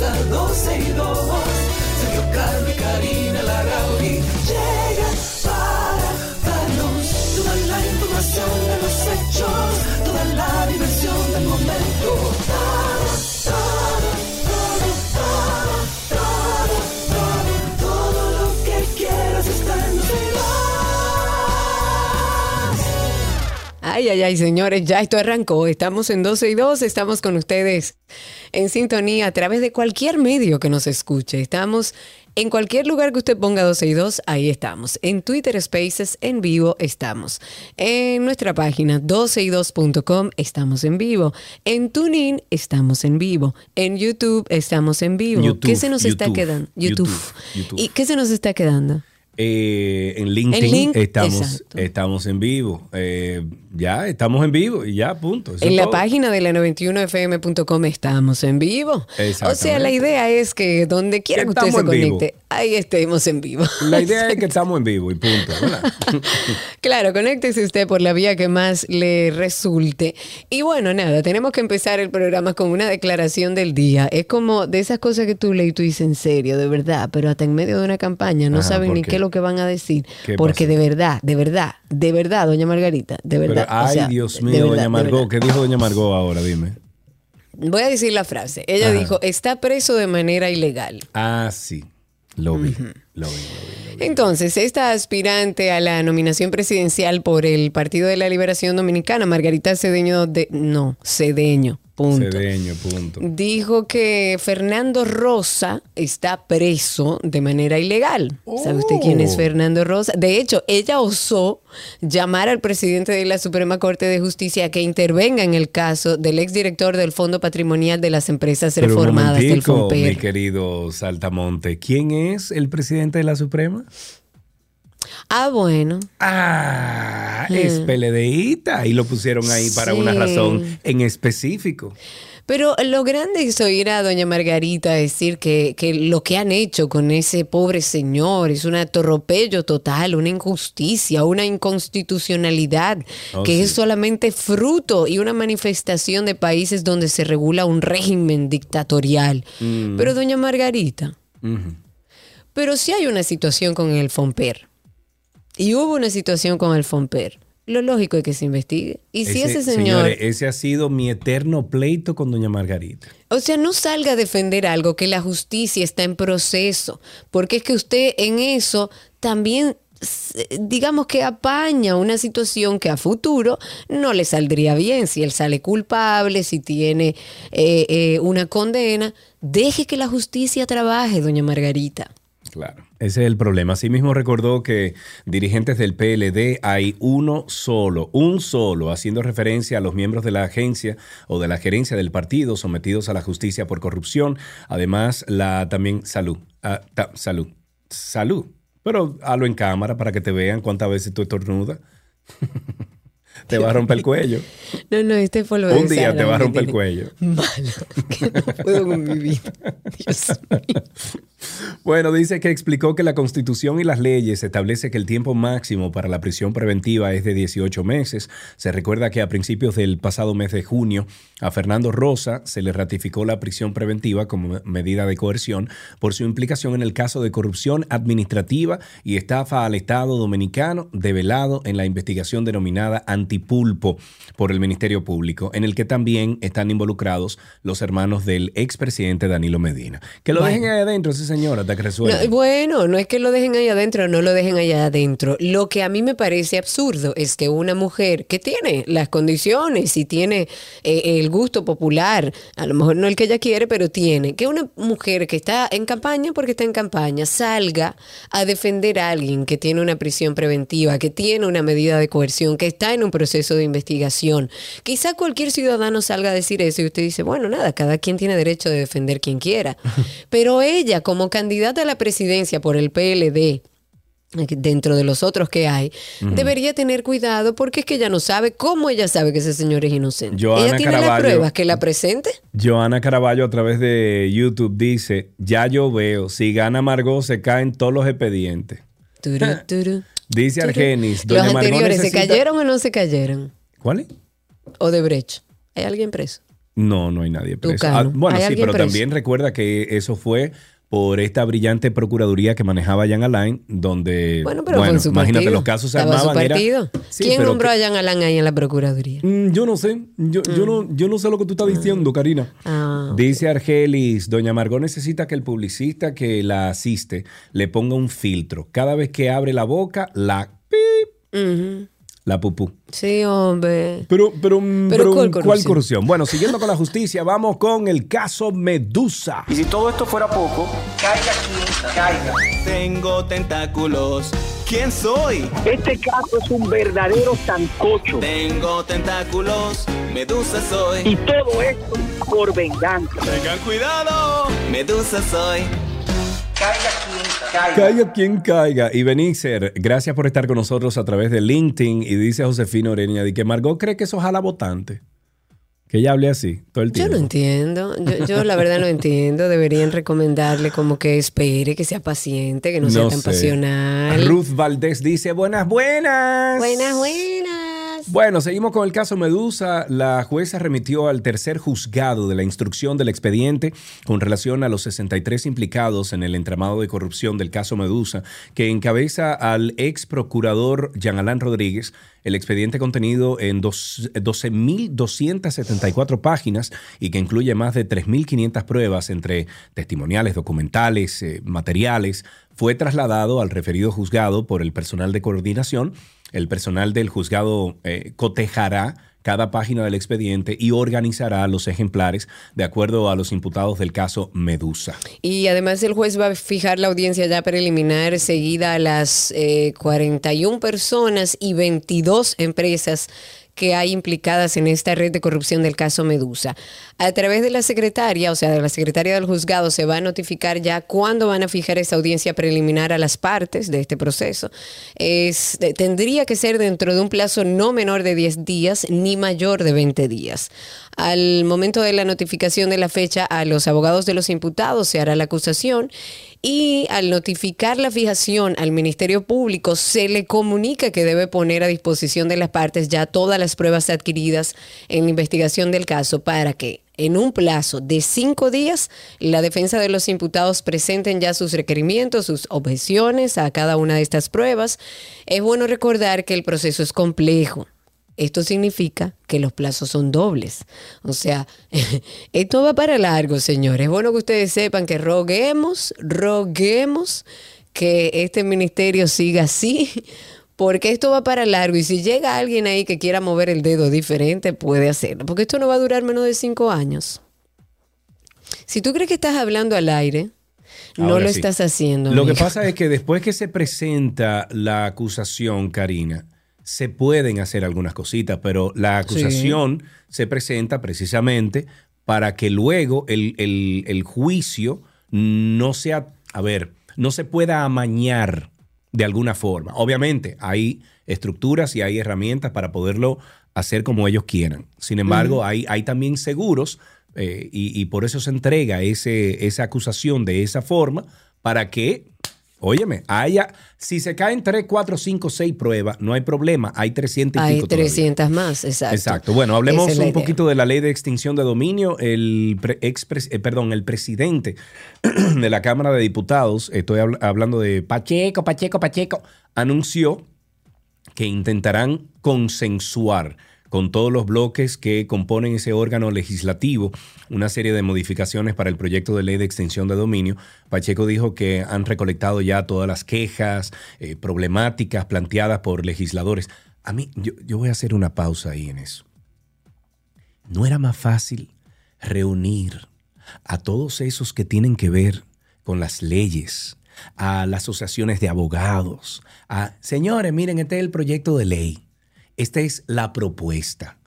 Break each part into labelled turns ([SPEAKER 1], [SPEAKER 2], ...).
[SPEAKER 1] ya comienza 12
[SPEAKER 2] Ay, ay, ay, señores, ya esto arrancó. Estamos en 12 y 2, estamos con ustedes en sintonía a través de cualquier medio que nos escuche. Estamos en cualquier lugar que usted ponga 12 y 2, ahí estamos. En Twitter Spaces en vivo estamos. En nuestra página 12y2.com estamos en vivo. En TuneIn estamos en vivo. En YouTube estamos en vivo.
[SPEAKER 3] YouTube,
[SPEAKER 2] ¿Qué se nos está quedando?
[SPEAKER 3] YouTube.
[SPEAKER 2] ¿Y qué se nos está quedando?
[SPEAKER 3] Eh, en LinkedIn
[SPEAKER 2] link-
[SPEAKER 3] estamos,
[SPEAKER 2] exacto.
[SPEAKER 3] estamos en vivo. Eh, ya, estamos en vivo y ya, punto. Eso
[SPEAKER 2] En la
[SPEAKER 3] todo.
[SPEAKER 2] página de la 91fm.com estamos en vivo. O sea, la idea es que donde quiera que usted se
[SPEAKER 3] en vivo.
[SPEAKER 2] conecte, ahí estemos en vivo.
[SPEAKER 3] La idea es que estamos en vivo y punto.
[SPEAKER 2] Claro, conéctese usted por la vía que más le resulte. Y bueno, nada, tenemos que empezar el programa con una declaración del día. Es como de esas cosas que tú lees y tú dices en serio, de verdad, pero hasta en medio de una campaña no
[SPEAKER 3] Ajá,
[SPEAKER 2] saben
[SPEAKER 3] ¿por
[SPEAKER 2] ni
[SPEAKER 3] qué?
[SPEAKER 2] qué lo que van a decir.
[SPEAKER 3] ¿Qué
[SPEAKER 2] Porque de verdad, de verdad, de verdad, doña Margarita, de
[SPEAKER 3] Pero,
[SPEAKER 2] verdad. o
[SPEAKER 3] ay,
[SPEAKER 2] sea,
[SPEAKER 3] Dios mío,
[SPEAKER 2] verdad,
[SPEAKER 3] doña Margot. ¿Qué dijo doña Margot ahora? Dime.
[SPEAKER 2] Voy a decir la frase. Ella
[SPEAKER 3] Ajá.
[SPEAKER 2] dijo, está preso de manera ilegal.
[SPEAKER 3] Ah, sí. Lo vi. Lo vi, lo vi, lo vi.
[SPEAKER 2] Entonces, esta aspirante a la nominación presidencial por el Partido de la Liberación Dominicana, Margarita Cedeño de... No, Cedeño, punto.
[SPEAKER 3] Cedeño, punto.
[SPEAKER 2] Dijo que Fernando Rosa está preso de manera ilegal. ¿Sabe usted quién es
[SPEAKER 3] Oh.
[SPEAKER 2] Fernando Rosa? De hecho, ella osó llamar al presidente de la Suprema Corte de Justicia a que intervenga en el caso del exdirector del Fondo Patrimonial de las Empresas
[SPEAKER 3] Pero un
[SPEAKER 2] Reformadas del
[SPEAKER 3] momentico, mi
[SPEAKER 2] FOMPER.
[SPEAKER 3] querido Saltamonte. ¿Quién es el presidente de la Suprema?
[SPEAKER 2] Ah, bueno.
[SPEAKER 3] Ah, es PLDista y lo pusieron ahí para una
[SPEAKER 2] Sí.
[SPEAKER 3] razón en específico.
[SPEAKER 2] Pero lo grande es oír a doña Margarita decir que, que lo que han hecho con ese pobre señor es un atropello total, una injusticia, una inconstitucionalidad,
[SPEAKER 3] Oh,
[SPEAKER 2] que
[SPEAKER 3] sí.
[SPEAKER 2] es solamente fruto y una manifestación de países donde se regula un régimen dictatorial.
[SPEAKER 3] Mm.
[SPEAKER 2] Pero doña Margarita, pero si hay una situación con el FOMPER, y hubo una situación con el FOMPER, lo lógico es que se investigue. Y si ese, señor...
[SPEAKER 3] Señores, ese ha sido mi eterno pleito con doña Margarita.
[SPEAKER 2] O sea, no salga a defender algo que la justicia está en proceso, porque es que usted en eso también, digamos que apaña una situación que a futuro no le saldría bien. Si él sale culpable, si tiene eh, eh, una condena, deje que la justicia trabaje, doña Margarita.
[SPEAKER 3] Claro. Ese es el problema. Asimismo recordó que dirigentes del PLD hay uno solo, un solo, haciendo referencia a los miembros de la agencia o de la gerencia del partido sometidos a la justicia por corrupción. Además, la también salud. Ah, ta- salud. Salud. Pero hazlo en cámara para que te vean cuántas veces tú estornudas. te va a romper el cuello.
[SPEAKER 2] No, no, este fue lo
[SPEAKER 3] Un
[SPEAKER 2] de
[SPEAKER 3] día te va a romper el cuello.
[SPEAKER 2] Malo, que no puedo con mi vida. Dios mío.
[SPEAKER 3] Bueno, dice que explicó que la Constitución y las leyes establece que el tiempo máximo para la prisión preventiva es de 18 meses. Se recuerda que a principios del pasado mes de junio a Fernando Rosa se le ratificó la prisión preventiva como medida de coerción por su implicación en el caso de corrupción administrativa y estafa al Estado dominicano develado en la investigación denominada Antipulpo por el Ministerio Público, en el que también están involucrados los hermanos del expresidente Danilo Medina. Que lo
[SPEAKER 2] Bueno.
[SPEAKER 3] dejen ahí adentro, señor. señora, hasta que resuelva.
[SPEAKER 2] No, bueno, no es que lo dejen ahí adentro, no lo dejen ahí adentro. Lo que a mí me parece absurdo es que una mujer que tiene las condiciones y tiene eh, el gusto popular, a lo mejor no el que ella quiere, pero tiene, que una mujer que está en campaña porque está en campaña salga a defender a alguien que tiene una prisión preventiva, que tiene una medida de coerción, que está en un proceso de investigación. Quizá cualquier ciudadano salga a decir eso y usted dice, bueno, nada, cada quien tiene derecho de defender quien quiera. Pero ella, como candidata a la presidencia por el PLD, dentro de los otros que hay, debería tener cuidado porque es que ella no sabe cómo ella sabe que ese señor es inocente.
[SPEAKER 3] Joana
[SPEAKER 2] ella tiene las
[SPEAKER 3] Caraballo-
[SPEAKER 2] pruebas que la presente.
[SPEAKER 3] Joana Caraballo a través de YouTube dice, ya yo veo, si gana Margot se caen todos los expedientes.
[SPEAKER 2] Turu, turu.
[SPEAKER 3] Dice. Argenis,
[SPEAKER 2] Los
[SPEAKER 3] doña Margot
[SPEAKER 2] anteriores, ¿se cayeron o no se cayeron?
[SPEAKER 3] ¿Cuál es?
[SPEAKER 2] O de Brecht. ¿Hay alguien preso?
[SPEAKER 3] No, no hay nadie preso. Ah, bueno,
[SPEAKER 2] ¿Hay
[SPEAKER 3] sí, pero
[SPEAKER 2] preso?
[SPEAKER 3] también recuerda que eso fue por esta brillante procuraduría que manejaba Jan Alain, donde,
[SPEAKER 2] Bueno, pero en su
[SPEAKER 3] imagínate, los casos se
[SPEAKER 2] Estaba
[SPEAKER 3] armaban.
[SPEAKER 2] su
[SPEAKER 3] era-
[SPEAKER 2] partido.
[SPEAKER 3] Sí,
[SPEAKER 2] ¿Quién nombró
[SPEAKER 3] que-
[SPEAKER 2] a Jean Alain ahí en la Procuraduría?
[SPEAKER 3] Mm, Yo no sé, yo, yo, no, yo no sé lo que tú estás diciendo, Karina.
[SPEAKER 2] Ah,
[SPEAKER 3] Dice Argelis, doña Margot necesita que el publicista que la asiste le ponga un filtro. Cada vez que abre la boca, la pip. La pupú.
[SPEAKER 2] Sí, hombre.
[SPEAKER 3] Pero, pero, mm,
[SPEAKER 2] Pero
[SPEAKER 3] pero,
[SPEAKER 2] ¿cuál
[SPEAKER 3] ¿cuál,
[SPEAKER 2] corrupción?
[SPEAKER 3] corrupción? Bueno, siguiendo con la justicia, vamos con el caso Medusa.
[SPEAKER 4] Y si todo esto fuera poco, caiga quien caiga. Tengo tentáculos. ¿Quién soy?
[SPEAKER 5] Este caso es un verdadero sancocho.
[SPEAKER 4] Tengo tentáculos. Medusa soy.
[SPEAKER 5] Y todo esto por venganza.
[SPEAKER 4] Tengan cuidado. Medusa soy. Caiga quien caiga.
[SPEAKER 3] Caiga quien caiga. Y Benixer, gracias por estar con nosotros a través de LinkedIn. Y dice Josefina Orenia de que Margot cree que eso jala votante. Que ella hable así todo el
[SPEAKER 2] Yo
[SPEAKER 3] tiempo.
[SPEAKER 2] no entiendo. Yo, yo la verdad no entiendo. Deberían recomendarle como que espere, que sea paciente, que no, sea tan
[SPEAKER 3] sé.
[SPEAKER 2] pasional.
[SPEAKER 3] Ruth Valdés dice, buenas, buenas.
[SPEAKER 2] Buenas, buenas.
[SPEAKER 3] Bueno, seguimos con el caso Medusa. La jueza remitió al tercer juzgado de la instrucción del expediente con relación a los 63 implicados en el entramado de corrupción del caso Medusa, que encabeza al ex procurador Jean Alain Rodríguez. El expediente contenido en dos- 12.274 páginas y que incluye más de 3.500 pruebas entre testimoniales, documentales, eh, materiales, fue trasladado al referido juzgado por el personal de coordinación. El personal del juzgado eh, cotejará cada página del expediente y organizará los ejemplares de acuerdo a los imputados del caso Medusa.
[SPEAKER 2] Y además el juez va a fijar la audiencia ya preliminar seguida a las eh, 41 personas y 22 empresas que hay implicadas en esta red de corrupción del caso Medusa. A través de la secretaria, o sea, de la secretaria del juzgado, se va a notificar ya cuándo van a fijar esa audiencia preliminar a las partes de este proceso. Es, tendría que ser dentro de un plazo no menor de 10 días ni mayor de 20 días. Al momento de la notificación de la fecha a los abogados de los imputados se hará la acusación y al notificar la fijación al Ministerio Público se le comunica que debe poner a disposición de las partes ya todas las pruebas adquiridas en la investigación del caso para que en un plazo de cinco días la defensa de los imputados presenten ya sus requerimientos, sus objeciones a cada una de estas pruebas. Es bueno recordar que el proceso es complejo. Esto significa que los plazos son dobles. O sea, esto va para largo, señores. Es bueno que ustedes sepan que roguemos, roguemos que este ministerio siga así, porque esto va para largo. Y si llega alguien ahí que quiera mover el dedo diferente, puede hacerlo. Porque esto no va a durar menos de cinco años. Si tú crees que estás hablando al aire, no lo
[SPEAKER 3] sí.
[SPEAKER 2] estás haciendo.
[SPEAKER 3] Lo que pasa es que después que se presenta la acusación, Karina, se pueden hacer algunas cositas, pero la acusación se presenta precisamente para que luego el, el- el juicio no sea, a ver, no se pueda amañar de alguna forma. Obviamente hay estructuras y hay herramientas para poderlo hacer como ellos quieran. Sin embargo, hay, hay también seguros eh, y, y por eso se entrega ese, esa acusación de esa forma para que, óyeme, haya, si se caen 3, 4, 5, 6 pruebas, no hay problema, hay 300 y
[SPEAKER 2] Hay
[SPEAKER 3] pico todavía.
[SPEAKER 2] 300 más, exacto.
[SPEAKER 3] Exacto. Bueno, hablemos
[SPEAKER 2] es
[SPEAKER 3] un
[SPEAKER 2] idea.
[SPEAKER 3] poquito de la ley de extinción de dominio. El, pre- expres- eh, perdón, el presidente de la Cámara de Diputados, estoy habl- hablando de Pacheco, Pacheco, Pacheco, anunció que intentarán consensuar con todos los bloques que componen ese órgano legislativo una serie de modificaciones para el proyecto de ley de extensión de dominio. Pacheco dijo que han recolectado ya todas las quejas, eh, problemáticas planteadas por legisladores. A mí, yo, yo voy a hacer una pausa ahí en eso. ¿No era más fácil reunir a todos esos que tienen que ver con las leyes, a las asociaciones de abogados, a, señores, miren, este es el proyecto de ley, esta es la propuesta.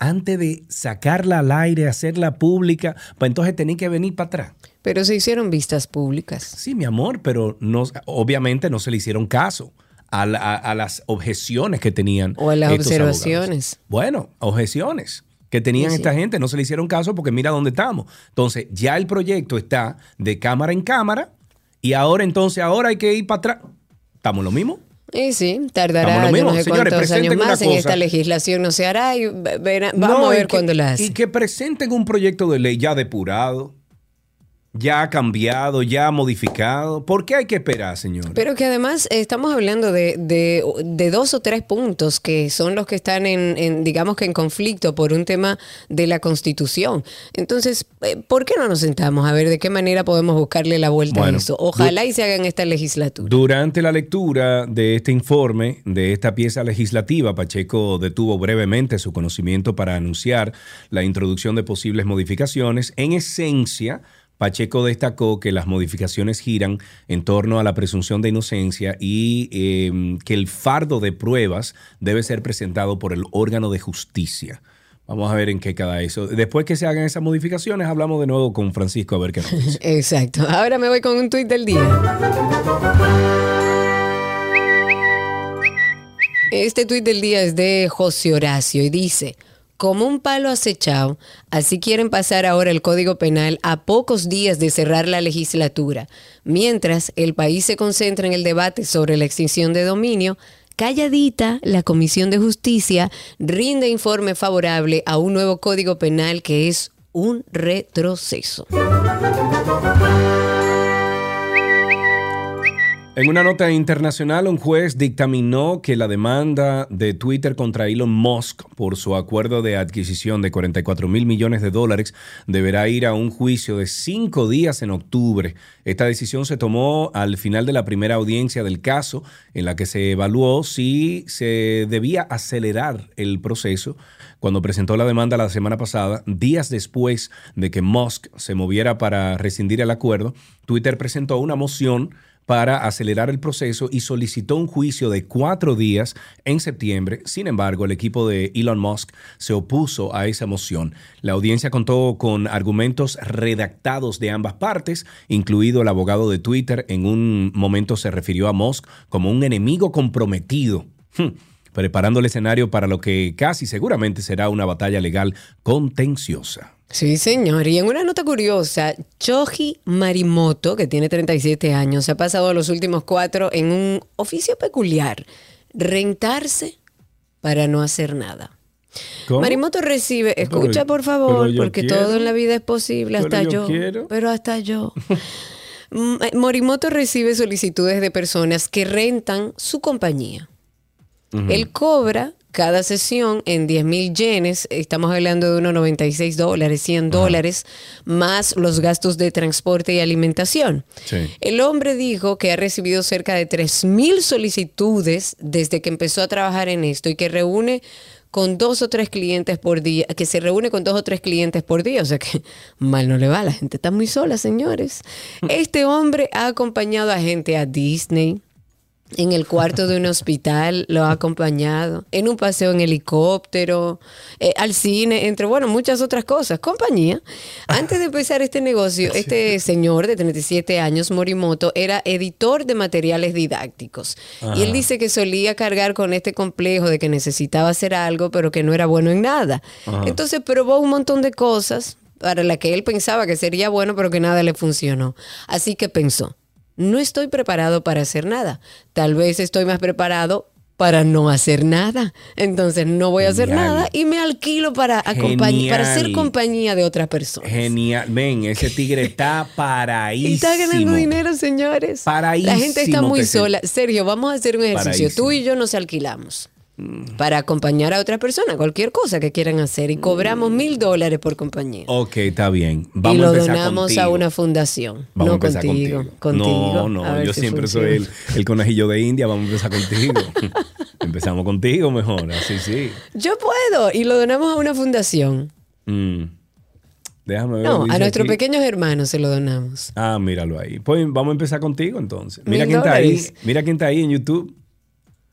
[SPEAKER 3] Antes de sacarla al aire, hacerla pública, pues entonces tenéis que venir para atrás.
[SPEAKER 2] Pero se hicieron vistas públicas.
[SPEAKER 3] Sí, mi amor, pero no, obviamente no se le hicieron caso a, la- a las objeciones que tenían.
[SPEAKER 2] O a las
[SPEAKER 3] estos abogados.
[SPEAKER 2] observaciones.
[SPEAKER 3] Bueno, objeciones que tenían
[SPEAKER 2] Sí, sí.
[SPEAKER 3] esta gente, no se le hicieron caso porque mira dónde estamos. Entonces, ya el proyecto está de cámara en cámara y ahora entonces, ahora hay que ir para atrás. ¿Estamos lo mismo?
[SPEAKER 2] Y sí, tardará
[SPEAKER 3] lo mismo.
[SPEAKER 2] no sé
[SPEAKER 3] Señores,
[SPEAKER 2] cuántos años más en
[SPEAKER 3] cosa.
[SPEAKER 2] esta legislación no se hará y ve- verá- vamos
[SPEAKER 3] No,
[SPEAKER 2] a
[SPEAKER 3] y
[SPEAKER 2] ver cuándo la
[SPEAKER 3] Y
[SPEAKER 2] hace.
[SPEAKER 3] que presenten un proyecto de ley ya depurado, ya cambiado, ya modificado. ¿Por qué hay que esperar, señor?
[SPEAKER 2] Pero que además eh, estamos hablando de, de- de dos o tres puntos que son los que están en, en, digamos que en conflicto por un tema de la Constitución. Entonces, eh, ¿por qué no nos sentamos a ver de qué manera podemos buscarle la vuelta
[SPEAKER 3] Bueno,
[SPEAKER 2] a eso? Ojalá y se haga en esta legislatura.
[SPEAKER 3] Durante la lectura de este informe, de esta pieza legislativa, Pacheco detuvo brevemente su conocimiento para anunciar la introducción de posibles modificaciones. En esencia, Pacheco destacó que las modificaciones giran en torno a la presunción de inocencia y eh, que el fardo de pruebas debe ser presentado por el órgano de justicia. Vamos a ver en qué queda eso. Después que se hagan esas modificaciones, hablamos de nuevo con Francisco a ver qué nos dice.
[SPEAKER 2] Exacto. Ahora me voy con un tuit del día. Este tuit del día es de José Horacio y dice, como un palo acechado, así quieren pasar ahora el Código Penal a pocos días de cerrar la legislatura. Mientras el país se concentra en el debate sobre la extinción de dominio, calladita, la Comisión de Justicia rinde informe favorable a un nuevo Código Penal que es un retroceso.
[SPEAKER 3] En una nota internacional, un juez dictaminó que la demanda de Twitter contra Elon Musk por su acuerdo de adquisición de 44 mil millones de dólares deberá ir a un juicio de cinco días en octubre. Esta decisión se tomó al final de la primera audiencia del caso, en la que se evaluó si se debía acelerar el proceso cuando presentó la demanda la semana pasada, días después de que Musk se moviera para rescindir el acuerdo, Twitter presentó una moción para acelerar el proceso y solicitó un juicio de cuatro días en septiembre. Sin embargo, el equipo de Elon Musk se opuso a esa moción. La audiencia contó con argumentos redactados de ambas partes, incluido el abogado de Twitter. En un momento se refirió a Musk como un enemigo comprometido. Hmm preparando el escenario para lo que casi seguramente será una batalla legal contenciosa.
[SPEAKER 2] Sí, señor. Y en una nota curiosa, Choji Marimoto, que tiene 37 años, se ha pasado los últimos cuatro en un oficio peculiar, rentarse para no hacer nada.
[SPEAKER 3] ¿Cómo?
[SPEAKER 2] Marimoto recibe, escucha por favor, porque
[SPEAKER 3] quiero.
[SPEAKER 2] todo en la vida es posible, hasta
[SPEAKER 3] yo
[SPEAKER 2] yo,
[SPEAKER 3] quiero.
[SPEAKER 2] pero hasta yo. Mm, eh, Morimoto recibe solicitudes de personas que rentan su compañía. Él cobra cada sesión en 10 mil yenes, estamos hablando de unos 96 dólares, 100 dólares, más los gastos de transporte y alimentación.
[SPEAKER 3] Sí.
[SPEAKER 2] El hombre dijo que ha recibido cerca de 3 mil solicitudes desde que empezó a trabajar en esto y que reúne con dos o tres clientes por día, que se reúne con dos o tres clientes por día, o sea que mal no le va, la gente está muy sola, señores. Este hombre ha acompañado a gente a Disney, en el cuarto de un hospital lo ha acompañado, en un paseo en helicóptero, eh, al cine, entre, bueno, muchas otras cosas. Compañía. Antes de empezar este negocio, este señor de 37 años, Morimoto, era editor de materiales didácticos. Y él dice que solía cargar con este complejo de que necesitaba hacer algo, pero que no era bueno en nada. Entonces probó un montón de cosas para las que él pensaba que sería bueno, pero que nada le funcionó. Así que pensó, no estoy preparado para hacer nada. Tal vez estoy más preparado para no hacer nada. Entonces no voy a hacer nada y me alquilo para, para ser compañía de otras personas.
[SPEAKER 3] Genial. Ven, ese tigre está paraísimo.
[SPEAKER 2] Y está ganando dinero, señores.
[SPEAKER 3] Paraísimo
[SPEAKER 2] La gente está muy sola. Sergio, vamos a hacer un ejercicio.
[SPEAKER 3] Paraísimo.
[SPEAKER 2] Tú y yo nos alquilamos. Para acompañar a otra persona, cualquier cosa que quieran hacer. Y cobramos mil dólares por compañía.
[SPEAKER 3] Ok, está bien.
[SPEAKER 2] y
[SPEAKER 3] Vamos
[SPEAKER 2] lo
[SPEAKER 3] a
[SPEAKER 2] donamos
[SPEAKER 3] contigo.
[SPEAKER 2] a una fundación.
[SPEAKER 3] Vamos a
[SPEAKER 2] no
[SPEAKER 3] empezar
[SPEAKER 2] contigo.
[SPEAKER 3] contigo.
[SPEAKER 2] contigo.
[SPEAKER 3] No,
[SPEAKER 2] A
[SPEAKER 3] no, yo
[SPEAKER 2] si
[SPEAKER 3] siempre
[SPEAKER 2] funciona.
[SPEAKER 3] soy el, el conejillo de India. Vamos a empezar contigo. Empezamos contigo mejor, así sí.
[SPEAKER 2] Yo puedo. Y lo donamos a una fundación.
[SPEAKER 3] Mm. Déjame ver.
[SPEAKER 2] No, a nuestros
[SPEAKER 3] aquí.
[SPEAKER 2] pequeños hermanos se lo donamos.
[SPEAKER 3] Ah, míralo ahí. Pues vamos a empezar contigo entonces. Mira quién está ahí. Mira quién está ahí en YouTube.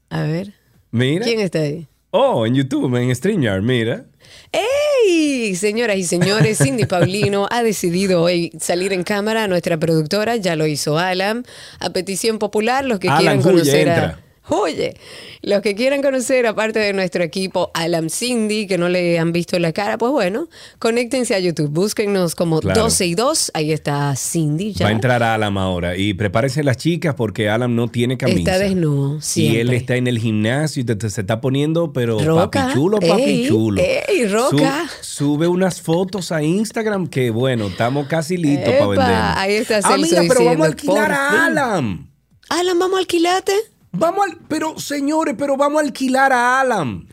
[SPEAKER 2] A ver.
[SPEAKER 3] Mira.
[SPEAKER 2] ¿Quién está ahí?
[SPEAKER 3] Oh, en YouTube, en StreamYard, mira.
[SPEAKER 2] ¡Ey! Señoras y señores, Cindy Paulino ha decidido hoy salir en cámara. Nuestra productora ya lo hizo Alan. A petición popular, los que
[SPEAKER 3] Alan,
[SPEAKER 2] quieran conocer a. Oye, los que quieran conocer, aparte de nuestro equipo, Alan Cindy, que no le han visto la cara, pues bueno, conéctense a YouTube, búsquennos como
[SPEAKER 3] Claro.
[SPEAKER 2] 12 y 2. Ahí está Cindy ya.
[SPEAKER 3] Va a entrar Alan ahora. Y prepárense las chicas porque Alan no tiene camisa.
[SPEAKER 2] Está desnudo,
[SPEAKER 3] Y
[SPEAKER 2] siempre.
[SPEAKER 3] él está en el gimnasio y te- te- se está poniendo, pero
[SPEAKER 2] Roca.
[SPEAKER 3] papi chulo, papi
[SPEAKER 2] Ey,
[SPEAKER 3] chulo.
[SPEAKER 2] ey, Roca.
[SPEAKER 3] Su- sube unas fotos a Instagram que, bueno, estamos casi listos para vender.
[SPEAKER 2] ahí está
[SPEAKER 3] Ah,
[SPEAKER 2] Celso
[SPEAKER 3] mira, pero vamos a alquilar a. Alan.
[SPEAKER 2] Alan, ¿vamos a alquilarte?
[SPEAKER 3] Vamos al, pero señores, pero vamos a alquilar a Alan.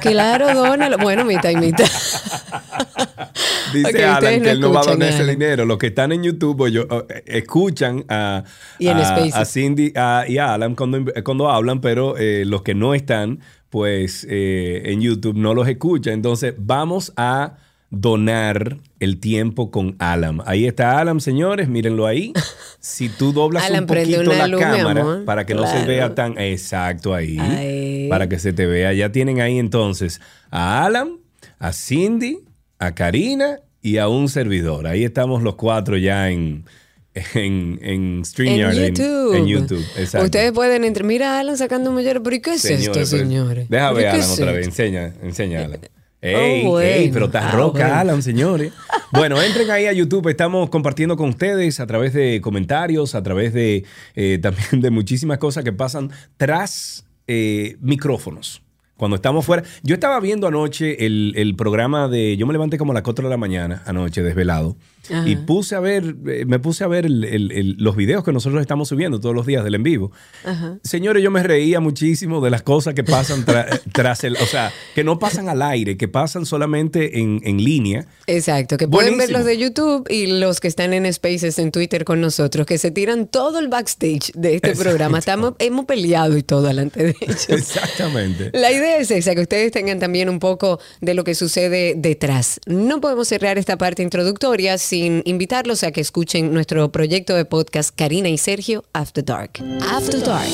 [SPEAKER 2] Claro, Donald. Bueno, mitad y mitad.
[SPEAKER 3] Dice Alan que
[SPEAKER 2] no
[SPEAKER 3] él no va a donar ese dinero. Los que están en YouTube oye, eh, escuchan a,
[SPEAKER 2] Y
[SPEAKER 3] a Cindy a- y a Alan cuando, cuando hablan, pero eh, los que no están, pues eh, en YouTube no los escuchan. Entonces vamos a donar el tiempo con Alan. Ahí está Alan, señores, mírenlo ahí. Si tú doblas
[SPEAKER 2] Alan,
[SPEAKER 3] un poquito la
[SPEAKER 2] luz,
[SPEAKER 3] cámara para que no se vea tan exacto ahí, para que se te vea. Ya tienen ahí entonces a Alan, a Cindy, a Karina y a un servidor. Ahí estamos los cuatro ya en, en, en StreamYard,
[SPEAKER 2] En YouTube.
[SPEAKER 3] En, YouTube, exacto.
[SPEAKER 2] Ustedes pueden entrar. Mira, Alan sacando mujeres. ¿Pero y qué es esto, señores?
[SPEAKER 3] Deja
[SPEAKER 2] ¿Pero
[SPEAKER 3] ver a Alan otra vez. Enseña, enseña a Alan. Ey,
[SPEAKER 2] Oh,
[SPEAKER 3] ey, pero está
[SPEAKER 2] Ah,
[SPEAKER 3] roca,
[SPEAKER 2] bueno.
[SPEAKER 3] Alan, señores. Bueno, entren ahí a YouTube. Estamos compartiendo con ustedes a través de comentarios, a través de eh, también de muchísimas cosas que pasan tras eh, micrófonos. Cuando estamos fuera. Yo estaba viendo anoche el, el programa de. Yo me levanté como a las 4 de la mañana, anoche, desvelado.
[SPEAKER 2] Ajá.
[SPEAKER 3] Y puse a ver, eh, me puse a ver el- el- el- los videos que nosotros estamos subiendo todos los días del en vivo.
[SPEAKER 2] Ajá.
[SPEAKER 3] Señores, yo me reía muchísimo de las cosas que pasan tra- tras el. O sea, que no pasan al aire, que pasan solamente en, en línea.
[SPEAKER 2] Exacto, que pueden ver los de YouTube y los que están en Spaces en Twitter con nosotros, que se tiran todo el backstage de este
[SPEAKER 3] Exacto.
[SPEAKER 2] programa. Estamos, hemos peleado y todo delante de ellos.
[SPEAKER 3] Exactamente.
[SPEAKER 2] La idea es esa, que ustedes tengan también un poco de lo que sucede detrás. No podemos cerrar esta parte introductoria sin invitarlos a que escuchen nuestro proyecto de podcast Karina y Sergio After Dark. After Dark.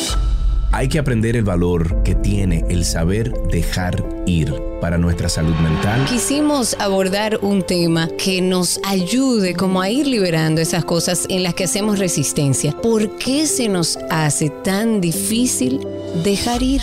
[SPEAKER 3] Hay que aprender el valor que tiene el saber dejar ir para nuestra salud mental.
[SPEAKER 2] Quisimos abordar un tema que nos ayude como a ir liberando esas cosas en las que hacemos resistencia. ¿Por qué se nos hace tan difícil dejar ir?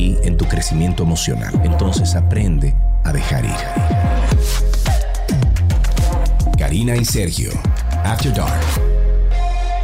[SPEAKER 6] en tu crecimiento emocional. Entonces aprende a dejar ir. Karina y Sergio, After Dark.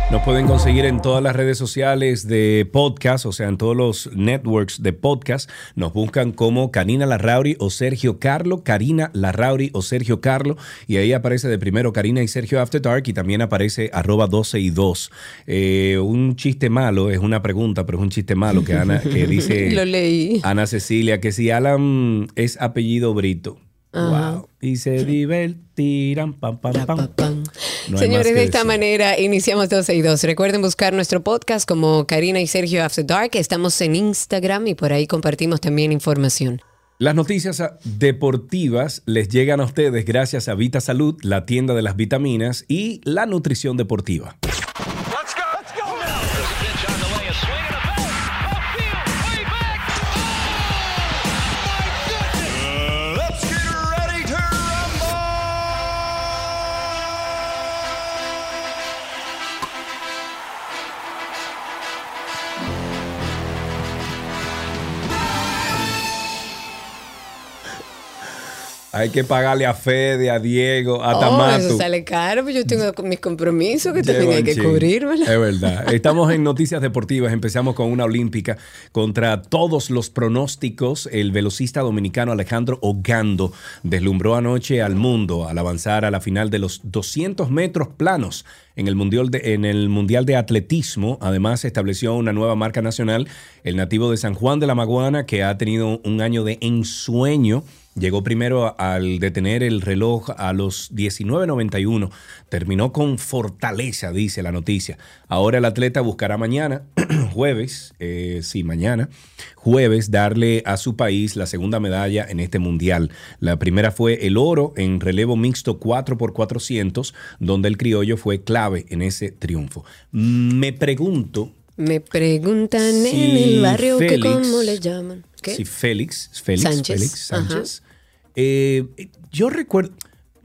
[SPEAKER 3] Nos pueden conseguir en todas las redes sociales de podcast, o sea, en todos los networks de podcast. Nos buscan como Karina Larrauri o Sergio Carlo, Karina Larrauri o Sergio Carlo. Y ahí aparece de primero Karina y Sergio After Dark y también aparece arroba 12 y 2. Eh, un chiste malo, es una pregunta, pero es un chiste malo que, Ana, que dice
[SPEAKER 2] Lo leí.
[SPEAKER 3] Ana Cecilia, que si Alan es apellido Brito. Wow. Y se divertirán. Pam, pam, pam.
[SPEAKER 2] Pa, pam.
[SPEAKER 3] No
[SPEAKER 2] Señores, de esta
[SPEAKER 3] decir.
[SPEAKER 2] manera iniciamos 12 y 2. Recuerden buscar nuestro podcast como Karina y Sergio After Dark. Estamos en Instagram y por ahí compartimos también información.
[SPEAKER 3] Las noticias ah, deportivas les llegan a ustedes gracias a Vita Salud, la tienda de las vitaminas y la nutrición deportiva. Hay que pagarle a Fede, a Diego, a
[SPEAKER 2] Oh,
[SPEAKER 3] Tamato.
[SPEAKER 2] eso sale caro, pues yo tengo mis compromisos que también hay que cubrirme.
[SPEAKER 3] Es verdad. Estamos en noticias deportivas. Empezamos con una olímpica. Contra todos los pronósticos, el velocista dominicano Alejandro Ogando deslumbró anoche al mundo al avanzar a la final de los 200 metros planos en el Mundial de, en el mundial de Atletismo. Además, estableció una nueva marca nacional. El nativo de San Juan de la Maguana, que ha tenido un año de ensueño. Llegó primero al detener el reloj a los 19.91. Terminó con fortaleza, dice la noticia. Ahora el atleta buscará mañana, jueves, eh, sí, mañana, jueves, darle a su país la segunda medalla en este mundial. La primera fue el oro en relevo mixto 4x400, donde el criollo fue clave en ese triunfo. Me pregunto
[SPEAKER 2] Me preguntan en el barrio que cómo le llaman. ¿Qué?
[SPEAKER 3] Sí, Félix, Félix,
[SPEAKER 2] Sánchez,
[SPEAKER 3] Félix Sánchez. Eh, yo recuerdo,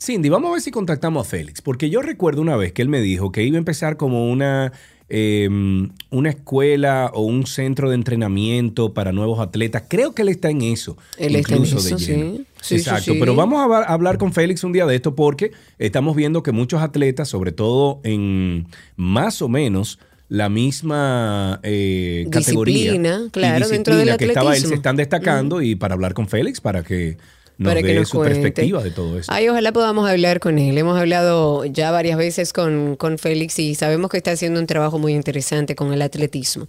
[SPEAKER 3] Cindy, vamos a ver si contactamos a Félix, porque yo recuerdo una vez que él me dijo que iba a empezar como una, eh, una escuela o un centro de entrenamiento para nuevos atletas. Creo que él está en eso.
[SPEAKER 2] Él está en eso,
[SPEAKER 3] de lleno.
[SPEAKER 2] sí. Sí,
[SPEAKER 3] Exacto,
[SPEAKER 2] sí.
[SPEAKER 3] pero vamos a hablar con Félix un día de esto porque estamos viendo que muchos atletas, sobre todo en más o menos la misma eh, categoría y
[SPEAKER 2] claro, dentro del
[SPEAKER 3] disciplina que estaba él se están destacando y para hablar con Félix para que nos
[SPEAKER 2] para que nos
[SPEAKER 3] su
[SPEAKER 2] cuente.
[SPEAKER 3] perspectiva de todo esto.
[SPEAKER 2] Ay, ojalá podamos hablar con él. Hemos hablado ya varias veces con, con Félix y sabemos que está haciendo un trabajo muy interesante con el atletismo.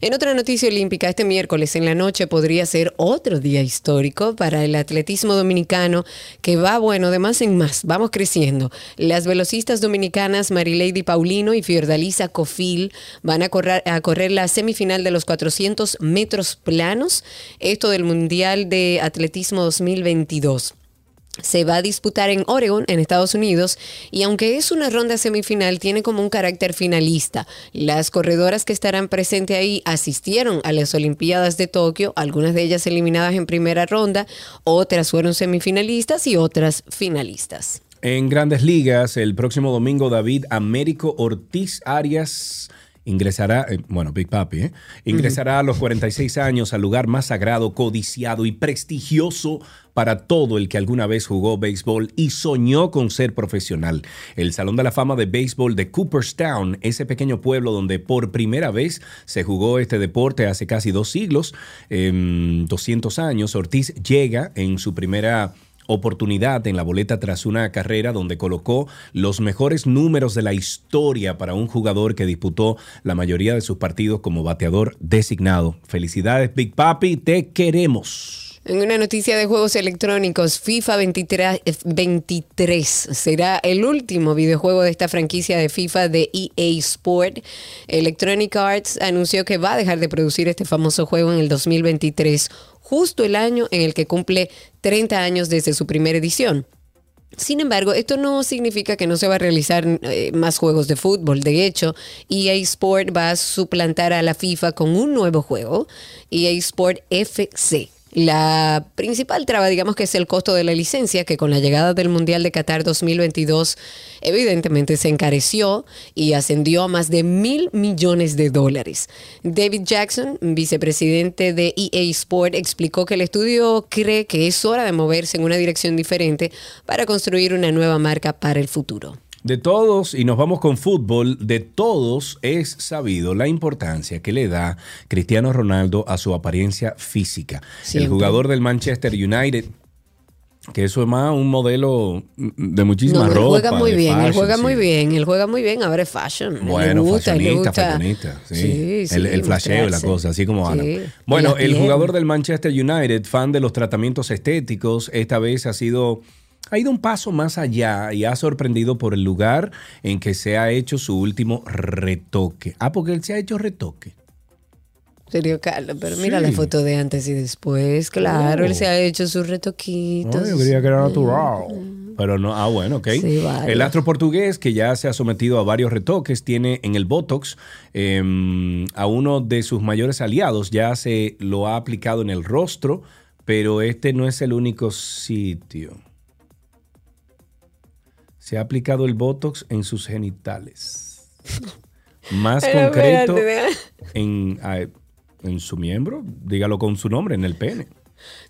[SPEAKER 2] En otra noticia olímpica, este miércoles en la noche podría ser otro día histórico para el atletismo dominicano que va, bueno, de más en más. Vamos creciendo. Las velocistas dominicanas Marilady Paulino y Fiordalisa Cofil van a correr, a correr la semifinal de los 400 metros planos. Esto del Mundial de Atletismo 2022 se va a disputar en Oregon, en Estados Unidos, y aunque es una ronda semifinal, tiene como un carácter finalista. Las corredoras que estarán presentes ahí asistieron a las Olimpiadas de Tokio, algunas de ellas eliminadas en primera ronda, otras fueron semifinalistas y otras finalistas.
[SPEAKER 3] En Grandes Ligas, el próximo domingo, David Américo Ortiz Arias ingresará, eh, bueno, Big Papi, ¿eh? ingresará a los 46 años al lugar más sagrado, codiciado y prestigioso para todo el que alguna vez jugó béisbol y soñó con ser profesional. El Salón de la Fama de Béisbol de Cooperstown, ese pequeño pueblo donde por primera vez se jugó este deporte hace casi dos siglos, em, 200 años, Ortiz llega en su primera oportunidad en la boleta tras una carrera donde colocó los mejores números de la historia para un jugador que disputó la mayoría de sus partidos como bateador designado. Felicidades, Big Papi, te queremos.
[SPEAKER 2] En una noticia de juegos electrónicos, FIFA 23, 23 será el último videojuego de esta franquicia de FIFA de EA Sport. Electronic Arts anunció que va a dejar de producir este famoso juego en el 2023, justo el año en el que cumple 30 años desde su primera edición. Sin embargo, esto no significa que no se va a realizar eh, más juegos de fútbol. De hecho, EA Sport va a suplantar a la FIFA con un nuevo juego, EA Sport FC. La principal traba, digamos que es el costo de la licencia, que con la llegada del Mundial de Qatar 2022 evidentemente se encareció y ascendió a más de mil millones de dólares. David Jackson, vicepresidente de EA Sport, explicó que el estudio cree que es hora de moverse en una dirección diferente para construir una nueva marca para el futuro.
[SPEAKER 3] De todos, y nos vamos con fútbol, de todos es sabido la importancia que le da Cristiano Ronaldo a su apariencia física.
[SPEAKER 2] Siempre.
[SPEAKER 3] El jugador del Manchester United, que eso es más un modelo de muchísima
[SPEAKER 2] No, él
[SPEAKER 3] ropa.
[SPEAKER 2] juega muy bien, él
[SPEAKER 3] fashion,
[SPEAKER 2] juega
[SPEAKER 3] sí.
[SPEAKER 2] muy bien, él juega muy bien, ahora es fashion.
[SPEAKER 3] Bueno,
[SPEAKER 2] le gusta, le
[SPEAKER 3] fashionista,
[SPEAKER 2] gusta.
[SPEAKER 3] fashionista, sí.
[SPEAKER 2] Sí, sí,
[SPEAKER 3] el, el flasheo la cosa, así como
[SPEAKER 2] y
[SPEAKER 3] Bueno, el jugador del Manchester United, fan de los tratamientos estéticos, esta vez ha sido ha ido un paso más allá y ha sorprendido por el lugar en que se ha hecho su último retoque. Ah, porque él se ha hecho retoque.
[SPEAKER 2] Serio, Carlos, pero mira la foto de antes y después. Claro,
[SPEAKER 3] Oh.
[SPEAKER 2] él se ha hecho sus retoquitos.
[SPEAKER 3] Yo creía que era natural. Pero no, ah, bueno, ok.
[SPEAKER 2] Sí, vale.
[SPEAKER 3] El astro portugués, que ya se ha sometido a varios retoques, tiene en el Botox eh, a uno de sus mayores aliados. Ya se lo ha aplicado en el rostro, pero este no es el único sitio. Se ha aplicado el Botox en sus genitales. Más
[SPEAKER 2] Pero
[SPEAKER 3] concreto,
[SPEAKER 2] espérate,
[SPEAKER 3] en, en su miembro, dígalo con su nombre, en el pene.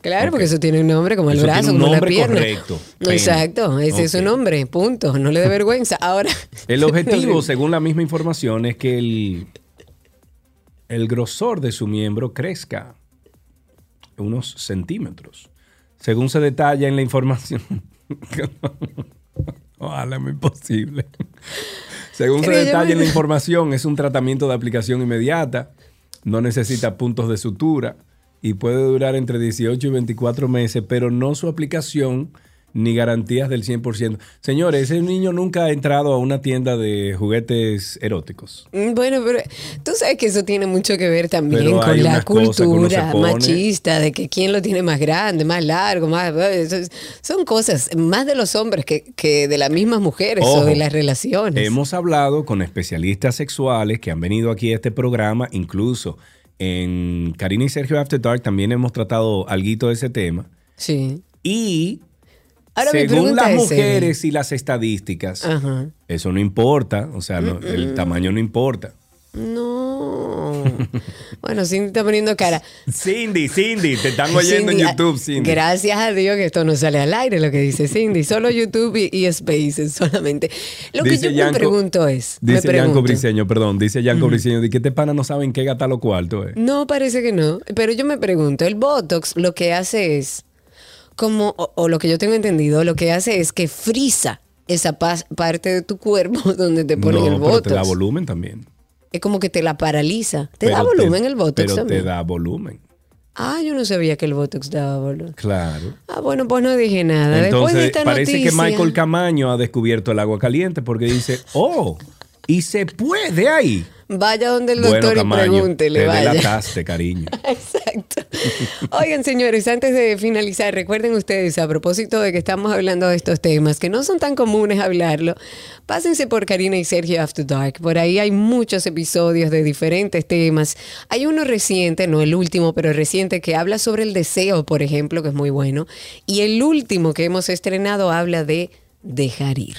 [SPEAKER 2] Claro, porque eso tiene un nombre como el
[SPEAKER 3] Eso
[SPEAKER 2] brazo, como la pierna.
[SPEAKER 3] correcto.
[SPEAKER 2] Exacto, ese es su nombre, punto. No le dé vergüenza. Ahora.
[SPEAKER 3] El objetivo, según la misma información, es que el, el grosor de su miembro crezca unos centímetros. Según se detalla en la información. Ojalá, muy posible. Según se detalla en la información, es un tratamiento de aplicación inmediata, no necesita puntos de sutura y puede durar entre 18 y 24 meses, pero no su aplicación ni garantías del 100%. Señores, ese niño nunca ha entrado a una tienda de juguetes eróticos.
[SPEAKER 2] Mm, Bueno, pero tú sabes que eso tiene mucho que ver también
[SPEAKER 3] Pero
[SPEAKER 2] con la cultura machista, de que quién lo tiene más grande, más largo, más... son cosas más de los hombres que, que de las mismas mujeres o de las relaciones.
[SPEAKER 3] Hemos hablado con especialistas sexuales que han venido aquí a este programa, incluso en Karina y Sergio After Dark también hemos tratado algo de ese tema.
[SPEAKER 2] Sí.
[SPEAKER 3] Y
[SPEAKER 2] Ahora
[SPEAKER 3] según las
[SPEAKER 2] es,
[SPEAKER 3] mujeres y las estadísticas,
[SPEAKER 2] Ajá.
[SPEAKER 3] eso no importa, o sea, no- el tamaño no importa.
[SPEAKER 2] No. bueno, Cindy está poniendo cara.
[SPEAKER 3] Cindy, Cindy, te están oyendo
[SPEAKER 2] Cindy,
[SPEAKER 3] en YouTube, Cindy.
[SPEAKER 2] Gracias a Dios que esto no sale al aire, lo que dice Cindy. Solo YouTube y, y Spaces solamente. Lo que yo me pregunto es.
[SPEAKER 3] Dice Yanko Briseño, perdón, dice Yanko Briseño, de que este pana no saben qué gata lo cuarto. Eh.
[SPEAKER 2] No, parece que no. Pero yo me pregunto, el Botox lo que hace es, como, o, o lo que yo tengo entendido, lo que hace es que frisa esa parte de tu cuerpo donde te ponen
[SPEAKER 3] no,
[SPEAKER 2] el
[SPEAKER 3] pero
[SPEAKER 2] Botox.
[SPEAKER 3] te da volumen también.
[SPEAKER 2] es como que te la paraliza. ¿Te da volumen el Botox
[SPEAKER 3] Pero
[SPEAKER 2] también?
[SPEAKER 3] te da volumen,
[SPEAKER 2] Ah, yo no sabía que el Botox daba volumen.
[SPEAKER 3] claro.
[SPEAKER 2] Ah, bueno, pues no dije nada. Después de
[SPEAKER 3] Entonces,
[SPEAKER 2] esta
[SPEAKER 3] parece
[SPEAKER 2] noticia,
[SPEAKER 3] que Michael Camaño ha descubierto el agua caliente porque dice, oh, y se puede ahí.
[SPEAKER 2] Vaya donde el
[SPEAKER 3] Bueno,
[SPEAKER 2] doctor y
[SPEAKER 3] Camaño,
[SPEAKER 2] pregúntele,
[SPEAKER 3] te
[SPEAKER 2] vaya.
[SPEAKER 3] delataste, cariño.
[SPEAKER 2] Exacto. Oigan, señores, antes de finalizar, recuerden ustedes, a propósito de que estamos hablando de estos temas, que no son tan comunes hablarlo, pásense por Karina y Sergio After Dark. Por ahí hay muchos episodios de diferentes temas. Hay uno reciente, no el último, pero reciente, que habla sobre el deseo, por ejemplo, que es muy bueno. Y el último que hemos estrenado habla de dejar ir.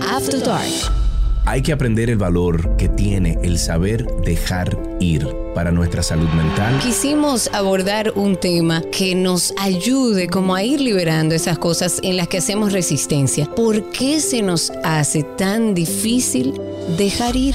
[SPEAKER 2] After Dark.
[SPEAKER 6] Hay que aprender el valor que tiene el saber dejar ir para nuestra salud mental.
[SPEAKER 2] Quisimos abordar un tema que nos ayude como a ir liberando esas cosas en las que hacemos resistencia. ¿Por qué se nos hace tan difícil dejar ir?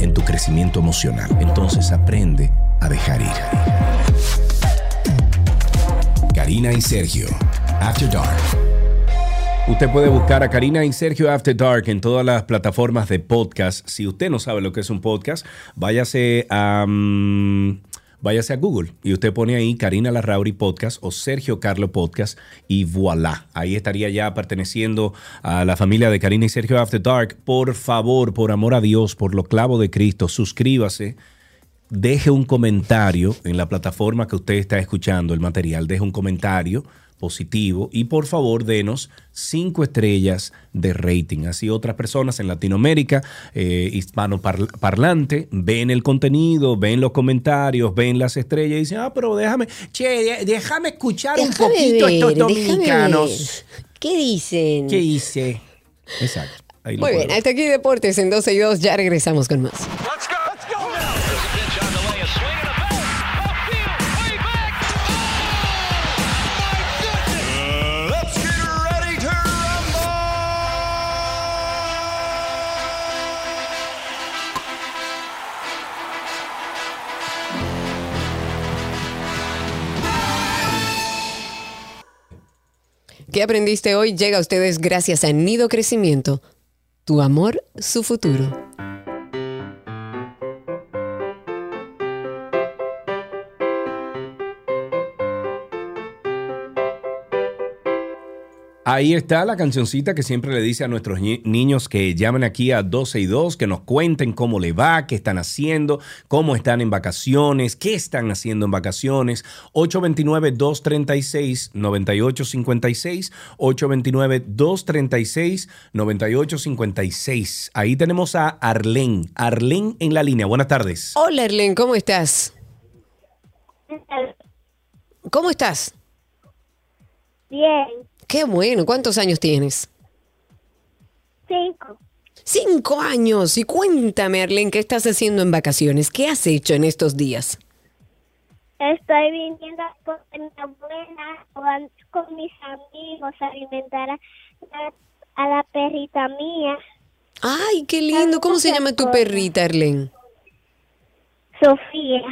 [SPEAKER 6] en tu crecimiento emocional. Entonces aprende a dejar ir. Karina y Sergio, After Dark.
[SPEAKER 3] Usted puede buscar a Karina y Sergio After Dark en todas las plataformas de podcast. Si usted no sabe lo que es un podcast, váyase a, mm, váyase a Google y usted pone ahí Karina Larrauri Podcast o Sergio Carlo Podcast y voilà. Ahí estaría ya perteneciendo a la familia de Karina y Sergio After Dark. Por favor, por amor a Dios, por lo clavo de Cristo, suscríbase. Deje un comentario en la plataforma que usted está escuchando el material. Deje un comentario positivo y por favor denos cinco estrellas de rating. Así otras personas en Latinoamérica, eh, hispano parl- parlante, ven el contenido, ven los comentarios, ven las estrellas y dicen, ah, pero déjame, che, déjame escuchar un poquito
[SPEAKER 2] ver,
[SPEAKER 3] estos dominicanos.
[SPEAKER 2] ¿Qué dicen?
[SPEAKER 3] ¿Qué hice? Exacto. Ahí lo
[SPEAKER 2] Muy bien,
[SPEAKER 3] puedo
[SPEAKER 2] hasta aquí Deportes en 12 y 2. Ya regresamos con más.
[SPEAKER 7] Let's go.
[SPEAKER 2] ¿Qué aprendiste hoy? Llega a ustedes gracias a Nido Crecimiento. Tu amor, su futuro.
[SPEAKER 3] Ahí está la cancioncita que siempre le dice a nuestros ni- niños que llamen aquí a 12 y 2, que nos cuenten cómo le va, qué están haciendo, cómo están en vacaciones, qué están haciendo en vacaciones. 829-236-9856, 829-236-9856. Ahí tenemos a Arlén. Arlén en la línea. Buenas tardes.
[SPEAKER 2] Hola, Erlen, ¿cómo estás? ¿Cómo estás?
[SPEAKER 8] Bien,
[SPEAKER 2] Qué bueno. ¿Cuántos años tienes?
[SPEAKER 8] cinco.
[SPEAKER 2] Cinco años. Y cuéntame, Arlen, ¿qué estás haciendo en vacaciones? ¿Qué has hecho en estos días?
[SPEAKER 8] Estoy viniendo con mi abuela con mis amigos a alimentar a, a la perrita mía,
[SPEAKER 2] Ay, qué lindo. ¿Cómo se llama tu perrita, Arlen?
[SPEAKER 8] Sofía.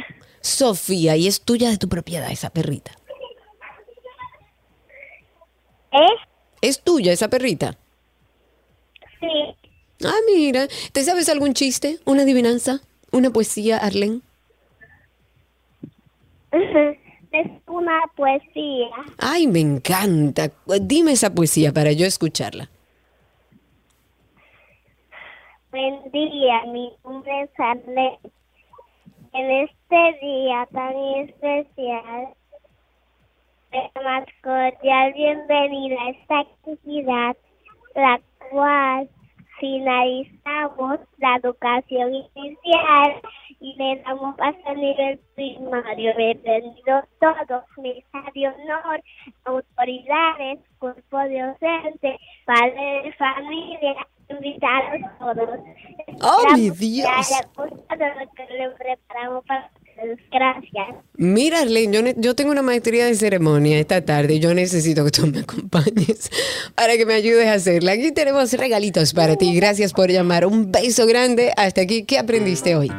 [SPEAKER 2] Sofía, y es tuya de tu propiedad esa perrita.
[SPEAKER 8] ¿Eh?
[SPEAKER 2] ¿Es tuya esa perrita?
[SPEAKER 8] Sí.
[SPEAKER 2] Ah, mira. ¿Te sabes algún chiste? ¿Una adivinanza? ¿Una poesía, Arlen?
[SPEAKER 8] Es una poesía.
[SPEAKER 2] Ay, me encanta. Dime esa poesía para yo escucharla.
[SPEAKER 8] Buen día, mi nombre es Arlene. En este día tan especial, la más cordial bienvenida a esta actividad, la cual finalizamos la educación inicial y le damos paso al nivel primario. Bienvenidos todos, mesa de honor, autoridades, cuerpo docente, padres de familia, invitados todos.
[SPEAKER 2] ¡Oh, mi Dios!
[SPEAKER 8] haya gustado lo que le preparamos para. Gracias.
[SPEAKER 2] Mira, Arlen, yo, yo tengo una maestría de ceremonia esta tarde. Yo necesito que tú me acompañes para que me ayudes a hacerla. Aquí tenemos regalitos para ti. Gracias por llamar. Un beso grande. Hasta aquí. ¿Qué aprendiste hoy?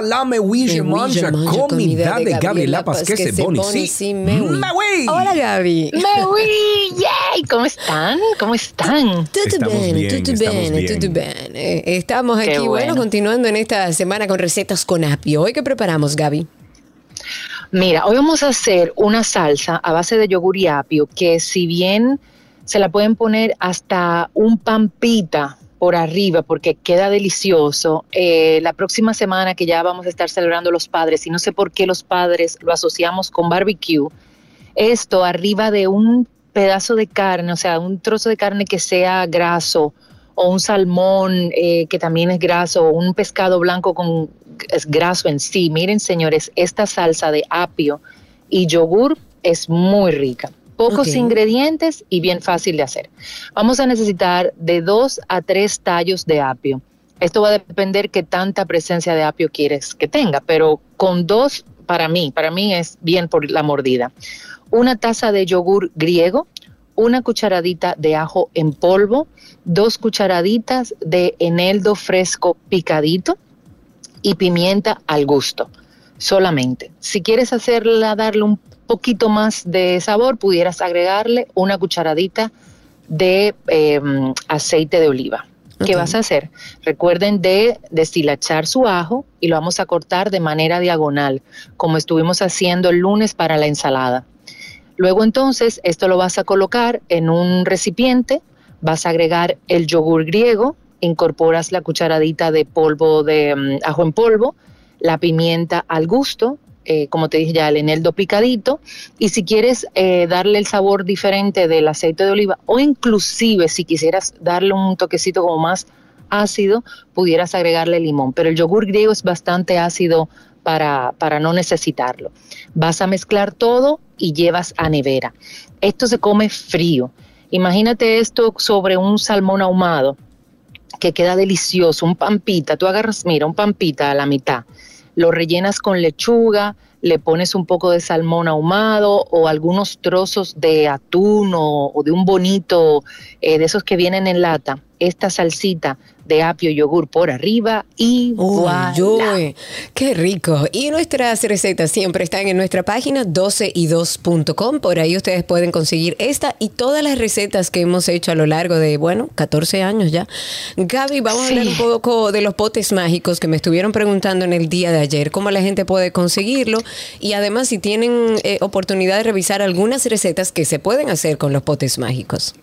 [SPEAKER 6] La la me
[SPEAKER 2] huilla, mancha,
[SPEAKER 6] comida de Gabriela Pasquese Boni. Sí,
[SPEAKER 2] sí, me huí. Hola, Gaby.
[SPEAKER 9] Me uy, yay. ¿Cómo están? ¿Cómo están?
[SPEAKER 2] Bene,
[SPEAKER 3] bien,
[SPEAKER 2] bene,
[SPEAKER 3] bien.
[SPEAKER 2] tutto bene. Estamos aquí, bueno,
[SPEAKER 9] bueno.
[SPEAKER 2] continuando en esta semana con recetas con apio. ¿Hoy qué preparamos, Gaby?
[SPEAKER 9] Mira, hoy vamos a hacer una salsa a base de yogur y apio que si bien se la pueden poner hasta un pampita por arriba porque queda delicioso, eh, la próxima semana que ya vamos a estar celebrando los padres y no sé por qué los padres lo asociamos con barbecue, esto arriba de un pedazo de carne, o sea, un trozo de carne que sea graso o un salmón eh, que también es graso o un pescado blanco con es graso en sí. Miren, señores, esta salsa de apio y yogur es muy rica. Pocos ingredientes y bien fácil de hacer. Vamos a necesitar de dos a tres tallos de apio. Esto va a depender qué tanta presencia de apio quieres que tenga, pero con dos, para mí, para mí es bien por la mordida. Una taza de yogur griego, una cucharadita de ajo en polvo, dos cucharaditas de eneldo fresco picadito y pimienta al gusto, solamente. Si quieres hacerla, darle un poquito más de sabor, pudieras agregarle una cucharadita de eh, aceite de oliva. ¿Qué vas a hacer? Recuerden de deshilachar su ajo y lo vamos a cortar de manera diagonal, como estuvimos haciendo el lunes para la ensalada. Luego entonces esto lo vas a colocar en un recipiente, vas a agregar el yogur griego, incorporas la cucharadita de polvo de mm, ajo en polvo, la pimienta al gusto, eh, como te dije ya, el eneldo picadito, y si quieres eh, darle el sabor diferente del aceite de oliva, o inclusive si quisieras darle un toquecito como más ácido, pudieras agregarle limón, pero el yogur griego es bastante ácido para, para no necesitarlo. Vas a mezclar todo y llevas a nevera. Esto se come frío. Imagínate esto sobre un salmón ahumado que queda delicioso, un pampita. Tú agarras, mira, un pampita a la mitad, lo rellenas con lechuga, le pones un poco de salmón ahumado o algunos trozos de atún o, de un bonito, eh, de esos que vienen en lata, esta salsita de apio y yogur por arriba y
[SPEAKER 2] Uy,
[SPEAKER 9] voilà.
[SPEAKER 2] qué rico. Y nuestras recetas siempre están en nuestra página 12y2.com. Por ahí ustedes pueden conseguir esta y todas las recetas que hemos hecho a lo largo de, bueno, 14 años ya. Gaby, vamos a hablar un poco de los potes mágicos que me estuvieron preguntando en el día de ayer, cómo la gente puede conseguirlo y además si tienen eh, oportunidad de revisar algunas recetas que se pueden hacer con los potes mágicos.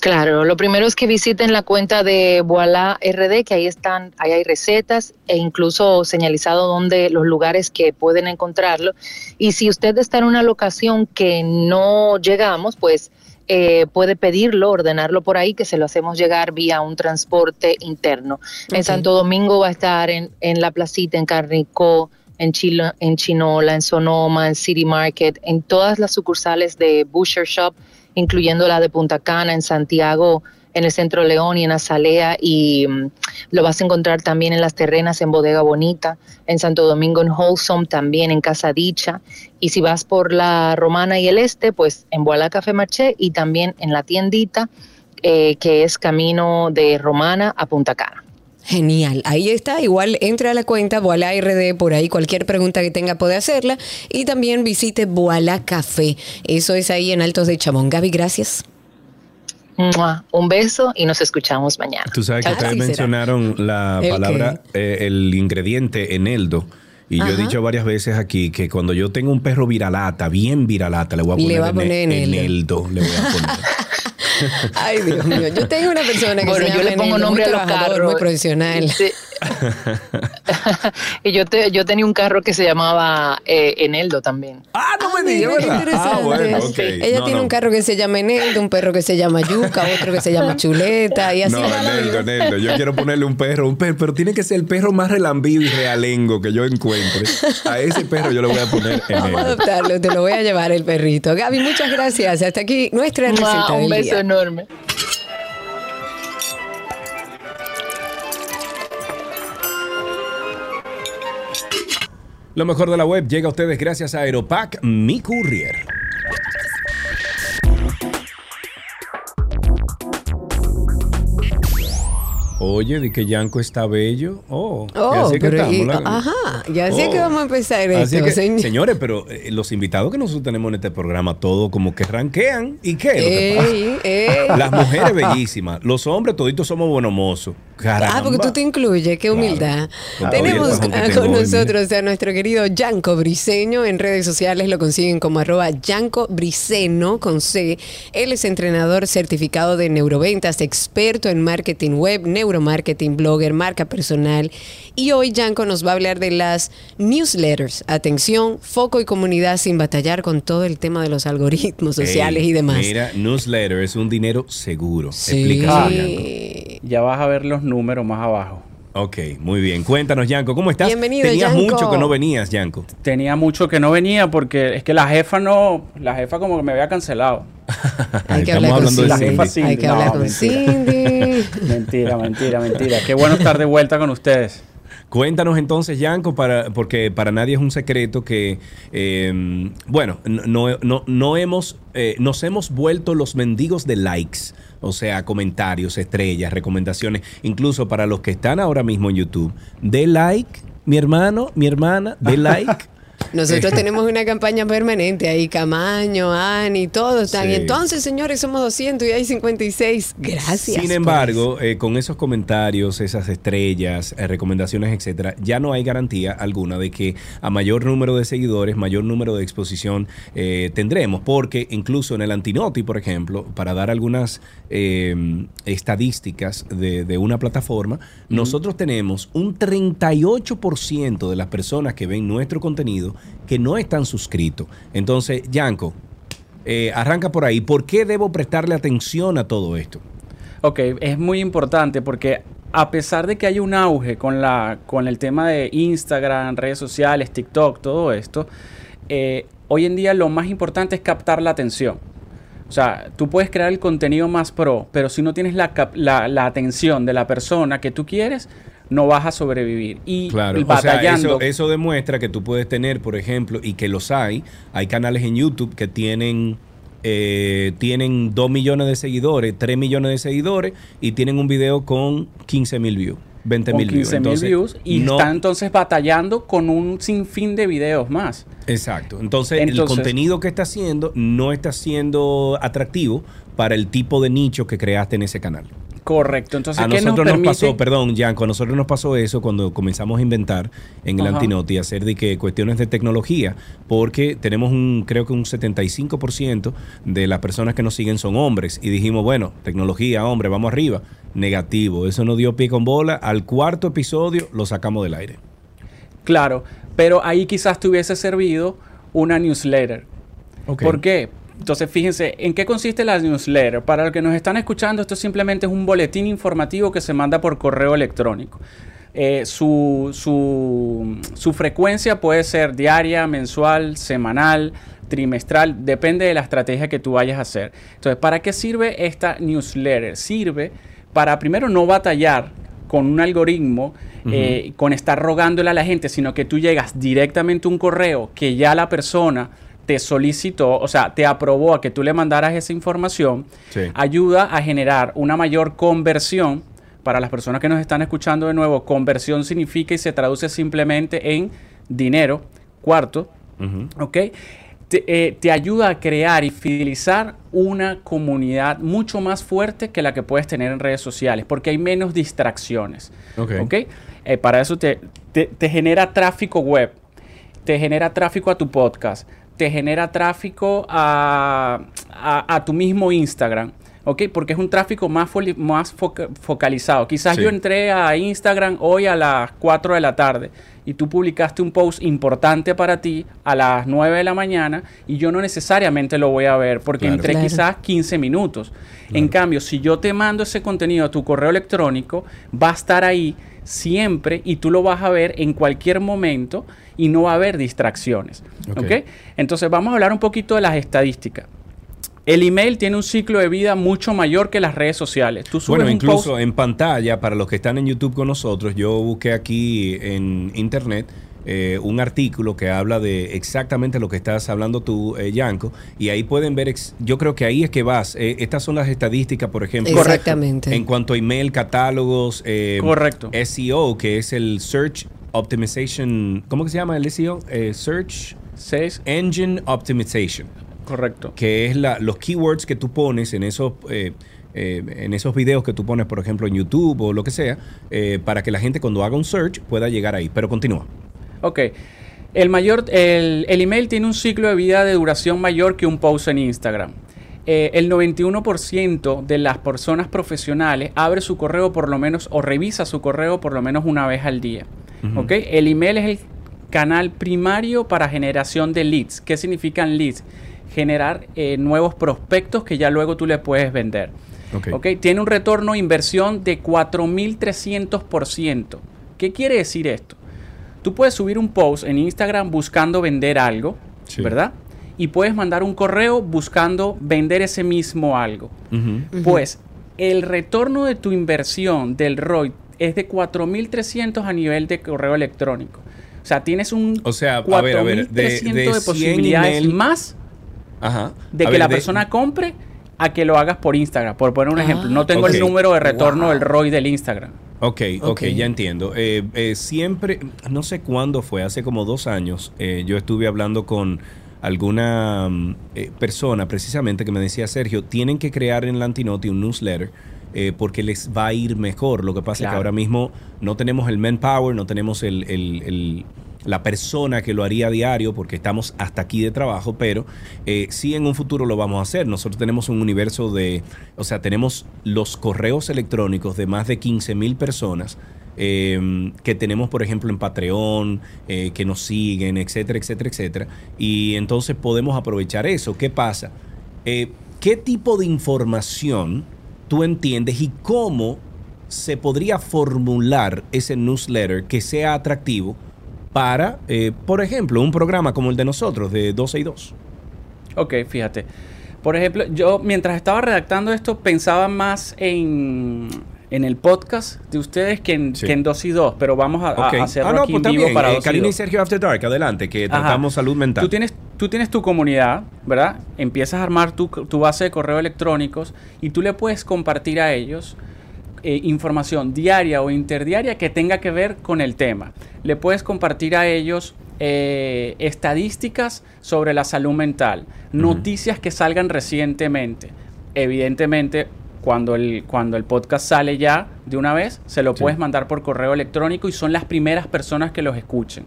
[SPEAKER 9] Claro, lo primero es que visiten la cuenta de Voilà RD, que ahí están, ahí hay recetas e incluso señalizado donde los lugares que pueden encontrarlo. Y si usted está en una locación que no llegamos, pues eh, puede pedirlo, ordenarlo por ahí, que se lo hacemos llegar vía un transporte interno. En. Santo Domingo va a estar en, en La Placita, en Carnicó, en, Chilo- en Chinola, en Sonoma, en City Market, en todas las sucursales de Butcher Shop, incluyendo la de Punta Cana, en Santiago, en el Centro León y en Azalea, y mm, lo vas a encontrar también en Las Terrenas, en Bodega Bonita, en Santo Domingo, en Wholesome, también en Casa Dicha, y si vas por la Romana y el Este, pues en Boala Café Marché y también en la tiendita, eh, que es camino de Romana a Punta Cana.
[SPEAKER 2] Genial, ahí está. Igual entra a la cuenta Boala RD, por ahí cualquier pregunta que tenga puede hacerla. Y también visite Boala Café. Eso es ahí en Altos de Chamón. Gaby, gracias.
[SPEAKER 9] Un beso y nos escuchamos mañana.
[SPEAKER 3] Tú sabes que
[SPEAKER 9] Chao,
[SPEAKER 3] ustedes mencionaron la
[SPEAKER 9] ¿El
[SPEAKER 3] palabra, eh, el ingrediente eneldo. Y yo he dicho varias veces aquí que cuando yo tengo un perro viralata, bien viralata, le voy a poner,
[SPEAKER 2] Le va a poner
[SPEAKER 3] ene-
[SPEAKER 2] eneldo.
[SPEAKER 3] eneldo. Le voy a poner.
[SPEAKER 2] Ay, Dios mío. Yo tengo una persona que
[SPEAKER 9] Bueno,
[SPEAKER 2] se
[SPEAKER 9] yo
[SPEAKER 2] llama
[SPEAKER 9] le pongo nombre
[SPEAKER 2] muy
[SPEAKER 9] a los carros.
[SPEAKER 2] muy profesional.
[SPEAKER 9] Sí. y yo, te- yo tenía un carro que se llamaba eh, Eneldo también.
[SPEAKER 3] Ah, no me
[SPEAKER 2] Mira, qué interesante. Ella tiene un carro que se llama Eneldo, un perro que se llama Yuca, otro que se llama Chuleta y así
[SPEAKER 3] No, Eneldo. Eneldo. Yo quiero ponerle un perro, un perro, pero tiene que ser el perro más relambido y realengo que yo encuentre. A ese perro yo le voy a poner
[SPEAKER 2] Vamos a
[SPEAKER 3] Eneldo.
[SPEAKER 2] adoptarlo, te lo voy a llevar el perrito. Gaby, muchas gracias. Hasta aquí nuestra receta
[SPEAKER 9] un beso
[SPEAKER 2] día.
[SPEAKER 9] enorme.
[SPEAKER 3] Lo mejor de la web llega a ustedes gracias a Aeropack, mi courier. Oye, di que Yanko está bello. Oh,
[SPEAKER 2] Oh,
[SPEAKER 3] ya sé que
[SPEAKER 2] pero
[SPEAKER 3] estamos,
[SPEAKER 2] y-
[SPEAKER 3] la-
[SPEAKER 2] ajá, ya sé
[SPEAKER 3] Oh.
[SPEAKER 2] que vamos a empezar esto,
[SPEAKER 3] que,
[SPEAKER 2] señor.
[SPEAKER 3] señores, pero eh, los invitados que nosotros tenemos en este programa, todos como que ranquean. ¿Y qué? lo que
[SPEAKER 2] Ey,
[SPEAKER 3] pasa?
[SPEAKER 2] ey.
[SPEAKER 3] Las mujeres bellísimas, los hombres toditos somos buenos Caramba.
[SPEAKER 2] Ah, porque tú te incluyes, qué humildad.
[SPEAKER 3] Todo
[SPEAKER 2] Tenemos con
[SPEAKER 3] hoy,
[SPEAKER 2] nosotros a nuestro querido Yanko Briseño. En redes sociales lo consiguen como arroba Yanko Briceno con C. Él es entrenador certificado de neuroventas, experto en marketing web, neuromarketing, blogger, marca personal. Y hoy Yanko nos va a hablar de las newsletters. Atención, foco y comunidad sin batallar con todo el tema de los algoritmos sociales y demás.
[SPEAKER 3] Mira, newsletter es un dinero seguro.
[SPEAKER 2] Sí.
[SPEAKER 10] Ya vas a ver los números más abajo.
[SPEAKER 3] Ok, muy bien. Cuéntanos, Yanko, ¿cómo estás?
[SPEAKER 10] Bienvenido,
[SPEAKER 3] Tenías
[SPEAKER 10] Yanko.
[SPEAKER 3] mucho que no venías, Yanko.
[SPEAKER 10] Tenía mucho que no venía porque es que la jefa no, la jefa como que me había cancelado.
[SPEAKER 2] Hay que
[SPEAKER 3] Estamos
[SPEAKER 2] hablar con
[SPEAKER 3] hablando de
[SPEAKER 10] La
[SPEAKER 3] Cindy.
[SPEAKER 10] jefa Cindy.
[SPEAKER 2] Hay que
[SPEAKER 10] No,
[SPEAKER 2] hablar con
[SPEAKER 10] mentira.
[SPEAKER 2] Cindy.
[SPEAKER 10] Mentira, mentira, mentira. Qué bueno estar de vuelta con ustedes.
[SPEAKER 3] Cuéntanos entonces, Yanko, para, porque para nadie es un secreto que, eh, bueno, no, no, no hemos, eh, nos hemos vuelto los mendigos de likes, o sea, comentarios, estrellas, recomendaciones, incluso para los que están ahora mismo en YouTube. De like, mi hermano, mi hermana, de like.
[SPEAKER 2] Nosotros
[SPEAKER 3] Eh,
[SPEAKER 2] tenemos una campaña permanente ahí, Camaño, Ani, todos están.
[SPEAKER 3] Sí.
[SPEAKER 2] Y entonces, señores, somos 200 y hay 56. Gracias.
[SPEAKER 3] Sin embargo, eh, con esos comentarios, esas estrellas, eh, recomendaciones, etcétera, ya no hay garantía alguna de que a mayor número de seguidores, mayor número de exposición eh, tendremos, porque incluso en el Antinoti, por ejemplo, para dar algunas eh, estadísticas de, de una plataforma, nosotros tenemos un 38% de las personas que ven nuestro contenido que no están suscritos. Entonces, Yanko, eh, arranca por ahí. ¿Por qué debo prestarle atención a todo esto?
[SPEAKER 10] Ok, es muy importante porque a pesar de que hay un auge con, la, con el tema de Instagram, redes sociales, TikTok, todo esto, eh, hoy en día lo más importante es captar la atención. O sea, tú puedes crear el contenido más pro, pero si no tienes la, la atención de la persona que tú quieres, no vas a sobrevivir. Y
[SPEAKER 3] Claro, o sea,
[SPEAKER 10] batallando.
[SPEAKER 3] eso, eso demuestra que tú puedes tener, por ejemplo, y que los hay, hay canales en YouTube que tienen eh, tienen 2 millones de seguidores, 3 millones de seguidores y tienen un video con 15 mil views. 20
[SPEAKER 10] con
[SPEAKER 3] mil views.
[SPEAKER 10] 15 mil
[SPEAKER 3] Entonces,
[SPEAKER 10] views y
[SPEAKER 3] no-
[SPEAKER 10] está entonces batallando con un sinfín de videos más.
[SPEAKER 3] Exacto. Entonces, el
[SPEAKER 10] Entonces-
[SPEAKER 3] contenido que está haciendo no está siendo atractivo para el tipo de nicho que creaste en ese canal.
[SPEAKER 10] Correcto. Entonces,
[SPEAKER 3] a
[SPEAKER 10] ¿qué
[SPEAKER 3] nosotros
[SPEAKER 10] nos permite?
[SPEAKER 3] pasó, perdón, Yanko, a nosotros nos pasó eso cuando comenzamos a inventar en el
[SPEAKER 10] Ajá.
[SPEAKER 3] Antinoti, hacer de que cuestiones de tecnología, porque tenemos un, creo que un 75% de las personas que nos siguen son hombres. Y dijimos, bueno, tecnología, hombre, vamos arriba. Negativo. Eso nos dio pie con bola. Al cuarto episodio lo sacamos del aire.
[SPEAKER 10] Claro, pero ahí quizás te hubiese servido una newsletter.
[SPEAKER 3] Ok.
[SPEAKER 10] ¿Por qué? Entonces, fíjense, ¿en qué consiste la newsletter? Para los que nos están escuchando, esto simplemente es un boletín informativo que se manda por correo electrónico. Eh, su, su- su frecuencia puede ser diaria, mensual, semanal, trimestral, depende de la estrategia que tú vayas a hacer. Entonces, ¿para qué sirve esta newsletter? Sirve para primero no batallar con un algoritmo, eh, con estar rogándole a la gente, sino que tú llegas directamente a un correo que ya la persona te solicitó, o sea, te aprobó a que tú le mandaras esa información,
[SPEAKER 3] Sí.
[SPEAKER 10] ayuda a generar una mayor conversión. Para las personas que nos están escuchando de nuevo, conversión significa y se traduce simplemente en dinero, cuarto. ¿ok? Te, eh, te ayuda a crear y fidelizar una comunidad mucho más fuerte que la que puedes tener en redes sociales, porque hay menos distracciones.
[SPEAKER 3] Ok.
[SPEAKER 10] Eh, para eso te, te- te genera tráfico web, te genera tráfico a tu podcast, te genera tráfico a, a- tu mismo Instagram. ¿Ok? Porque es un tráfico más, más foca- focalizado. Quizás
[SPEAKER 3] Sí.
[SPEAKER 10] yo entré a Instagram hoy a las 4 de la tarde y tú publicaste un post importante para ti a las 9 de la mañana y yo no necesariamente lo voy a ver porque
[SPEAKER 3] Claro.
[SPEAKER 10] entré
[SPEAKER 2] Claro.
[SPEAKER 10] quizás 15 minutos. En cambio, si yo te mando ese contenido a tu correo electrónico, va a estar ahí siempre y tú lo vas a ver en cualquier momento y no va a haber distracciones.
[SPEAKER 3] Ok.
[SPEAKER 10] ¿ok? Entonces vamos a hablar un poquito de las estadísticas. El email tiene un ciclo de vida mucho mayor que las redes sociales. Tú subes
[SPEAKER 3] Bueno,
[SPEAKER 10] un
[SPEAKER 3] incluso
[SPEAKER 10] post-
[SPEAKER 3] en pantalla, para los que están en YouTube con nosotros, yo busqué aquí en internet eh, un artículo que habla de exactamente lo que estás hablando tú, eh, Yanko, y ahí pueden ver, ex- yo creo que ahí es que vas. Eh, estas son las estadísticas, por ejemplo.
[SPEAKER 2] Exactamente.
[SPEAKER 3] En cuanto a email, catálogos, eh,
[SPEAKER 10] Correcto.
[SPEAKER 3] SEO, que es el Search Optimization, ¿cómo que se llama el SEO? Eh, Search. Engine Optimization
[SPEAKER 10] Correcto.
[SPEAKER 3] que es la, los keywords que tú pones en esos, eh, eh, en esos videos que tú pones, por ejemplo, en YouTube o lo que sea, eh, para que la gente cuando haga un search pueda llegar ahí. Pero continúa.
[SPEAKER 10] Ok. El, mayor, el, el email tiene un ciclo de vida de duración mayor que un post en Instagram. Eh, el 91% de las personas profesionales abre su correo por lo menos o revisa su correo por lo menos una vez al día. ¿ok? El email es el canal primario para generación de leads. ¿Qué significan leads? Generar eh, nuevos prospectos que ya luego tú le puedes vender.
[SPEAKER 3] Ok.
[SPEAKER 10] ¿ok? Tiene un retorno de inversión de 4.300%. ¿Qué quiere decir esto? Tú puedes subir un post en Instagram buscando vender algo,
[SPEAKER 3] Sí.
[SPEAKER 10] ¿verdad? Y puedes mandar un correo buscando vender ese mismo algo. Pues el retorno de tu inversión del ROI es de 4.300 a nivel de correo electrónico. O sea, tienes un
[SPEAKER 3] O sea, a ver, a ver, de-
[SPEAKER 10] 4.300
[SPEAKER 3] de
[SPEAKER 10] de,
[SPEAKER 3] 100
[SPEAKER 10] posibilidades
[SPEAKER 3] email-
[SPEAKER 10] más
[SPEAKER 3] Ajá.
[SPEAKER 10] de
[SPEAKER 3] A
[SPEAKER 10] que
[SPEAKER 3] ver,
[SPEAKER 10] la
[SPEAKER 3] de-
[SPEAKER 10] persona compre a que lo hagas por Instagram. Por poner un
[SPEAKER 2] Ah,
[SPEAKER 10] ejemplo, no tengo
[SPEAKER 3] ok.
[SPEAKER 10] el número de retorno
[SPEAKER 2] Wow.
[SPEAKER 10] del ROI del Instagram.
[SPEAKER 3] Ok, ok,
[SPEAKER 2] Ok.
[SPEAKER 3] ya entiendo. Eh, eh, siempre, no sé cuándo fue, hace como dos años, eh, yo estuve hablando con alguna mm, eh, persona precisamente que me decía, Sergio, tienen que crear en la Antinoti un newsletter eh, porque les va a ir mejor. Lo que pasa es que ahora mismo no tenemos el manpower, no tenemos el, el- el- la persona que lo haría diario porque estamos hasta aquí de trabajo, pero eh, sí en un futuro lo vamos a hacer. Nosotros tenemos un universo de, o sea, tenemos los correos electrónicos de más de 15 mil personas eh, que tenemos, por ejemplo, en Patreon, eh, que nos siguen, etcétera, etcétera, etcétera. Y entonces podemos aprovechar eso. ¿Qué pasa? Eh, ¿Qué tipo de información tú entiendes y cómo se podría formular ese newsletter que sea atractivo para, eh, por ejemplo, un programa como el de nosotros, de 12 y 2?
[SPEAKER 10] Ok, fíjate. Por ejemplo, yo mientras estaba redactando esto pensaba más en, en el podcast de ustedes que en,
[SPEAKER 3] Sí.
[SPEAKER 10] que en 2 y 2, pero vamos a, a
[SPEAKER 3] Ok.
[SPEAKER 10] hacerlo
[SPEAKER 3] Ah, no,
[SPEAKER 10] aquí
[SPEAKER 3] pues
[SPEAKER 10] en vivo para
[SPEAKER 3] Eh,
[SPEAKER 10] 2 y
[SPEAKER 3] Karina y
[SPEAKER 10] 2.
[SPEAKER 3] Sergio After Dark, adelante, que
[SPEAKER 10] Ajá.
[SPEAKER 3] tratamos salud mental.
[SPEAKER 10] Tú tienes tú tienes tu comunidad, ¿verdad? Empiezas a armar tu, tu base de correo electrónicos y tú le puedes compartir a ellos eh, información diaria o interdiaria que tenga que ver con el tema. Le puedes compartir a ellos eh, estadísticas sobre la salud mental, noticias que salgan recientemente. Evidentemente, cuando el, cuando el podcast sale ya de una vez, se lo
[SPEAKER 3] Sí.
[SPEAKER 10] puedes mandar por correo electrónico y son las primeras personas que los escuchen.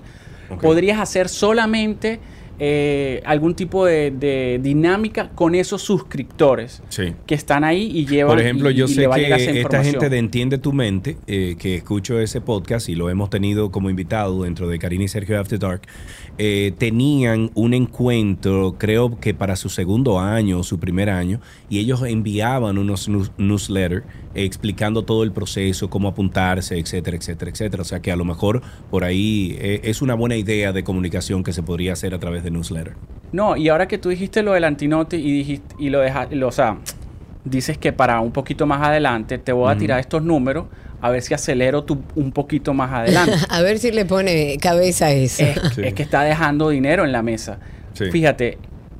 [SPEAKER 10] Podrías hacer solamente eh, algún tipo de, de dinámica con esos suscriptores
[SPEAKER 3] Sí.
[SPEAKER 10] que están ahí y llevan.
[SPEAKER 3] Por ejemplo,
[SPEAKER 10] y-
[SPEAKER 3] yo
[SPEAKER 10] y
[SPEAKER 3] sé que esta gente de Entiende tu Mente, eh, que escucho ese podcast y lo hemos tenido como invitado dentro de Karina y Sergio After Dark, eh, tenían un encuentro, creo que para su segundo año o su primer año, y ellos enviaban unos news- newsletters explicando todo el proceso, cómo apuntarse, etcétera, etcétera, etcétera. O sea que a lo mejor por ahí eh, es una buena idea de comunicación que se podría hacer a través de newsletter.
[SPEAKER 10] No, y ahora que tú dijiste lo del antinote y dijiste, y lo dejaste, o sea, dices que para un poquito más adelante te voy a tirar estos números a ver si acelero tu, un poquito más adelante.
[SPEAKER 2] A ver si le pone cabeza a eso.
[SPEAKER 10] es, es que está dejando dinero en la mesa.
[SPEAKER 3] Sí.
[SPEAKER 10] Fíjate,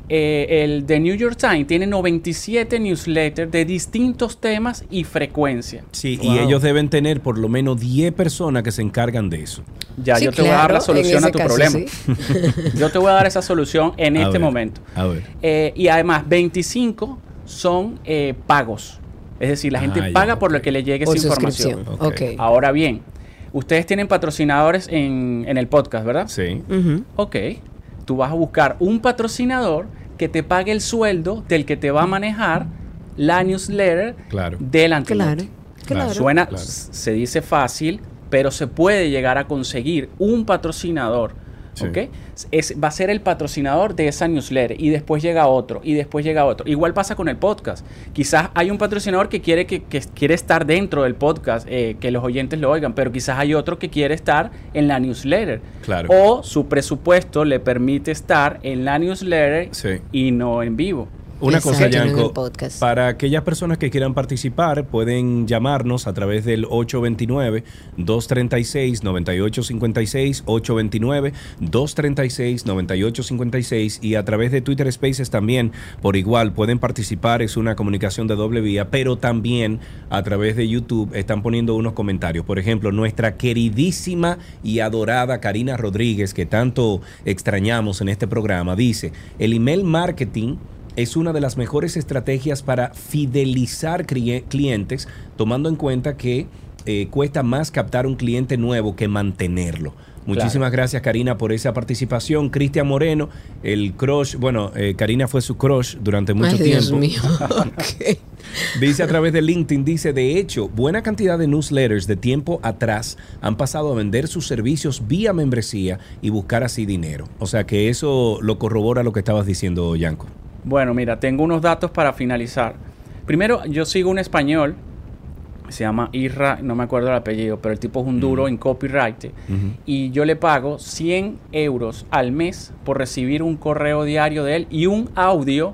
[SPEAKER 10] eh, el The New York Times tiene 97 newsletters de distintos temas y frecuencia.
[SPEAKER 3] Sí,
[SPEAKER 10] Wow.
[SPEAKER 3] y ellos deben tener por lo menos 10 personas que se encargan de eso.
[SPEAKER 10] Ya,
[SPEAKER 2] Sí,
[SPEAKER 10] yo te voy a dar la solución a tu
[SPEAKER 2] caso,
[SPEAKER 10] problema.
[SPEAKER 2] sí.
[SPEAKER 10] yo te voy a dar esa solución en
[SPEAKER 3] A
[SPEAKER 10] este
[SPEAKER 3] ver,
[SPEAKER 10] momento.
[SPEAKER 3] A ver.
[SPEAKER 10] Eh, y además, 25 son eh, pagos. Es decir, la gente
[SPEAKER 3] Ah, ya,
[SPEAKER 10] paga por lo que le llegue
[SPEAKER 2] Por
[SPEAKER 10] esa información.
[SPEAKER 2] suscripción. Ok.
[SPEAKER 10] Ahora bien, ustedes tienen patrocinadores en, en el podcast, ¿verdad?
[SPEAKER 3] Sí.
[SPEAKER 2] Ujú.
[SPEAKER 10] Ok. Tú vas a buscar un patrocinador que te pague el sueldo del que te va a manejar la newsletter
[SPEAKER 3] Claro.
[SPEAKER 10] del antinote.
[SPEAKER 2] Claro, claro.
[SPEAKER 10] Suena, se dice fácil, pero se puede llegar a conseguir un patrocinador.
[SPEAKER 3] Sí.
[SPEAKER 10] ¿ok? Es, va a ser el patrocinador de esa newsletter y después llega otro y después llega otro. Igual pasa con el podcast. Quizás hay un patrocinador que quiere, que, que quiere estar dentro del podcast, eh, que los oyentes lo oigan, pero quizás hay otro que quiere estar en la newsletter.
[SPEAKER 3] Claro.
[SPEAKER 10] O su presupuesto le permite estar en la newsletter
[SPEAKER 3] Sí.
[SPEAKER 10] y no en vivo.
[SPEAKER 3] Una cosa,
[SPEAKER 2] Exacto,
[SPEAKER 3] Yanko, para aquellas personas que quieran participar, pueden llamarnos a través del 829-236-9856, 829-236-9856 y a través de Twitter Spaces también, por igual, pueden participar, es una comunicación de doble vía, pero también a través de YouTube están poniendo unos comentarios. Por ejemplo, nuestra queridísima y adorada Karina Rodríguez, que tanto extrañamos en este programa, dice, el email marketing es una de las mejores estrategias para fidelizar clie- clientes, tomando en cuenta que eh, cuesta más captar un cliente nuevo que mantenerlo. Muchísimas gracias Karina por esa participación. Cristian Moreno, el crush, bueno, eh, Karina fue su crush durante mucho
[SPEAKER 2] Ay, Dios
[SPEAKER 3] tiempo.
[SPEAKER 2] mío. Ok.
[SPEAKER 3] Dice a través de LinkedIn, dice, de hecho, buena cantidad de newsletters de tiempo atrás han pasado a vender sus servicios vía membresía y buscar así dinero. O sea que eso lo corrobora lo que estabas diciendo, Yanko.
[SPEAKER 10] Bueno, mira, tengo unos datos para finalizar. Primero, yo sigo un español, se llama Irra, no me acuerdo el apellido, pero el tipo es un duro en copyright. Y yo le pago 100 euros al mes por recibir un correo diario de él y un audio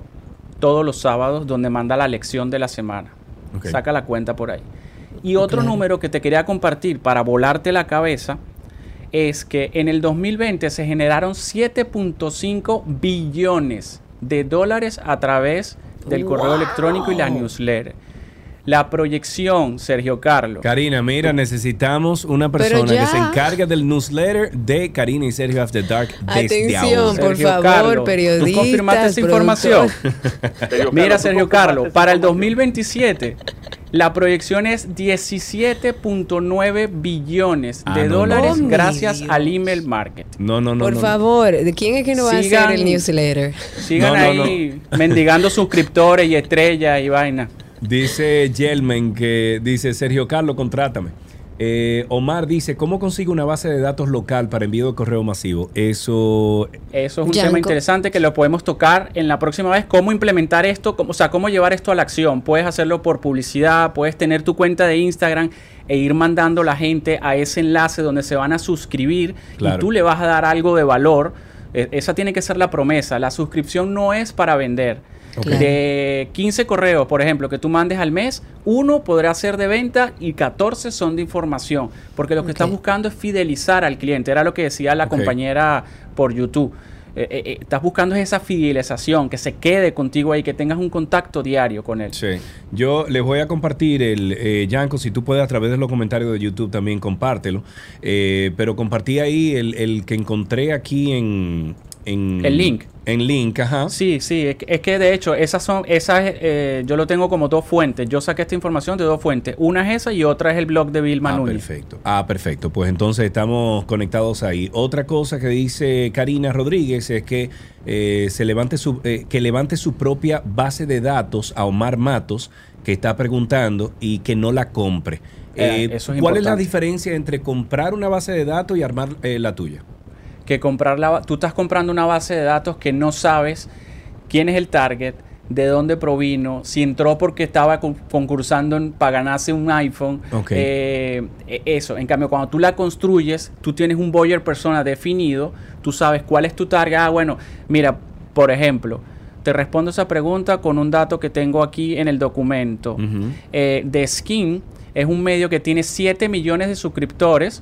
[SPEAKER 10] todos los sábados donde manda la lección de la semana. Saca la cuenta por ahí. Y otro número que te quería compartir para volarte la cabeza es que en el 2020 se generaron 7.5 billones de dólares a través del correo electrónico y la newsletter. La proyección, Sergio Carlos.
[SPEAKER 3] Karina, mira, necesitamos una persona que se encargue del newsletter de Karina y Sergio After Dark desde
[SPEAKER 2] Atención,
[SPEAKER 3] ahora.
[SPEAKER 2] por
[SPEAKER 10] Sergio
[SPEAKER 2] favor,
[SPEAKER 10] Carlos, ¿tú
[SPEAKER 2] periodistas,
[SPEAKER 10] confirmaste esa información? Mira, Sergio Carlos, para el 2027 la proyección es 17.9 billones
[SPEAKER 3] Ah,
[SPEAKER 10] de
[SPEAKER 3] no, no.
[SPEAKER 10] dólares
[SPEAKER 2] Oh,
[SPEAKER 10] gracias
[SPEAKER 2] Dios.
[SPEAKER 10] al email marketing.
[SPEAKER 3] No, no, no.
[SPEAKER 2] Por
[SPEAKER 3] no.
[SPEAKER 2] favor, ¿de quién es que no va a hacer el newsletter?
[SPEAKER 10] Sigan
[SPEAKER 3] No, no,
[SPEAKER 10] ahí mendigando suscriptores y estrellas y vaina.
[SPEAKER 3] Dice Yelmen que dice Sergio Carlos, contrátame. Eh, Omar dice, ¿cómo consigo una base de datos local para envío de correo masivo? Eso,
[SPEAKER 10] Eso es un
[SPEAKER 2] Yanko.
[SPEAKER 10] tema interesante que lo podemos tocar en la próxima vez. Cómo implementar esto, cómo- o sea, cómo llevar esto a la acción. Puedes hacerlo por publicidad, puedes tener tu cuenta de Instagram e ir mandando a la gente a ese enlace donde se van a suscribir
[SPEAKER 3] Claro.
[SPEAKER 10] y tú le vas a dar algo de valor. E- Esa tiene que ser la promesa. La suscripción no es para vender. De 15 correos, por ejemplo, que tú mandes al mes, uno podrá ser de venta y 14 son de información. Porque lo que estás buscando es fidelizar al cliente. Era lo que decía la compañera por YouTube. eh, eh, eh, estás buscando esa fidelización, que se quede contigo ahí, que tengas un contacto diario con él.
[SPEAKER 3] Sí. Yo les voy a compartir el, eh, Yanko, si tú puedes a través de los comentarios de YouTube también compártelo. Pero compartí ahí el, el que encontré aquí en, en...
[SPEAKER 10] El link.
[SPEAKER 3] En link, ajá.
[SPEAKER 10] Sí, sí, es que, es que de hecho esas son, esas, eh, yo lo tengo como dos fuentes. Yo saqué esta información de dos fuentes. Una es esa y otra es el blog de Bill
[SPEAKER 3] Ah,
[SPEAKER 10] Núñez.
[SPEAKER 3] perfecto. Ah, perfecto. Pues entonces estamos conectados ahí. Otra cosa que dice Karina Rodríguez es que eh, se levante su, eh, que levante su propia base de datos a Omar Matos, que está preguntando, y que no la compre.
[SPEAKER 10] Eh,
[SPEAKER 3] Eh,
[SPEAKER 10] eso es
[SPEAKER 3] ¿Cuál es la diferencia entre comprar una base de datos y armar eh, la tuya?
[SPEAKER 10] Que comprar la, tú estás comprando una base de datos que no sabes quién es el target, de dónde provino, si entró porque estaba con- concursando en- para ganarse un iPhone. Eh, eh, eso, en cambio, cuando tú la construyes, tú tienes un buyer persona definido, tú sabes cuál es tu target. Ah, bueno, mira, por ejemplo, te respondo esa pregunta con un dato que tengo aquí en el documento. Eh, The Skin es un medio que tiene 7 millones de suscriptores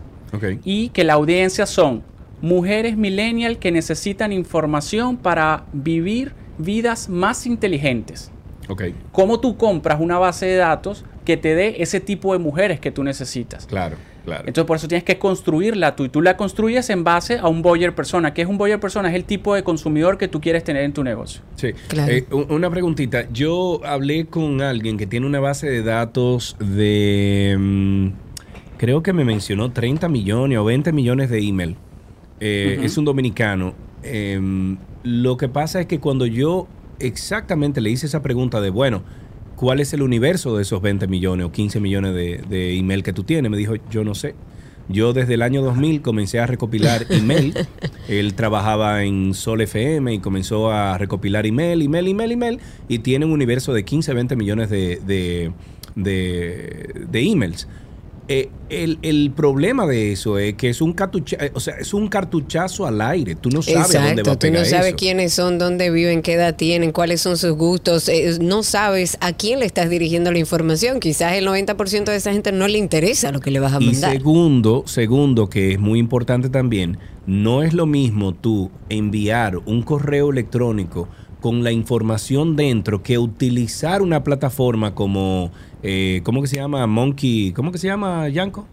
[SPEAKER 10] y que la audiencia son mujeres millennial que necesitan información para vivir vidas más inteligentes.
[SPEAKER 3] Ok.
[SPEAKER 10] ¿Cómo tú compras una base de datos que te dé ese tipo de mujeres que tú necesitas?
[SPEAKER 3] Claro, claro.
[SPEAKER 10] Entonces por eso tienes que construirla tú y tú la construyes en base a un buyer persona. ¿Qué es un buyer persona? Es el tipo de consumidor que tú quieres tener en tu negocio.
[SPEAKER 3] Sí.
[SPEAKER 10] Claro.
[SPEAKER 3] Eh, una preguntita. Yo hablé con alguien que tiene una base de datos de. mm, creo que me mencionó 30 millones o 20 millones de email. Eh. Es un dominicano. Em, lo que pasa es que cuando yo exactamente le hice esa pregunta de, bueno, ¿cuál es el universo de esos 20 millones o 15 millones de, de email que tú tienes? Me dijo, yo no sé. Yo desde el año 2000 comencé a recopilar email. Él trabajaba en Sol FM y comenzó a recopilar email, email, email, email. Y tiene un universo de 15, 20 millones de, de, de- de emails. Eh, el, el problema de eso es que es un, cartucha- eh, o sea, es un cartuchazo al aire. Tú no sabes a dónde va a
[SPEAKER 2] tú
[SPEAKER 3] pegar
[SPEAKER 2] no sabes
[SPEAKER 3] eso.
[SPEAKER 2] quiénes son, dónde viven, qué edad tienen, cuáles son sus gustos, eh, no sabes a quién le estás dirigiendo la información. Quizás el 90% de esa gente no le interesa lo que le vas a
[SPEAKER 3] Y
[SPEAKER 2] mandar.
[SPEAKER 3] segundo, segundo, que es muy importante también, no es lo mismo tú enviar un correo electrónico con la información dentro que utilizar una plataforma como, eh, ¿cómo que se llama? Monkey, ¿cómo que se llama, Yanko?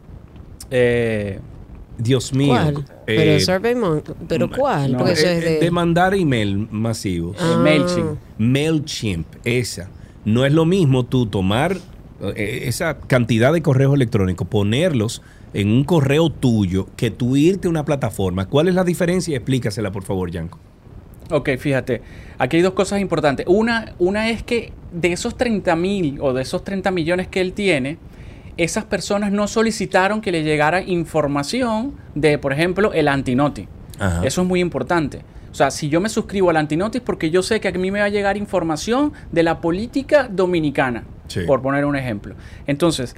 [SPEAKER 3] Dios mío.
[SPEAKER 2] ¿Cuál?
[SPEAKER 3] Eh,
[SPEAKER 2] pero SurveyMonkey, pero ¿cuál?
[SPEAKER 3] no,
[SPEAKER 2] Porque eso
[SPEAKER 3] eh,
[SPEAKER 2] es de...
[SPEAKER 3] de mandar email masivos.
[SPEAKER 2] Ah. MailChimp.
[SPEAKER 3] MailChimp, esa. No es lo mismo tú tomar eh, esa cantidad de correos electrónicos, ponerlos en un correo tuyo, que tú irte a una plataforma. ¿Cuál es la diferencia? Explícasela, por favor, Yanko.
[SPEAKER 10] Ok, fíjate, aquí hay dos cosas importantes. Una, una es que de esos 30 mil o de esos 30 millones que él tiene, esas personas no solicitaron que le llegara información de, por ejemplo, el antinoti.
[SPEAKER 3] Ajá.
[SPEAKER 10] Eso es muy importante. O sea, si yo me suscribo al antinoti es porque yo sé que a mí me va a llegar información de la política dominicana,
[SPEAKER 3] Sí.
[SPEAKER 10] por poner un ejemplo. Entonces,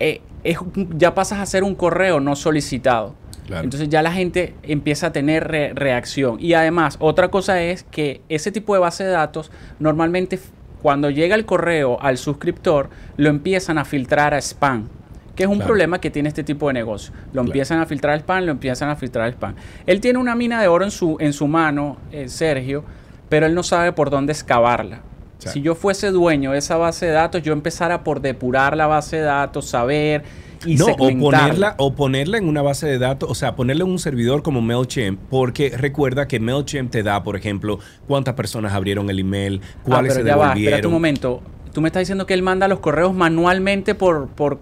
[SPEAKER 10] eh, es ya pasas a ser un correo no solicitado.
[SPEAKER 3] Claro.
[SPEAKER 10] Entonces ya la gente empieza a tener re- reacción. Y además, otra cosa es que ese tipo de base de datos normalmente cuando llega el correo al suscriptor lo empiezan a filtrar a spam. Que es un
[SPEAKER 11] Claro.
[SPEAKER 10] problema que tiene este tipo de negocio. Lo empiezan a filtrar a spam, lo empiezan a filtrar a spam. Él tiene una mina de oro en su, en su mano, eh, Sergio, pero él no sabe por dónde excavarla. Si yo fuese dueño de esa base de datos, yo empezara por depurar la base de datos, saber y
[SPEAKER 3] no, o ponerla, o ponerla en una base de datos, o sea, ponerla en un servidor como MailChimp, porque recuerda que MailChimp te da, por ejemplo, cuántas personas abrieron el email,
[SPEAKER 10] Ah,
[SPEAKER 3] cuáles
[SPEAKER 10] pero
[SPEAKER 3] se
[SPEAKER 10] ya va,
[SPEAKER 3] devolvieron.
[SPEAKER 10] espérate un momento. Tú me estás diciendo que él manda los correos manualmente por, por,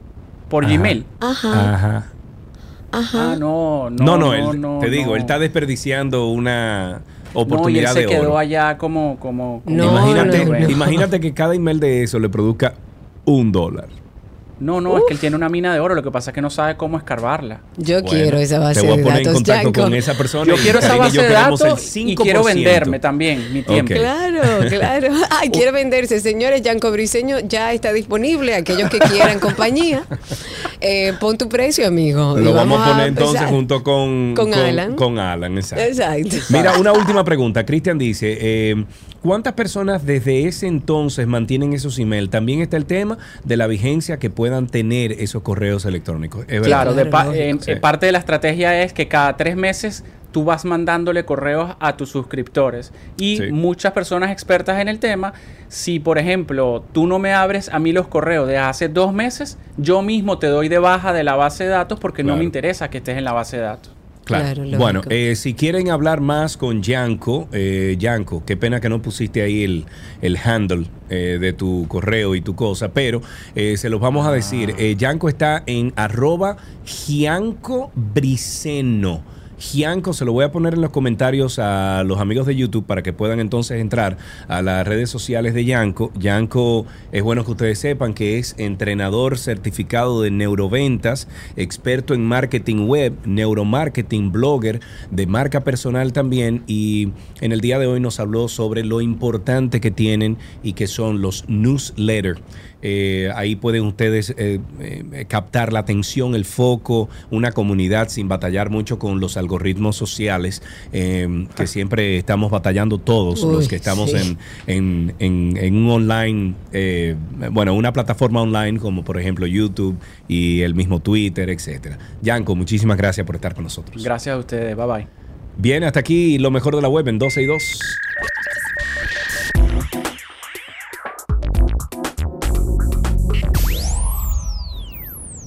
[SPEAKER 10] por
[SPEAKER 3] Ajá.
[SPEAKER 10] Gmail.
[SPEAKER 2] Ajá.
[SPEAKER 3] Ajá.
[SPEAKER 10] Ah, no, no.
[SPEAKER 3] No, no,
[SPEAKER 10] no,
[SPEAKER 3] él-
[SPEAKER 10] no,
[SPEAKER 3] te digo,
[SPEAKER 10] no.
[SPEAKER 3] él está desperdiciando una
[SPEAKER 10] No, y él
[SPEAKER 3] oportunidad
[SPEAKER 10] se quedó
[SPEAKER 3] oro.
[SPEAKER 10] allá como, como, como-
[SPEAKER 3] imagínate,
[SPEAKER 10] no, no.
[SPEAKER 3] imagínate que cada email de eso le produzca un dólar.
[SPEAKER 10] No, no, es que él tiene una mina de oro, lo que pasa es que no sabe cómo escarbarla.
[SPEAKER 2] Yo
[SPEAKER 3] Bueno,
[SPEAKER 2] quiero esa base
[SPEAKER 3] te voy a
[SPEAKER 2] de
[SPEAKER 3] poner en
[SPEAKER 2] datos.
[SPEAKER 3] contacto
[SPEAKER 2] Yanko.
[SPEAKER 3] con esa persona.
[SPEAKER 10] Yo quiero esa base de datos y
[SPEAKER 3] 5%.
[SPEAKER 10] quiero venderme también mi tiempo.
[SPEAKER 2] Claro, claro. Ay, quiere venderse. Señores, Yanko Briseño ya está disponible. Aquellos que quieran compañía, eh, pon tu precio, amigo.
[SPEAKER 3] Lo vamos a poner entonces junto con,
[SPEAKER 2] Con Alan.
[SPEAKER 3] Con Alan, exacto.
[SPEAKER 2] Exacto.
[SPEAKER 3] Mira, una última pregunta. Cristian dice, eh, ¿Cuántas personas desde ese entonces mantienen esos emails? También está el tema de la vigencia que puedan tener esos correos electrónicos. ¿Es?
[SPEAKER 10] Claro, de pa- eh,
[SPEAKER 3] Sí.
[SPEAKER 10] eh, parte de la estrategia es que cada tres meses tú vas mandándole correos a tus suscriptores. Y
[SPEAKER 3] Sí.
[SPEAKER 10] muchas personas expertas en el tema, si por ejemplo tú no me abres a mí los correos de hace dos meses, yo mismo te doy de baja de la base de datos porque no me interesa que estés en la base de datos.
[SPEAKER 3] Claro.
[SPEAKER 2] Claro,
[SPEAKER 3] bueno, eh, si quieren hablar más con Yanko, eh, Yanko, qué pena que no pusiste ahí el, el handle eh, de tu correo y tu cosa, pero eh, se los vamos a decir. Eh, Yanko está en arroba Gianco Briceno. Gianco, se lo voy a poner en los comentarios a los amigos de YouTube para que puedan entonces entrar a las redes sociales de Yanko. Yanko es bueno que ustedes sepan que es entrenador certificado de neuroventas, experto en marketing web, neuromarketing, blogger, de marca personal también y en el día de hoy nos habló sobre lo importante que tienen y que son los newsletters. Eh, ahí pueden ustedes eh, eh, captar la atención, el foco, una comunidad sin batallar mucho con los algoritmos sociales, eh, que siempre estamos batallando todos los que estamos
[SPEAKER 2] sí.
[SPEAKER 3] en, en, en- en un online, eh, bueno, una plataforma online como por ejemplo YouTube y el mismo Twitter, etcétera. Yanko, muchísimas gracias por estar con nosotros.
[SPEAKER 10] Gracias a ustedes. Bye bye.
[SPEAKER 3] Bien, hasta aquí lo mejor de la web en 12 y 2.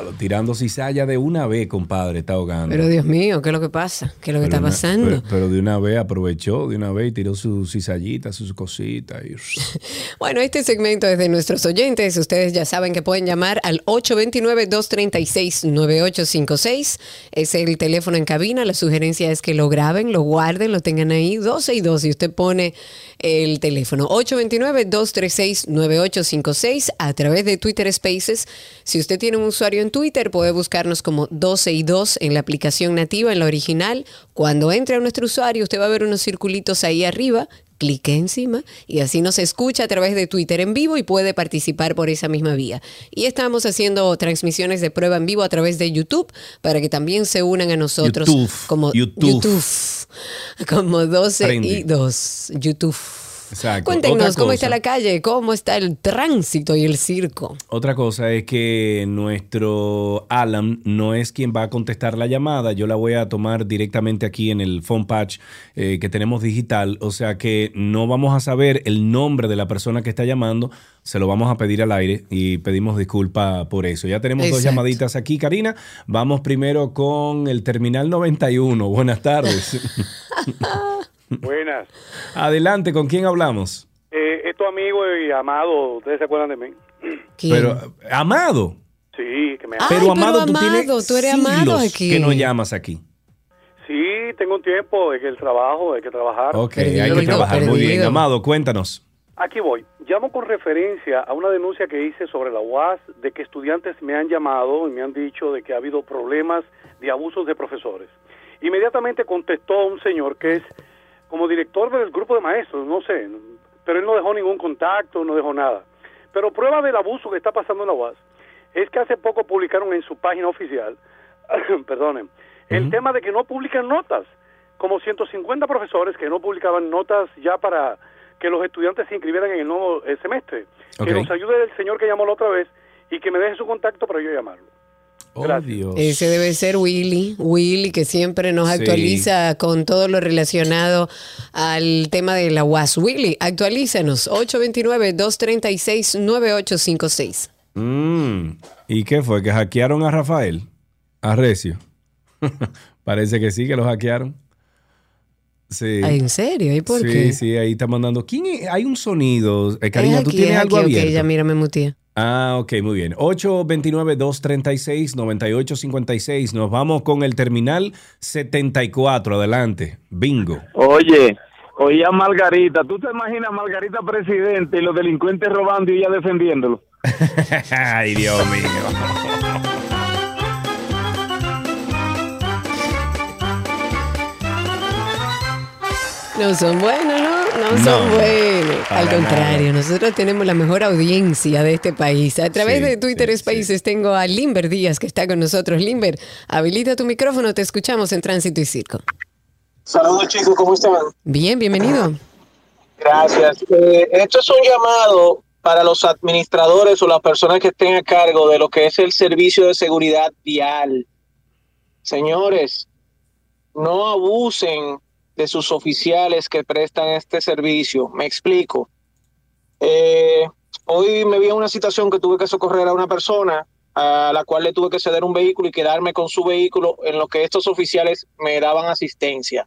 [SPEAKER 3] Diablo, tirando cizalla de una vez, compadre, está ahogando.
[SPEAKER 2] Pero Dios mío, ¿qué es lo que pasa? ¿Qué es lo que
[SPEAKER 3] Pero
[SPEAKER 2] está
[SPEAKER 3] una-
[SPEAKER 2] pasando?
[SPEAKER 3] Pero, pero de una vez aprovechó, de una vez y tiró su cizallita, sus cositas. y-
[SPEAKER 2] Bueno, este segmento es de nuestros oyentes. Ustedes ya saben que pueden llamar al 829-236-9856. Es el teléfono en cabina. La sugerencia es que lo graben, lo guarden, lo tengan ahí 12 y 2. Y usted pone el teléfono 829-236-9856 a través de Twitter Spaces. Si usted tiene un usuario en Twitter, puede buscarnos como 12 y 2 en la aplicación nativa, en la original. Cuando entre a nuestro usuario, usted va a ver unos circulitos ahí arriba clique encima y así nos escucha a través de Twitter en vivo y puede participar por esa misma vía. Y estamos haciendo transmisiones de prueba en vivo a través de YouTube para que también se unan a nosotros
[SPEAKER 3] YouTube,
[SPEAKER 2] como
[SPEAKER 3] YouTube.
[SPEAKER 2] como 12
[SPEAKER 3] Prende.
[SPEAKER 2] y 2 YouTube.
[SPEAKER 3] Exacto.
[SPEAKER 2] Cuéntenos cómo está la calle, cómo está el tránsito y el circo.
[SPEAKER 3] Otra cosa es que nuestro Alan no es quien va a contestar la llamada. Yo la voy a tomar directamente aquí en el phone patch eh, que tenemos digital. O sea que no vamos a saber el nombre de la persona que está llamando. Se lo vamos a pedir al aire y pedimos disculpa por eso. Ya tenemos dos llamaditas aquí, Karina. Vamos primero con el Terminal 91. Buenas tardes.
[SPEAKER 11] Buenas.
[SPEAKER 3] Adelante, ¿con quién hablamos?
[SPEAKER 11] Eh, es tu amigo y amado, ¿ustedes se acuerdan de mí?
[SPEAKER 3] Pero, Amado.
[SPEAKER 11] Sí, que me
[SPEAKER 2] Ay,
[SPEAKER 3] pero
[SPEAKER 2] pero
[SPEAKER 3] Amado, tú
[SPEAKER 2] Amado,
[SPEAKER 3] tienes
[SPEAKER 2] tú eres Amado aquí.
[SPEAKER 3] que no llamas aquí.
[SPEAKER 11] Sí, tengo un tiempo, es que el trabajo, hay que trabajar.
[SPEAKER 3] Ok,
[SPEAKER 2] Perdido,
[SPEAKER 3] hay que trabajar. Muy bien. Amado, cuéntanos.
[SPEAKER 11] Aquí voy. Llamo con referencia a una denuncia que hice sobre la UAS de que estudiantes me han llamado y me han dicho de que ha habido problemas de abusos de profesores. Inmediatamente contestó un señor que es como director del grupo de maestros, no sé, pero él no dejó ningún contacto, no dejó nada. Pero prueba del abuso que está pasando en la UAS es que hace poco publicaron en su página oficial, perdonen, el tema de que no publican notas, como 150 profesores que no publicaban notas ya para que los estudiantes se inscribieran en el nuevo eh, semestre. Que nos ayude el señor que llamó la otra vez y que me deje su contacto para yo llamarlo.
[SPEAKER 3] Oh. Dios.
[SPEAKER 2] Ese debe ser Willy, Willy que siempre nos
[SPEAKER 3] Sí.
[SPEAKER 2] actualiza con todo lo relacionado al tema de la UAS. Willy, actualízanos 829-236-9856.
[SPEAKER 3] Mm, ¿Y qué fue? ¿Que hackearon a Rafael? ¿A Recio? Parece que sí, que lo hackearon. Sí.
[SPEAKER 2] Ay, ¿En serio? ¿Y por
[SPEAKER 3] sí,
[SPEAKER 2] qué?
[SPEAKER 3] sí, ahí está mandando. ¿Quién es? Hay un sonido. Eh,
[SPEAKER 2] Es
[SPEAKER 3] ¿tú
[SPEAKER 2] aquí,
[SPEAKER 3] tienes
[SPEAKER 2] es
[SPEAKER 3] algo
[SPEAKER 2] aquí, ok,
[SPEAKER 3] abierto?
[SPEAKER 2] ya mira, me mutea.
[SPEAKER 3] Ah, ok, muy bien. 829-236-9856. Nos vamos con el terminal 74. Adelante. Bingo.
[SPEAKER 12] Oye, oye a Margarita, ¿tú te imaginas a Margarita presidente y los delincuentes robando y ella defendiéndolo?
[SPEAKER 3] Ay, Dios mío.
[SPEAKER 2] No son buenos, ¿no? No son
[SPEAKER 3] No,
[SPEAKER 2] buenos.
[SPEAKER 3] para
[SPEAKER 2] Al contrario,
[SPEAKER 3] nada.
[SPEAKER 2] nosotros tenemos la mejor audiencia de este país. A través
[SPEAKER 3] Sí,
[SPEAKER 2] de Twitter Spaces tengo a Limber Díaz que está con nosotros. Limber, habilita tu micrófono, te escuchamos en Tránsito y Circo.
[SPEAKER 13] Saludos chicos, ¿cómo están?
[SPEAKER 2] Bien, bienvenido.
[SPEAKER 13] Gracias. Eh, esto es un llamado para los administradores o las personas que estén a cargo de lo que es el servicio de seguridad vial. Señores, no abusen de sus oficiales que prestan este servicio. Me explico. Eh, hoy me vi en una situación que tuve que socorrer a una persona a la cual le tuve que ceder un vehículo y quedarme con su vehículo en lo que estos oficiales me daban asistencia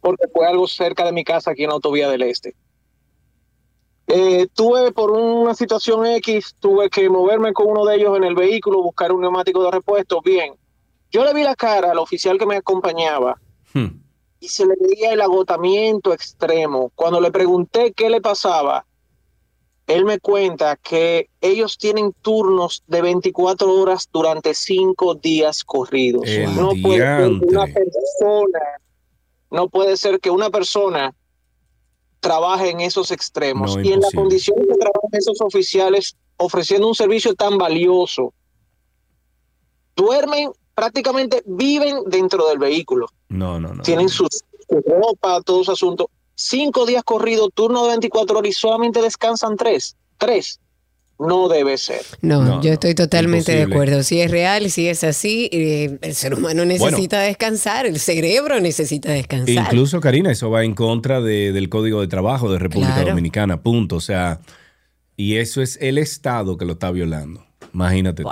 [SPEAKER 13] porque fue algo cerca de mi casa aquí en la autovía del Este. Eh, tuve por una situación X, tuve que moverme con uno de ellos en el vehículo, buscar un neumático de repuesto. Bien, yo le vi la cara al oficial que me acompañaba
[SPEAKER 3] Hmm.
[SPEAKER 13] Y se le veía el agotamiento extremo. Cuando le pregunté qué le pasaba, él me cuenta que ellos tienen turnos de 24 horas durante cinco días corridos.
[SPEAKER 3] El
[SPEAKER 13] no puede ser que una
[SPEAKER 3] diantre.
[SPEAKER 13] persona, no puede ser que una persona trabaje en esos extremos
[SPEAKER 3] No,
[SPEAKER 13] y en la
[SPEAKER 3] imposible.
[SPEAKER 13] condición que trabajan esos oficiales ofreciendo un servicio tan valioso. Duermen, prácticamente viven dentro del vehículo
[SPEAKER 3] No, no, no.
[SPEAKER 13] tienen su, su ropa, todo su asunto. Cinco días corrido, turno de 24 horas y solamente descansan tres. Tres. No debe ser.
[SPEAKER 2] No, yo estoy totalmente de acuerdo. Si es real, si es así, eh, el ser humano necesita descansar, el cerebro necesita descansar.
[SPEAKER 3] Incluso, Karina, eso va en contra de- del Código de Trabajo de República
[SPEAKER 2] Claro.
[SPEAKER 3] Dominicana, punto. O sea, y eso es el Estado que lo está violando. Imagínate.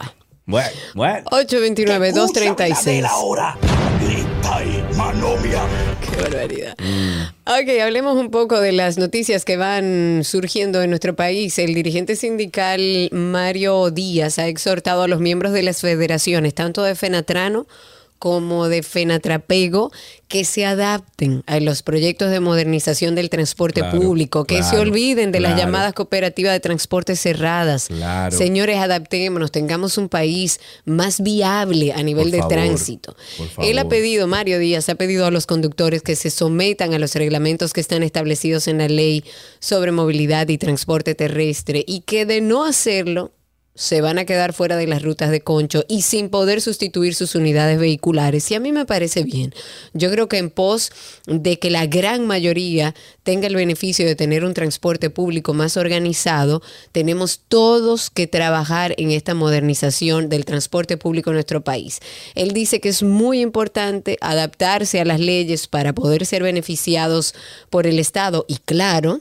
[SPEAKER 3] Bueno, bueno.
[SPEAKER 2] 829-236.
[SPEAKER 1] ahora. Grita y manomia.
[SPEAKER 2] Qué barbaridad.
[SPEAKER 3] Mm.
[SPEAKER 2] Ok, hablemos un poco de las noticias que van surgiendo en nuestro país. El dirigente sindical Mario Díaz ha exhortado a los miembros de las federaciones, tanto de Fenatrano como de Fenatrapego, que se adapten a los proyectos de modernización del transporte
[SPEAKER 3] Claro,
[SPEAKER 2] público, que se olviden de las llamadas cooperativas de transporte cerradas. Señores, adaptémonos, tengamos un país más viable a nivel
[SPEAKER 3] Por
[SPEAKER 2] de
[SPEAKER 3] favor,
[SPEAKER 2] tránsito. Él ha pedido, Mario Díaz, ha pedido a los conductores que se sometan a los reglamentos que están establecidos en la ley sobre movilidad y transporte terrestre y que de no hacerlo se van a quedar fuera de las rutas de concho y sin poder sustituir sus unidades vehiculares. Y a mí me parece bien. Yo creo que en pos de que la gran mayoría tenga el beneficio de tener un transporte público más organizado, tenemos todos que trabajar en esta modernización del transporte público en nuestro país. Él dice que es muy importante adaptarse a las leyes para poder ser beneficiados por el Estado y claro,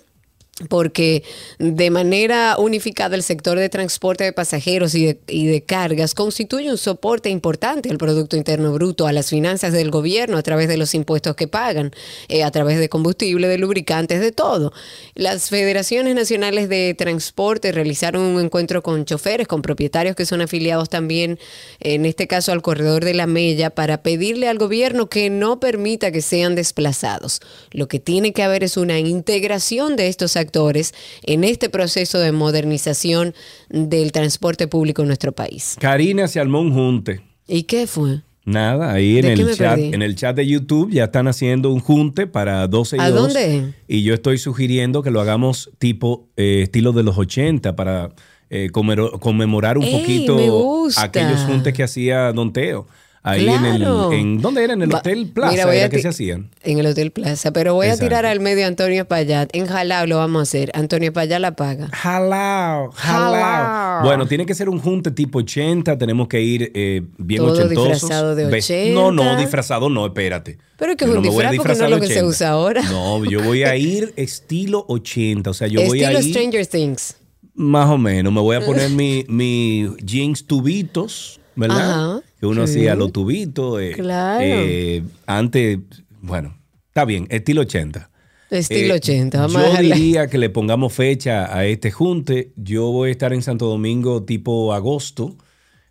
[SPEAKER 2] porque de manera unificada el sector de transporte de pasajeros y de, y de cargas constituye un soporte importante al Producto Interno Bruto, a las finanzas del gobierno a través de los impuestos que pagan, eh, a través de combustible, de lubricantes, de todo. Las federaciones nacionales de transporte realizaron un encuentro con choferes, con propietarios que son afiliados también, en este caso al corredor de la Mella, para pedirle al gobierno que no permita que sean desplazados. Lo que tiene que haber es una integración de estos actores en este proceso de modernización del transporte público en nuestro país.
[SPEAKER 3] Karina se armó un junte.
[SPEAKER 2] ¿Y qué fue?
[SPEAKER 3] Nada, ahí en
[SPEAKER 2] ¿De qué
[SPEAKER 3] el chat,
[SPEAKER 2] perdí?
[SPEAKER 3] en el chat de YouTube ya están haciendo un junte para 12 y
[SPEAKER 2] ¿A
[SPEAKER 3] 2.
[SPEAKER 2] dónde?
[SPEAKER 3] Y yo estoy sugiriendo que lo hagamos tipo eh, estilo de los 80 para eh, conmemorar un
[SPEAKER 2] ¡Ey,
[SPEAKER 3] poquito aquellos juntes que hacía Don Teo. Ahí
[SPEAKER 2] Claro.
[SPEAKER 3] en el en ¿dónde era? En el
[SPEAKER 2] Va-
[SPEAKER 3] Hotel Plaza
[SPEAKER 2] Mira, voy
[SPEAKER 3] era que se hacían.
[SPEAKER 2] En el Hotel Plaza, pero voy a tirar al medio a Antonio Payat. En Jalao lo vamos a hacer. Antonio Payat la paga.
[SPEAKER 3] Jalao,
[SPEAKER 2] Jalao.
[SPEAKER 3] Bueno, tiene que ser un junte tipo 80, tenemos que ir eh, bien
[SPEAKER 2] Todo
[SPEAKER 3] ochentosos.
[SPEAKER 2] disfrazado de
[SPEAKER 3] Ves-
[SPEAKER 2] 80.
[SPEAKER 3] No, no, disfrazado no, espérate.
[SPEAKER 2] Pero es que
[SPEAKER 3] Yo
[SPEAKER 2] es un
[SPEAKER 3] no voy
[SPEAKER 2] disfraz porque no es lo que se
[SPEAKER 3] 80.
[SPEAKER 2] usa ahora.
[SPEAKER 3] No, yo voy a ir estilo 80, o sea, yo voy
[SPEAKER 2] Estilo
[SPEAKER 3] a ir
[SPEAKER 2] Stranger Things.
[SPEAKER 3] más o menos, me voy a poner mi, mi jeans tubitos, ¿verdad?
[SPEAKER 2] Ajá,
[SPEAKER 3] que uno
[SPEAKER 2] sí.
[SPEAKER 3] hacía los tubitos. eh,
[SPEAKER 2] Claro.
[SPEAKER 3] eh, antes, bueno, está bien, estilo 80.
[SPEAKER 2] Estilo
[SPEAKER 3] Eh,
[SPEAKER 2] 80. Vamos a
[SPEAKER 3] yo
[SPEAKER 2] dejarla-
[SPEAKER 3] diría que le pongamos fecha a este junte. Yo voy a estar en Santo Domingo tipo agosto,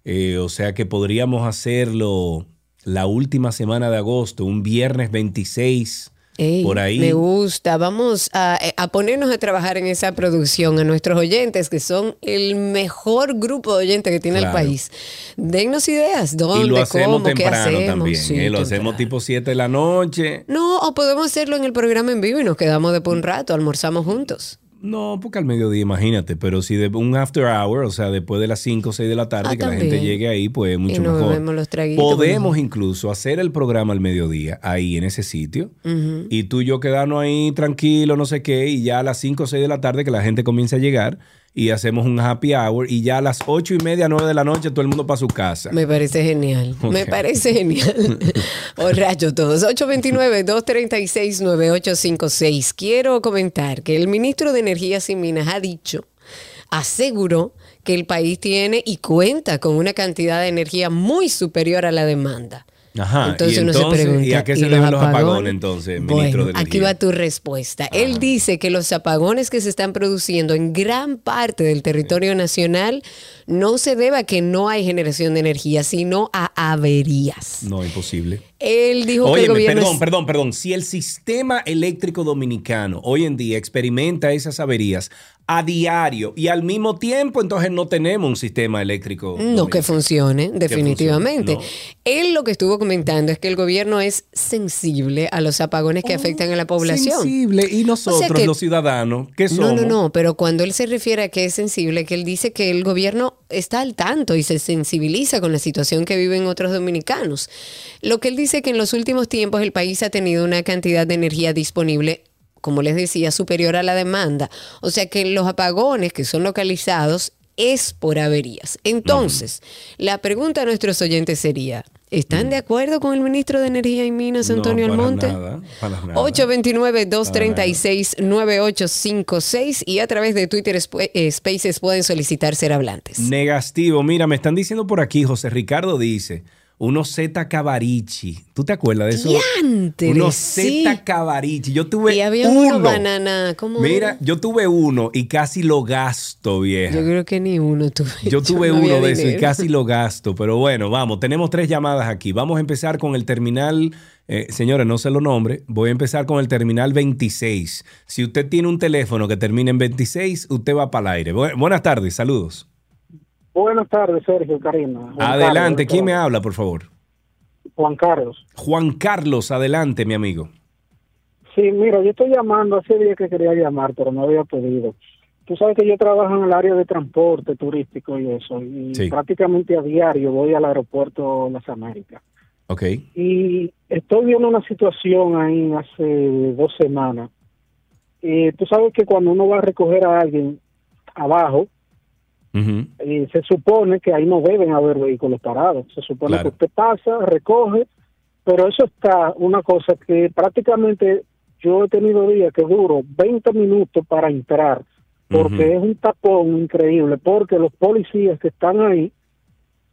[SPEAKER 3] eh, o sea que podríamos hacerlo la última semana de agosto, un viernes 26
[SPEAKER 2] Ey,
[SPEAKER 3] por ahí.
[SPEAKER 2] Me gusta. Vamos a, a ponernos a trabajar en esa producción a nuestros oyentes, que son el mejor grupo de oyentes que tiene
[SPEAKER 3] Claro.
[SPEAKER 2] el país. Dennos ideas. ¿Dónde?
[SPEAKER 3] Y lo hacemos
[SPEAKER 2] ¿Cómo? ¿Qué
[SPEAKER 3] temprano
[SPEAKER 2] hacemos?
[SPEAKER 3] también.
[SPEAKER 2] Sí,
[SPEAKER 3] ¿eh? Lo
[SPEAKER 2] temprano.
[SPEAKER 3] hacemos tipo 7 de la noche.
[SPEAKER 2] No, o podemos hacerlo en el programa en vivo y nos quedamos después un rato, almorzamos juntos.
[SPEAKER 3] No, porque al mediodía, imagínate, pero si de un after hour, o sea, después de las 5 o 6 de la tarde,
[SPEAKER 2] Ah,
[SPEAKER 3] que la gente llegue ahí, pues mucho
[SPEAKER 2] y nos
[SPEAKER 3] mejor.
[SPEAKER 2] los traguitos.
[SPEAKER 3] Podemos incluso hacer el programa al mediodía, ahí en ese sitio, y tú y yo quedarnos ahí tranquilo, no sé qué, y ya a las 5 o 6 de la tarde que la gente comience a llegar, y hacemos un happy hour, y ya a las 8 y media, 9 de la noche, todo el mundo para su casa.
[SPEAKER 2] Me parece genial. Me parece genial. O rayo todos. 829-236-9856. Quiero comentar que el ministro de Energías y Minas ha dicho, aseguró que el país tiene y cuenta con una cantidad de energía muy superior a la demanda.
[SPEAKER 3] Ajá,
[SPEAKER 2] Entonces
[SPEAKER 3] y
[SPEAKER 2] uno se pregunta,
[SPEAKER 3] ¿y a qué
[SPEAKER 2] ¿y
[SPEAKER 3] se deben los apagones, entonces, ministro
[SPEAKER 2] Bueno,
[SPEAKER 3] de
[SPEAKER 2] aquí va tu respuesta. Él dice que los apagones que se están produciendo en gran parte del territorio nacional no se debe a que no hay generación de energía, sino a averías.
[SPEAKER 3] No, imposible.
[SPEAKER 2] Él dijo que el gobierno
[SPEAKER 3] perdón,
[SPEAKER 2] es-
[SPEAKER 3] perdón, perdón. Si el sistema eléctrico dominicano hoy en día experimenta esas averías a diario y al mismo tiempo, entonces no tenemos un sistema eléctrico.
[SPEAKER 2] No que funcione, definitivamente.
[SPEAKER 3] funcione,
[SPEAKER 2] Él lo que estuvo comentando es que el gobierno es sensible a los apagones que afectan a la población.
[SPEAKER 3] Oh, Sensible. Y nosotros,
[SPEAKER 2] O sea que-
[SPEAKER 3] los ciudadanos, ¿qué
[SPEAKER 2] No,
[SPEAKER 3] somos?
[SPEAKER 2] no, no, pero cuando él se refiere a que es sensible, que él dice que el gobierno está al tanto y se sensibiliza con la situación que viven otros dominicanos. Lo que él dice que en los últimos tiempos el país ha tenido una cantidad de energía disponible como les decía, superior a la demanda. O sea que los apagones que son localizados es por averías. Entonces, la pregunta a nuestros oyentes sería, ¿están de acuerdo con el ministro de Energía y Minas, Antonio
[SPEAKER 3] no, para
[SPEAKER 2] Almonte?
[SPEAKER 3] nada, para nada.
[SPEAKER 2] 829-236-9856 y a través de Twitter eh, Spaces pueden solicitar ser hablantes.
[SPEAKER 3] Negativo. Mira, me están diciendo por aquí, José Ricardo dice, unos Z Cavarici. ¿Tú te acuerdas de eso?
[SPEAKER 2] Diantres,
[SPEAKER 3] Unos
[SPEAKER 2] sí.
[SPEAKER 3] Z Cavarici. Yo tuve
[SPEAKER 2] Y había
[SPEAKER 3] uno.
[SPEAKER 2] uno banana, ¿cómo
[SPEAKER 3] Mira, yo tuve uno y casi lo gasto, vieja.
[SPEAKER 2] Yo creo que ni uno tuve.
[SPEAKER 3] Yo tuve
[SPEAKER 2] no
[SPEAKER 3] uno de esos y casi lo gasto, pero bueno, vamos, tenemos tres llamadas aquí. Vamos a empezar con el terminal, eh, señores, no se lo nombre, voy a empezar con el terminal 26. Si usted tiene un teléfono que termine en 26, usted va para el aire. Bu- buenas tardes, saludos.
[SPEAKER 14] Buenas tardes, Sergio, Karina. Juan
[SPEAKER 3] adelante,
[SPEAKER 14] Carlos,
[SPEAKER 3] ¿quién me habla, por favor?
[SPEAKER 14] Juan Carlos.
[SPEAKER 3] Juan Carlos, adelante, mi amigo.
[SPEAKER 14] Sí, mira, yo estoy llamando, hace días que quería llamar, pero no había podido. Tú sabes que yo trabajo en el área de transporte turístico y eso, y
[SPEAKER 3] Sí.
[SPEAKER 14] prácticamente a diario voy al aeropuerto Las Américas.
[SPEAKER 3] Ok.
[SPEAKER 14] Y estoy viendo una situación ahí hace dos semanas. Y tú sabes que cuando uno va a recoger a alguien abajo, Eh, se supone que ahí no deben haber vehículos parados. Se supone
[SPEAKER 3] Claro.
[SPEAKER 14] que usted pasa, recoge, pero eso está una cosa que prácticamente yo he tenido días que duro 20 minutos para entrar, porque es un tapón increíble, porque los policías que están ahí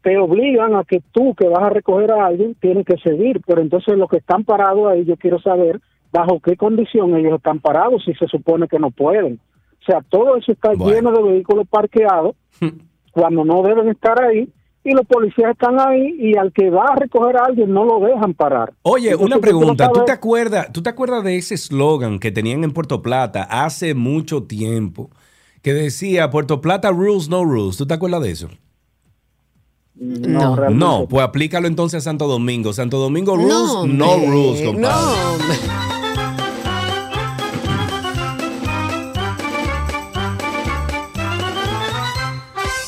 [SPEAKER 14] te obligan a que tú que vas a recoger a alguien tienes que seguir, pero entonces los que están parados ahí yo quiero saber bajo qué condición ellos están parados si se supone que no pueden. O sea, todo eso está lleno de vehículos parqueados cuando no deben estar ahí y los policías están ahí y al que va a recoger a alguien no lo dejan parar.
[SPEAKER 3] Oye,
[SPEAKER 14] Entonces,
[SPEAKER 3] una pregunta. ¿Tú te acuerdas, tú te acuerdas de ese eslogan que tenían en Puerto Plata hace mucho tiempo? Que decía Puerto Plata rules, no rules. ¿Tú te acuerdas de eso?
[SPEAKER 14] No, realmente
[SPEAKER 3] No, pues aplícalo entonces a Santo Domingo. Santo Domingo rules,
[SPEAKER 2] No,
[SPEAKER 3] no, rules, compadre.
[SPEAKER 2] No,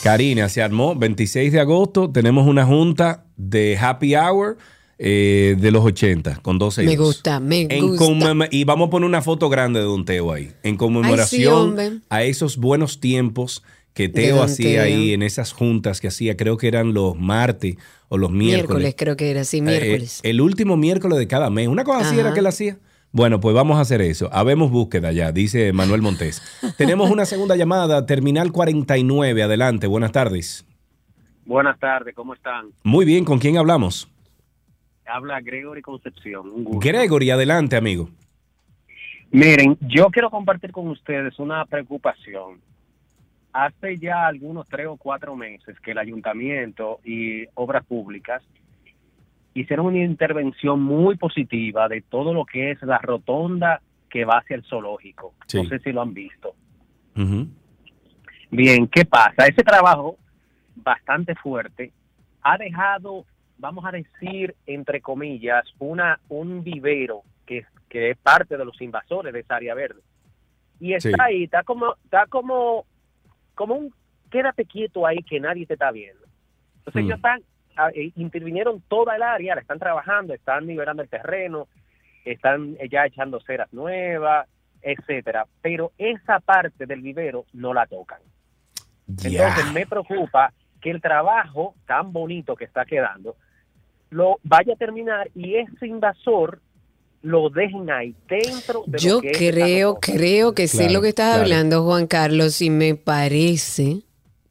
[SPEAKER 3] Karina, se armó 26 de agosto. Tenemos una junta de happy hour eh, de los 80 con 12
[SPEAKER 2] Me gusta, me
[SPEAKER 3] En
[SPEAKER 2] gusta.
[SPEAKER 3] y vamos a poner una foto grande de Don Teo ahí. En conmemoración a esos buenos tiempos que Teo hacía
[SPEAKER 2] Teo.
[SPEAKER 3] ahí en esas juntas que hacía, creo que eran los martes o los miércoles.
[SPEAKER 2] Miércoles creo que era, sí,
[SPEAKER 3] Eh,
[SPEAKER 2] miércoles.
[SPEAKER 3] el último miércoles de cada mes. Una cosa así era que él hacía. Bueno, pues vamos a hacer eso. Habemos búsqueda ya, dice Manuel Montés. Tenemos una segunda llamada, Terminal 49. Adelante, buenas tardes.
[SPEAKER 15] Buenas tardes, ¿cómo están?
[SPEAKER 3] Muy bien, ¿con quién hablamos?
[SPEAKER 15] Habla Gregory Concepción. Un gusto.
[SPEAKER 3] Gregory, adelante, amigo.
[SPEAKER 15] Miren, yo quiero compartir con ustedes una preocupación. Hace ya algunos tres o cuatro meses que el ayuntamiento y obras públicas hicieron una intervención muy positiva de todo lo que es la rotonda que va hacia el zoológico. No sé si lo han visto. Bien, ¿qué pasa? Ese trabajo bastante fuerte ha dejado, vamos a decir, entre comillas, una un vivero que, que es parte de los invasores de esa área verde. Y está
[SPEAKER 16] Sí.
[SPEAKER 15] ahí, está como, está como, como un quédate quieto ahí que nadie te está viendo. Entonces
[SPEAKER 16] Mm.
[SPEAKER 15] ellos están, intervinieron toda el área, la están trabajando, están liberando el terreno, están eh, ya echando ceras nuevas, etcétera. Pero esa parte del vivero no la tocan. Entonces me preocupa que el trabajo tan bonito que está quedando lo vaya a terminar y ese invasor lo dejen ahí dentro de
[SPEAKER 2] Yo
[SPEAKER 15] lo que es
[SPEAKER 2] creo, creo que sé
[SPEAKER 3] Claro,
[SPEAKER 2] lo que estás
[SPEAKER 3] claro.
[SPEAKER 2] hablando, Juan Carlos, y me parece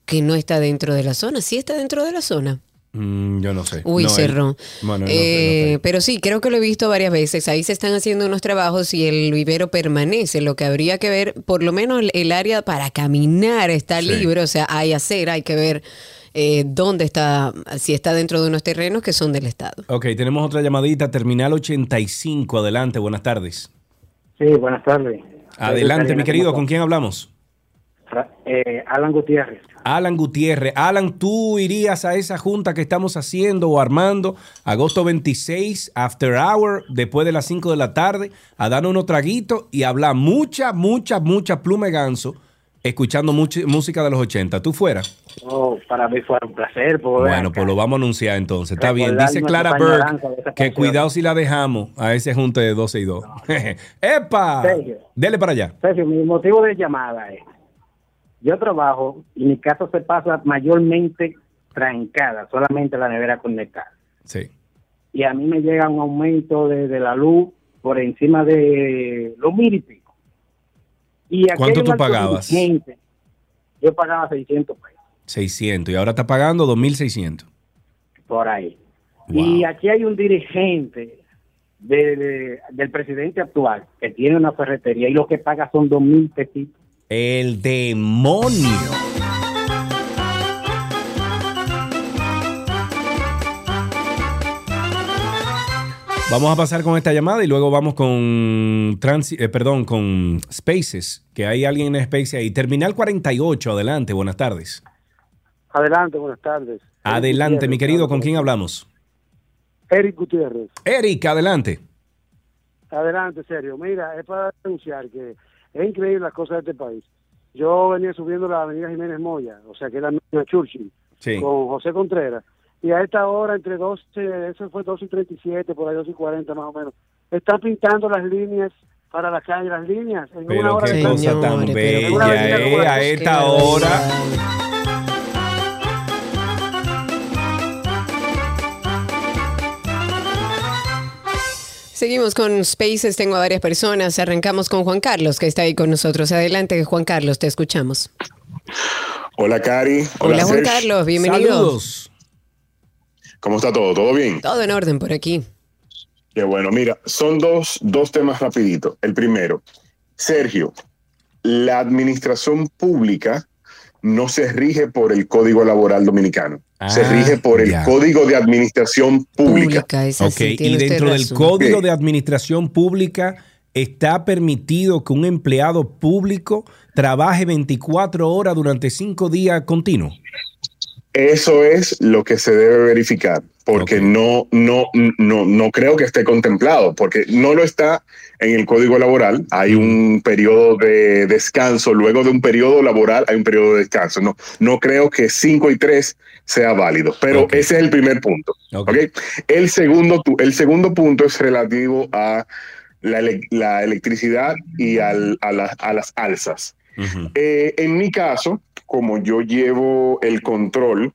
[SPEAKER 2] que no está dentro de la zona. Sí está dentro de la zona.
[SPEAKER 3] Mm, yo no sé.
[SPEAKER 2] Uy,
[SPEAKER 3] No, él-
[SPEAKER 2] cerró.
[SPEAKER 3] Bueno, no sé, no
[SPEAKER 2] Eh,
[SPEAKER 3] sé.
[SPEAKER 2] pero sí, creo que lo he visto varias veces. Ahí se están haciendo unos trabajos y el vivero permanece. Lo que habría que ver, por lo menos el, área para caminar está
[SPEAKER 3] Sí.
[SPEAKER 2] libre, o sea, hay acera, hay que ver eh, dónde está, si está dentro de unos terrenos que son del Estado.
[SPEAKER 3] Ok, tenemos otra llamadita, Terminal 85, adelante, buenas tardes.
[SPEAKER 14] Sí, buenas tardes.
[SPEAKER 3] Adelante, mi querido, ¿con
[SPEAKER 14] ¿con
[SPEAKER 3] quién hablamos?
[SPEAKER 14] Eh, Alan Gutiérrez.
[SPEAKER 3] Alan Gutiérrez. Alan, ¿tú irías a esa junta que estamos haciendo o armando agosto 26, after hour, después de las 5 de la tarde, a darnos unos traguitos y hablar mucha, mucha, mucha pluma ganso, escuchando mucha música de los 80? ¿Tú fueras?
[SPEAKER 14] Oh, para mí fue un placer poder
[SPEAKER 3] Bueno, pues lo vamos a anunciar entonces. Está bien. Dice Clara
[SPEAKER 14] esa
[SPEAKER 3] que cuidado si la dejamos a ese junte de 12 y 2. ¡Epa!
[SPEAKER 14] Sergio.
[SPEAKER 3] Dele para allá.
[SPEAKER 14] Sergio, mi motivo de llamada es, yo trabajo y mi casa se pasa mayormente trancada, solamente la nevera conectada.
[SPEAKER 3] Sí.
[SPEAKER 14] Y a mí me llega un aumento de, de la luz por encima de los mil y pico. Y aquí
[SPEAKER 3] ¿Cuánto tú pagabas?
[SPEAKER 14] Yo pagaba 600 pesos
[SPEAKER 3] 600 y ahora está pagando 2.600.
[SPEAKER 14] por ahí. Y aquí hay un dirigente de- de- del presidente actual que tiene una ferretería y lo que paga son dos mil pesitos.
[SPEAKER 3] El demonio. Vamos a pasar con esta llamada y luego vamos con transi- eh, perdón, con Spaces, que hay alguien en Spaces ahí. Terminal 48, adelante, buenas tardes.
[SPEAKER 17] Adelante, buenas tardes.
[SPEAKER 3] Adelante, mi querido, ¿con quién hablamos?
[SPEAKER 17] Eric Gutiérrez.
[SPEAKER 3] Eric, adelante.
[SPEAKER 17] Adelante, serio. Mira, es para denunciar que es increíble las cosas de este país. Yo venía subiendo la avenida Jiménez Moya, o sea, que era la Churchill,
[SPEAKER 3] Sí.
[SPEAKER 17] con José Contreras. Y a esta hora, entre 12, eso fue 12 y 37, por ahí 12 y 40 más o menos, están pintando las líneas para la calle, las líneas. En una
[SPEAKER 3] Pero
[SPEAKER 17] hora
[SPEAKER 3] qué
[SPEAKER 17] de
[SPEAKER 3] cosa tan bella, eh, a esta hora.
[SPEAKER 2] Seguimos con Spaces, tengo a varias personas. Arrancamos con Juan Carlos, que está ahí con nosotros. Adelante, Juan Carlos, te escuchamos.
[SPEAKER 16] Hola, Cari.
[SPEAKER 2] Hola, Juan. Carlos, bienvenido.
[SPEAKER 3] Saludos.
[SPEAKER 16] ¿Cómo está todo? ¿Todo bien?
[SPEAKER 2] Todo en orden por aquí.
[SPEAKER 16] Qué bueno. Mira, son dos, dos temas rapiditos. El primero, Sergio, la administración pública no se rige por el Código Laboral Dominicano. se
[SPEAKER 3] Ah,
[SPEAKER 16] rige por el
[SPEAKER 3] ya.
[SPEAKER 16] Código de Administración Pública.
[SPEAKER 3] Ok, y dentro del Código de Administración Pública está permitido que un empleado público trabaje 24 horas durante 5 días continuos.
[SPEAKER 16] Eso es lo que se debe verificar, porque no, no, no, no creo que esté contemplado, porque no lo está en el código laboral. Hay un periodo de descanso, luego de un periodo laboral hay un periodo de descanso. No, no creo que 5 y 3 sea válido, pero ese es el primer punto. El, segundo, el segundo punto es relativo a la, ele- la electricidad y al- a, la- a las alzas. Eh, en mi caso, como yo llevo el control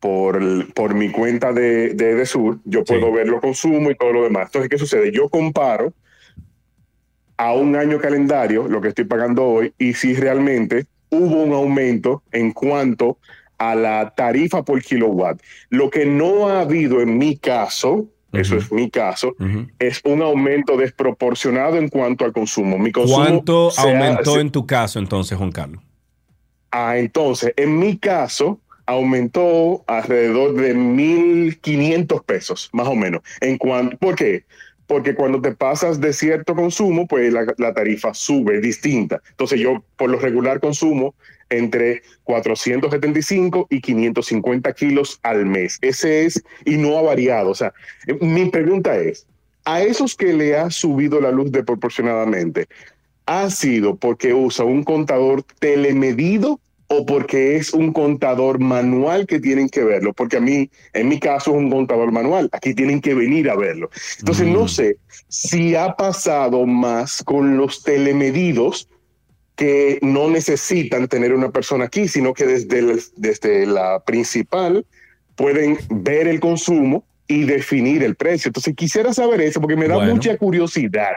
[SPEAKER 16] por, por mi cuenta de, de Edesur, yo puedo ver los consumos y todo lo demás. Entonces, ¿qué sucede? Yo comparo a un año calendario lo que estoy pagando hoy y si realmente hubo un aumento en cuanto a la tarifa por kilowatt. Lo que no ha habido en mi caso, eso es mi caso, es un aumento desproporcionado en cuanto al consumo. Mi consumo
[SPEAKER 3] ¿Cuánto
[SPEAKER 16] ha-
[SPEAKER 3] aumentó en tu caso entonces, Juan Carlos?
[SPEAKER 16] Ah, entonces, en mi caso, aumentó alrededor de 1.500 pesos, más o menos. En cuanto, ¿Por qué? Porque cuando te pasas de cierto consumo, pues la, la tarifa sube, distinta. Entonces yo por lo regular consumo entre 475 y 550 kilos al mes. Ese es, y no ha variado. O sea, mi pregunta es, a esos que le ha subido la luz desproporcionadamente, ¿ha sido porque usa un contador telemedido o porque es un contador manual que tienen que verlo? Porque a mí, en mi caso, es un contador manual. Aquí tienen que venir a verlo. Entonces, no sé si ha pasado más con los telemedidos que no necesitan tener una persona aquí, sino que desde, el- desde la principal pueden ver el consumo y definir el precio. Entonces quisiera saber eso porque me da
[SPEAKER 3] Bueno.
[SPEAKER 16] mucha curiosidad.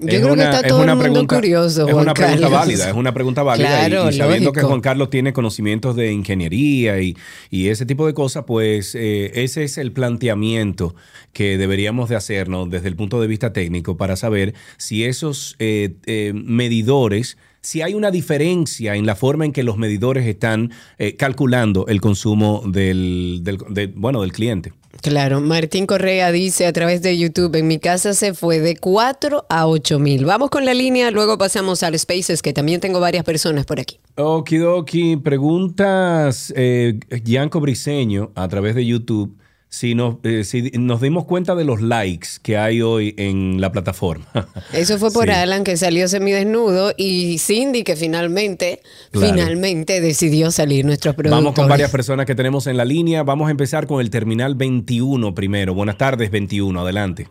[SPEAKER 2] Yo creo que está todo el mundo curioso,
[SPEAKER 3] Es una pregunta
[SPEAKER 2] Carlos.
[SPEAKER 3] válida, es una pregunta válida. y-
[SPEAKER 2] Claro,
[SPEAKER 3] y, sabiendo que. Juan Carlos tiene conocimientos de ingeniería y, y ese tipo de cosas, pues eh, ese es el planteamiento que deberíamos de hacernos desde el punto de vista técnico para saber si esos eh, eh, medidores, si hay una diferencia en la forma en que los medidores están eh, calculando el consumo del, del- de- bueno, del cliente.
[SPEAKER 2] Claro, Martín Correa dice a través de YouTube, en mi casa se fue de 4 a 8 mil. Vamos con la línea, luego pasamos al Spaces, que también tengo varias personas por aquí.
[SPEAKER 3] Okidoki, preguntas eh, Gianco Briseño a través de YouTube si nos, eh, si nos dimos cuenta de los likes que hay hoy en la plataforma.
[SPEAKER 2] Eso fue por
[SPEAKER 3] Sí.
[SPEAKER 2] Alan que salió semidesnudo y Cindy que finalmente,
[SPEAKER 3] Claro.
[SPEAKER 2] finalmente decidió salir nuestro producto.
[SPEAKER 3] Vamos con varias personas que tenemos en la línea. Vamos a empezar con el terminal 21 primero. Buenas tardes, 21. Adelante.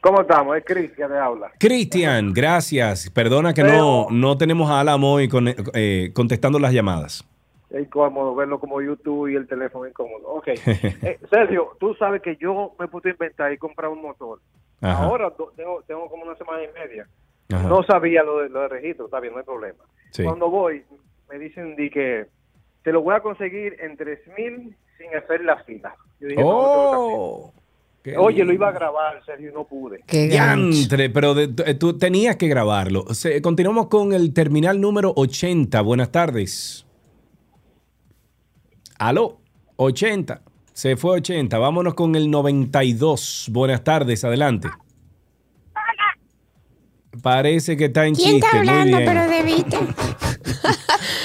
[SPEAKER 18] ¿Cómo estamos? Es Cristian de habla.
[SPEAKER 3] Cristian, gracias. Perdona que no, no tenemos a Alan hoy con- eh, contestando las llamadas.
[SPEAKER 18] Es incómodo verlo como YouTube y el teléfono incómodo. Ok. Eh, Sergio, tú sabes que yo me puse a inventar y comprar un motor.
[SPEAKER 3] Ajá.
[SPEAKER 18] Ahora tengo, tengo como una semana y media.
[SPEAKER 3] Ajá.
[SPEAKER 18] No sabía lo de, lo de registro, está bien, no hay problema.
[SPEAKER 3] Sí.
[SPEAKER 18] Cuando voy, me dicen di que te lo voy a conseguir en 3000 sin hacer la fila. Yo dije, no, no tengo
[SPEAKER 3] Oh,
[SPEAKER 18] que hacer. Oye, lo iba a grabar, Sergio, y no pude.
[SPEAKER 3] Diantre, pero de- tú- tú tenías que grabarlo. Se- continuamos con el terminal número 80. Buenas tardes. Aló, 80. Se fue 80. Vámonos con el 92. Buenas tardes, adelante. Parece que está en
[SPEAKER 19] ¿Quién
[SPEAKER 3] chiste.
[SPEAKER 19] está
[SPEAKER 3] Muy
[SPEAKER 19] hablando,
[SPEAKER 3] bien.
[SPEAKER 19] pero de?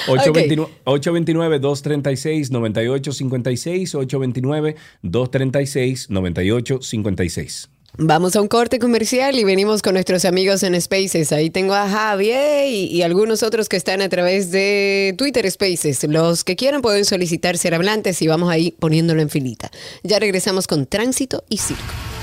[SPEAKER 3] 829 829-236-9856, 829-236-9856.
[SPEAKER 2] Vamos a un corte comercial y venimos con nuestros amigos en Spaces. Ahí tengo a Javier y, y algunos otros que están a través de Twitter Spaces. Los que quieran pueden solicitar ser hablantes y vamos ahí poniéndolo en filita. Ya regresamos con Tránsito y Circo.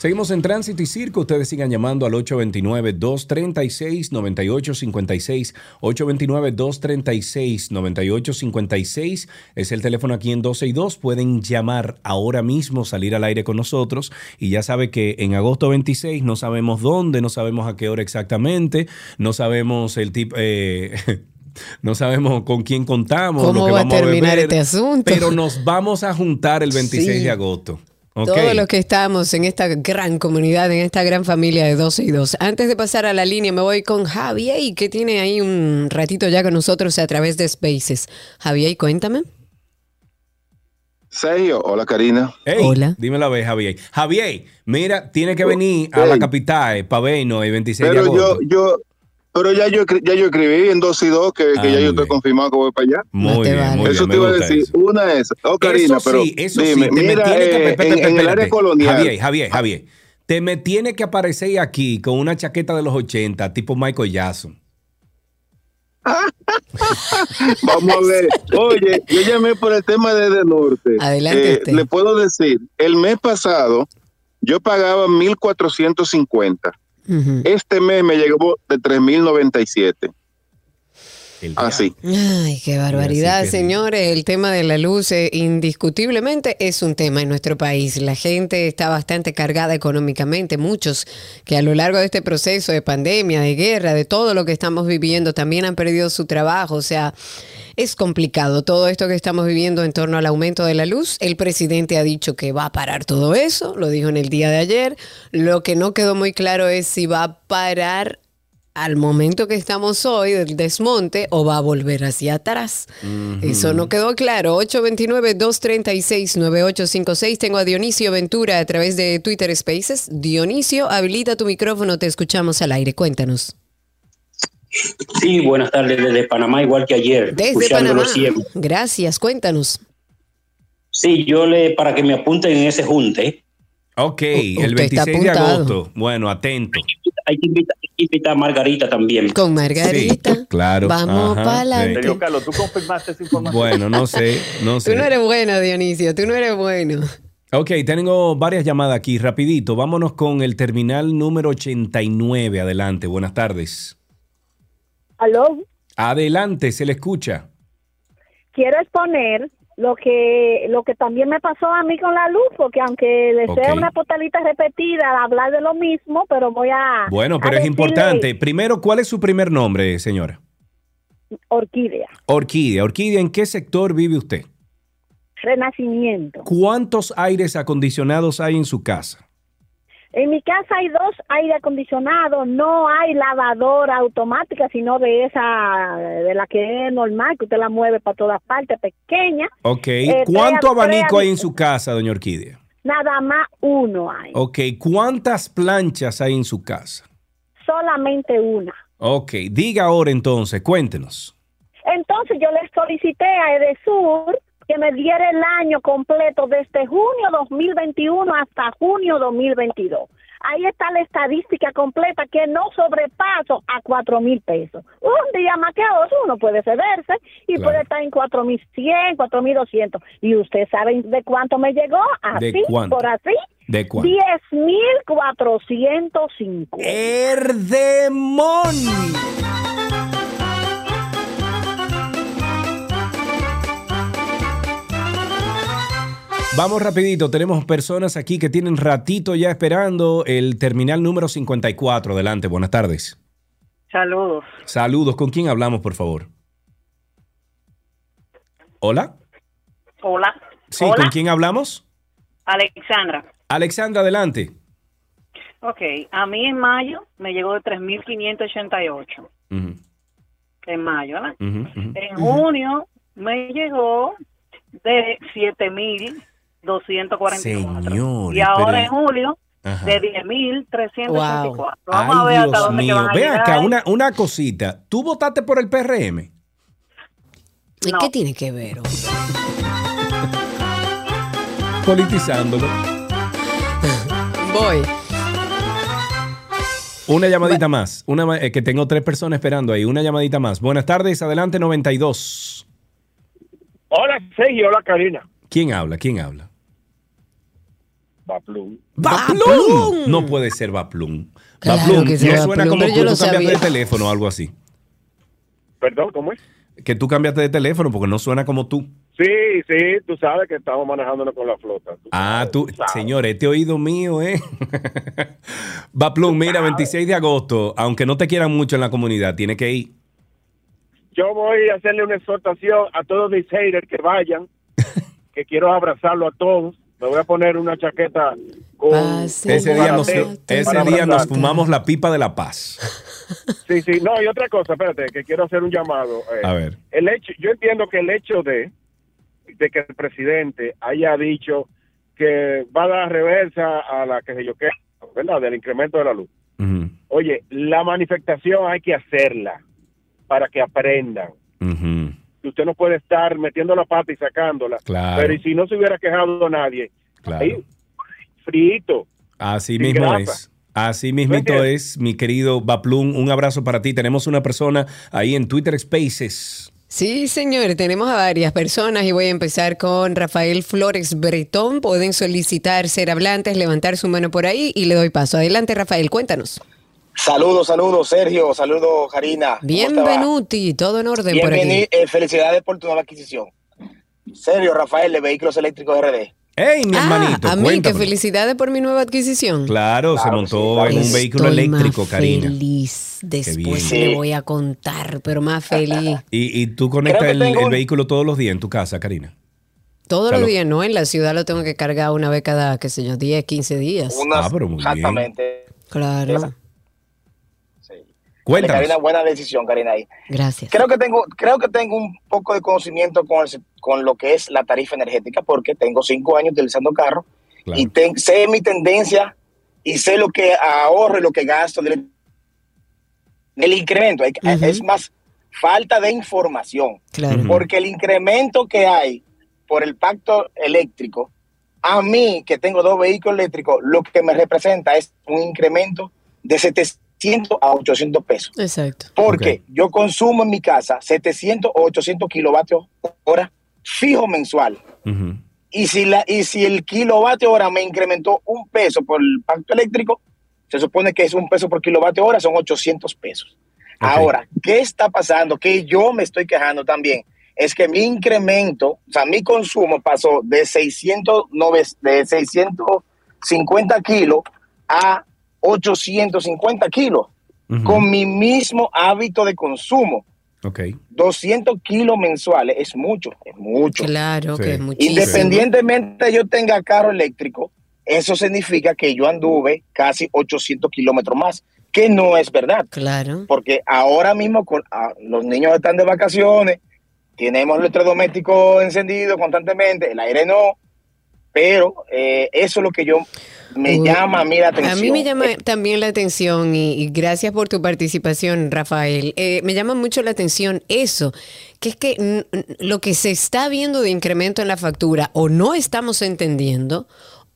[SPEAKER 3] Seguimos en Tránsito y Circo. Ustedes sigan llamando al 829-236-9856. 829-236-9856 es el teléfono aquí en 12 y 2. Pueden llamar ahora mismo, salir al aire con nosotros. Y ya sabe que en agosto 26 no sabemos dónde, no sabemos a qué hora exactamente, no sabemos el tipo... eh, No sabemos con quién contamos,
[SPEAKER 2] ¿Cómo
[SPEAKER 3] lo que
[SPEAKER 2] va a
[SPEAKER 3] vamos
[SPEAKER 2] terminar
[SPEAKER 3] beber,
[SPEAKER 2] este asunto?
[SPEAKER 3] Pero nos vamos a juntar el 26
[SPEAKER 2] Sí.
[SPEAKER 3] de agosto.
[SPEAKER 2] Todos los que estamos en esta gran comunidad, en esta gran familia de 12 y 2. Antes de pasar a la línea, me voy con Javier, que tiene ahí un ratito ya con nosotros a través de Spaces. Javier, cuéntame.
[SPEAKER 20] Sergio, hola Karina.
[SPEAKER 3] Hola. Dímelo a ver, Javier. Javier, mira, tiene que venir a la capital para vernos el 26 de
[SPEAKER 20] Pero yo,
[SPEAKER 3] agosto.
[SPEAKER 20] yo, pero ya yo, ya yo escribí en 2 y 2 que, que
[SPEAKER 3] Ah,
[SPEAKER 20] ya yo estoy
[SPEAKER 3] bien.
[SPEAKER 20] confirmado que voy para allá.
[SPEAKER 3] Muy bien, muy
[SPEAKER 20] Eso
[SPEAKER 3] bien,
[SPEAKER 20] te iba a decir.
[SPEAKER 3] eso.
[SPEAKER 20] Una es, oh Karina,
[SPEAKER 3] eso
[SPEAKER 20] pero
[SPEAKER 3] sí, eso
[SPEAKER 20] dime,
[SPEAKER 3] sí, te me
[SPEAKER 20] mira,
[SPEAKER 3] tiene
[SPEAKER 20] eh, en, en el área colonial.
[SPEAKER 3] Javier, Javier, Javier. Te me tiene que aparecer aquí con una chaqueta de los 80, tipo Michael Jackson.
[SPEAKER 20] Vamos a ver. Oye, yo llamé por el tema de De Norte.
[SPEAKER 2] Adelante
[SPEAKER 20] Eh,
[SPEAKER 2] usted.
[SPEAKER 20] Le puedo decir, el mes pasado yo pagaba 1.450. Este mes me llegó de 3.097.
[SPEAKER 16] Así.
[SPEAKER 2] Ay, qué barbaridad, señores. El tema de la luz, eh, indiscutiblemente, es un tema en nuestro país. La gente está bastante cargada económicamente. Muchos que a lo largo de este proceso de pandemia, de guerra, de todo lo que estamos viviendo, también han perdido su trabajo. O sea, es complicado todo esto que estamos viviendo en torno al aumento de la luz. El presidente ha dicho que va a parar todo eso, lo dijo en el día de ayer. Lo que no quedó muy claro es si va a parar al momento que estamos hoy del desmonte o va a volver hacia atrás. Eso no quedó claro. 829-236-9856. Tengo a Dionisio Ventura a través de Twitter Spaces. Dionisio, habilita tu micrófono, te escuchamos al aire. Cuéntanos.
[SPEAKER 19] Sí, buenas tardes desde Panamá, igual que ayer.
[SPEAKER 2] Desde Panamá.
[SPEAKER 19] siempre.
[SPEAKER 2] Gracias, cuéntanos.
[SPEAKER 19] Sí, yo le, para que me apunten en ese junte.
[SPEAKER 3] Ok,
[SPEAKER 19] U-
[SPEAKER 3] el
[SPEAKER 19] usted está
[SPEAKER 3] 26 de agosto. Bueno, atento.
[SPEAKER 19] Hay que invitar, hay que invitar a Margarita también.
[SPEAKER 2] Con Margarita.
[SPEAKER 3] Claro.
[SPEAKER 2] Vamos para adelante.
[SPEAKER 3] sí.
[SPEAKER 15] Carlos, tú confirmaste esa información.
[SPEAKER 3] Bueno, no sé, no
[SPEAKER 2] Tú
[SPEAKER 3] sé.
[SPEAKER 2] no eres bueno, Dionisio, tú no eres bueno.
[SPEAKER 3] Ok, tengo varias llamadas aquí. Rapidito, vámonos con el terminal número 89. Adelante, buenas tardes.
[SPEAKER 21] Aló,
[SPEAKER 3] Adelante, se le escucha.
[SPEAKER 21] quiero exponer lo que lo que también me pasó a mí con la luz, porque aunque le sea una postalita repetida, hablar de lo mismo, pero voy a
[SPEAKER 3] Bueno,
[SPEAKER 21] a
[SPEAKER 3] pero es
[SPEAKER 21] decirle
[SPEAKER 3] importante. Primero, ¿cuál es su primer nombre, señora?
[SPEAKER 21] Orquídea,
[SPEAKER 3] Orquídea. Orquídea, ¿en qué sector vive usted?
[SPEAKER 21] renacimiento.
[SPEAKER 3] ¿Cuántos aires acondicionados hay en su casa?
[SPEAKER 21] En mi casa hay dos aire acondicionados, no hay lavadora automática, sino de esa, de la que es normal, que usted la mueve para todas partes, pequeña.
[SPEAKER 3] Ok.
[SPEAKER 21] Eh,
[SPEAKER 3] ¿Cuánto
[SPEAKER 21] tres-
[SPEAKER 3] abanico
[SPEAKER 21] tres-
[SPEAKER 3] hay en su casa, doña Orquídea?
[SPEAKER 21] Nada más uno hay,
[SPEAKER 3] Ok. ¿Cuántas planchas hay en su casa?
[SPEAKER 21] solamente una.
[SPEAKER 3] Ok. Diga ahora entonces, cuéntenos.
[SPEAKER 21] Entonces yo le solicité a Edesur que me diera el año completo desde junio 2021 hasta junio 2022. Ahí está la estadística completa que no sobrepaso a cuatro mil pesos. Un día más que otro uno puede cederse y
[SPEAKER 3] Claro.
[SPEAKER 21] puede estar en cuatro mil cien, cuatro mil doscientos. ¿Y usted sabe de cuánto me llegó?
[SPEAKER 3] ¿De
[SPEAKER 21] Así,
[SPEAKER 3] cuánto?
[SPEAKER 21] por así.
[SPEAKER 3] ¿De cuánto?
[SPEAKER 21] Diez mil cuatrocientos cinco.
[SPEAKER 3] ¡Erdemón! Vamos rapidito, tenemos personas aquí que tienen ratito ya esperando el terminal número 54. Adelante, buenas tardes.
[SPEAKER 22] Saludos.
[SPEAKER 3] Saludos, ¿con quién hablamos, por favor? ¿Hola?
[SPEAKER 22] Hola.
[SPEAKER 3] Sí,
[SPEAKER 22] Hola.
[SPEAKER 3] ¿con quién hablamos?
[SPEAKER 22] Alexandra.
[SPEAKER 3] Alexandra, adelante.
[SPEAKER 22] Ok, a mí en mayo me llegó de 3.588.
[SPEAKER 3] Ujú,
[SPEAKER 22] En mayo, ¿verdad?
[SPEAKER 3] ujú, ujú.
[SPEAKER 22] En junio me llegó de 7.244.
[SPEAKER 3] Señores,
[SPEAKER 22] y ahora
[SPEAKER 3] pero-
[SPEAKER 22] en julio
[SPEAKER 3] Ajá.
[SPEAKER 22] de 10.384.
[SPEAKER 3] Ay,
[SPEAKER 22] Vamos a ver hasta
[SPEAKER 3] Dios
[SPEAKER 22] dónde que
[SPEAKER 3] mío.
[SPEAKER 22] van a
[SPEAKER 3] Ve
[SPEAKER 22] llegar.
[SPEAKER 3] acá, una, una cosita. ¿Tú votaste por el PRM?
[SPEAKER 2] ¿Y qué tiene que ver?
[SPEAKER 3] Politizándolo.
[SPEAKER 2] Voy.
[SPEAKER 3] Una llamadita más. Una, eh, que tengo tres personas esperando ahí. Una llamadita más. Buenas tardes, adelante 92.
[SPEAKER 23] Hola, Sergio, hola, Karina.
[SPEAKER 3] ¿Quién habla? ¿Quién habla?
[SPEAKER 23] Baplum.
[SPEAKER 3] ¡Baplum! No puede ser Baplum.
[SPEAKER 23] Claro
[SPEAKER 3] Baplum,
[SPEAKER 23] que sí,
[SPEAKER 3] suena
[SPEAKER 23] Baplum,
[SPEAKER 3] como que tú cambiaste de teléfono o algo así.
[SPEAKER 23] Perdón, ¿cómo es?
[SPEAKER 3] Que tú cambiaste de teléfono porque no suena como tú.
[SPEAKER 23] Sí, sí, tú sabes que estamos manejándonos con la flota. Tú
[SPEAKER 3] Ah, tú, señor, este oído mío, ¿eh? Baplum, mira, 26 de agosto, aunque no te quieran mucho en la comunidad, tiene que ir.
[SPEAKER 23] Yo voy a hacerle una exhortación a todos mis haters que vayan, que quiero abrazarlo a todos. Me voy a poner una chaqueta con...
[SPEAKER 3] Ese día, nos, ese día nos fumamos la pipa de la paz.
[SPEAKER 23] Sí, sí, no, y otra cosa, espérate, que quiero hacer un llamado. eh.
[SPEAKER 3] A ver.
[SPEAKER 23] El hecho, yo entiendo que el hecho de, de que el presidente haya dicho que va a dar reversa a la que sé yo qué, ¿verdad? Del incremento de la luz. Oye, la manifestación hay que hacerla para que aprendan.
[SPEAKER 3] ujú.
[SPEAKER 23] Que Usted no puede estar metiendo la pata y sacándola.
[SPEAKER 3] Claro.
[SPEAKER 23] Pero y si no se hubiera quejado nadie,
[SPEAKER 3] Claro.
[SPEAKER 23] ahí, frito.
[SPEAKER 3] Así mismo
[SPEAKER 23] grasa.
[SPEAKER 3] es. Así mismito es, mi querido Baplum. Un abrazo para ti. Tenemos una persona ahí en Twitter Spaces.
[SPEAKER 2] Sí, señor, tenemos a varias personas y voy a empezar con Rafael Flores Bretón. Pueden solicitar ser hablantes, levantar su mano por ahí y le doy paso. Adelante, Rafael, cuéntanos.
[SPEAKER 24] Saludos, saludos, Sergio. Saludos, Karina.
[SPEAKER 2] Bienvenuti, todo en orden por aquí.
[SPEAKER 24] eh, felicidades por tu nueva adquisición. Sergio, Rafael, de Vehículos Eléctricos RD.
[SPEAKER 3] ¡Ey, mi
[SPEAKER 2] Ah,
[SPEAKER 3] hermanito!
[SPEAKER 2] a mí, que
[SPEAKER 3] cuéntame.
[SPEAKER 2] felicidades por mi nueva adquisición.
[SPEAKER 3] Claro, se montó en un vehículo eléctrico,
[SPEAKER 2] más
[SPEAKER 3] Karina.
[SPEAKER 2] feliz. Después le voy a contar, pero más feliz.
[SPEAKER 3] Y, y tú conectas el,
[SPEAKER 2] tengo
[SPEAKER 3] el
[SPEAKER 2] un-
[SPEAKER 3] vehículo todos los días en tu casa, Karina.
[SPEAKER 2] Todos
[SPEAKER 3] O sea,
[SPEAKER 2] los
[SPEAKER 3] lo-
[SPEAKER 2] días, ¿no? En la ciudad lo tengo que cargar una vez cada, qué sé yo, 10, 15 días.
[SPEAKER 3] Ah, pero muy bien.
[SPEAKER 24] Exactamente.
[SPEAKER 2] Claro.
[SPEAKER 3] Cuéntanos.
[SPEAKER 24] Karina, buena decisión, Karina. Ahí.
[SPEAKER 2] Gracias.
[SPEAKER 24] Creo que tengo, creo que tengo un poco de conocimiento con, el- con lo que es la tarifa energética, porque tengo cinco años utilizando carro y ten- sé mi tendencia y sé lo que ahorro y lo que gasto del el incremento. Hay- Es más falta de información.
[SPEAKER 2] Claro.
[SPEAKER 24] Porque el incremento que hay por el pacto eléctrico, a mí que tengo dos vehículos eléctricos, lo que me representa es un incremento de 700 a 800 pesos.
[SPEAKER 2] Exacto.
[SPEAKER 24] Porque yo consumo en mi casa 700 o 800 kilovatios hora fijo mensual. Y si, la, y si el kilovatio hora me incrementó un peso por el pacto eléctrico, se supone que es un peso por kilovatio hora, son 800 pesos. Ahora, ¿qué está pasando? Que yo me estoy quejando también. Es que mi incremento, o sea, mi consumo pasó de 600, nove- de 650 kilos a 850 kilos con mi mismo hábito de consumo.
[SPEAKER 3] Ok.
[SPEAKER 24] 200 kilos mensuales es mucho, es mucho.
[SPEAKER 2] Claro que es muchísimo.
[SPEAKER 24] Independientemente yo tenga carro eléctrico, eso significa que yo anduve casi 800 kilómetros más, que no es verdad.
[SPEAKER 2] Claro.
[SPEAKER 24] Porque ahora mismo con, ah, los niños están de vacaciones, tenemos el electrodoméstico encendido constantemente, el aire no, pero eh, eso es lo que yo me
[SPEAKER 2] Uy,
[SPEAKER 24] llama a mí la atención.
[SPEAKER 2] A mí me llama también la atención y, y gracias por tu participación, Rafael. Eh, me llama mucho la atención eso, que es que lo que se está viendo de incremento en la factura o no estamos entendiendo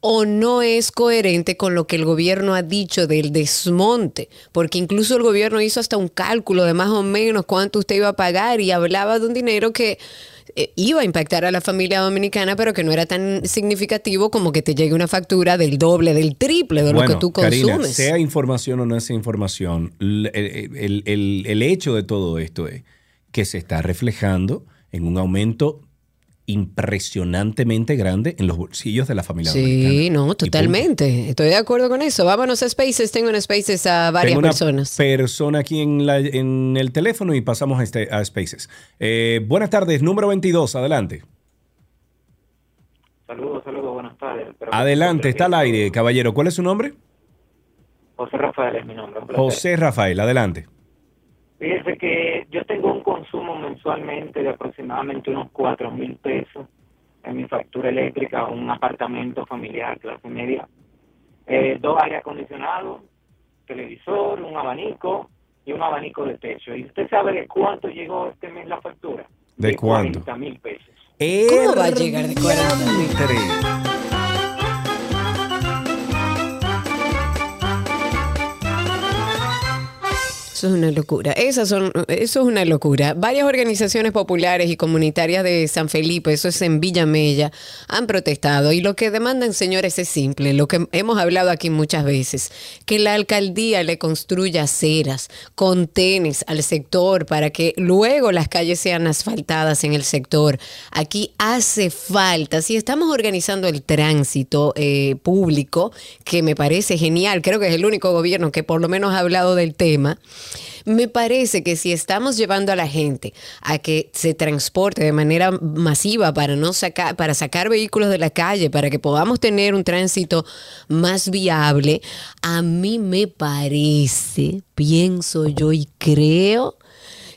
[SPEAKER 2] o no es coherente con lo que el gobierno ha dicho del desmonte, porque incluso el gobierno hizo hasta un cálculo de más o menos cuánto usted iba a pagar y hablaba de un dinero que eh, iba a impactar a la familia dominicana, pero que no era tan significativo como que te llegue una factura del doble, del triple de lo que tú
[SPEAKER 3] Karina,
[SPEAKER 2] consumes.
[SPEAKER 3] sea información o no sea información, el- el- el hecho de todo esto es que se está reflejando en un aumento impresionantemente grande en los bolsillos de la familia dominicana.
[SPEAKER 2] Sí, no, totalmente. Estoy de acuerdo con eso. Vámonos a Spaces. Tengo en Spaces a varias
[SPEAKER 3] Tengo una
[SPEAKER 2] personas.
[SPEAKER 3] persona aquí en, la- en el teléfono y pasamos a, este, a Spaces. Eh, buenas tardes, número 22, adelante.
[SPEAKER 25] Saludos, saludos, buenas tardes.
[SPEAKER 3] Adelante, está al aire, caballero. ¿Cuál es su nombre?
[SPEAKER 25] José Rafael es mi nombre.
[SPEAKER 3] José Rafael, adelante.
[SPEAKER 25] Fíjese que yo tengo un consumo mensualmente de aproximadamente unos cuatro mil pesos en mi factura eléctrica, un apartamento familiar clase media, eh, dos aire acondicionados, televisor, un abanico y un abanico de techo. ¿Y usted sabe de cuánto llegó este mes la factura?
[SPEAKER 3] ¿De cuánto?
[SPEAKER 25] 40 mil pesos.
[SPEAKER 2] ¿Cómo va a llegar de 40 mil? Eso es una locura. Esas son, eso es una locura. Varias organizaciones populares y comunitarias de San Felipe, eso es en Villa Mella, han protestado. Y lo que demandan, señores, es simple. Lo que hemos hablado aquí muchas veces, que la alcaldía le construya aceras, contenes al sector para que luego las calles sean asfaltadas en el sector. Aquí hace falta, si estamos organizando el tránsito eh, público, que me parece genial, creo que es el único gobierno que por lo menos ha hablado del tema. Me parece que si estamos llevando a la gente a que se transporte de manera masiva para no sacar, para sacar vehículos de la calle, para que podamos tener un tránsito más viable, a mí me parece, pienso yo y creo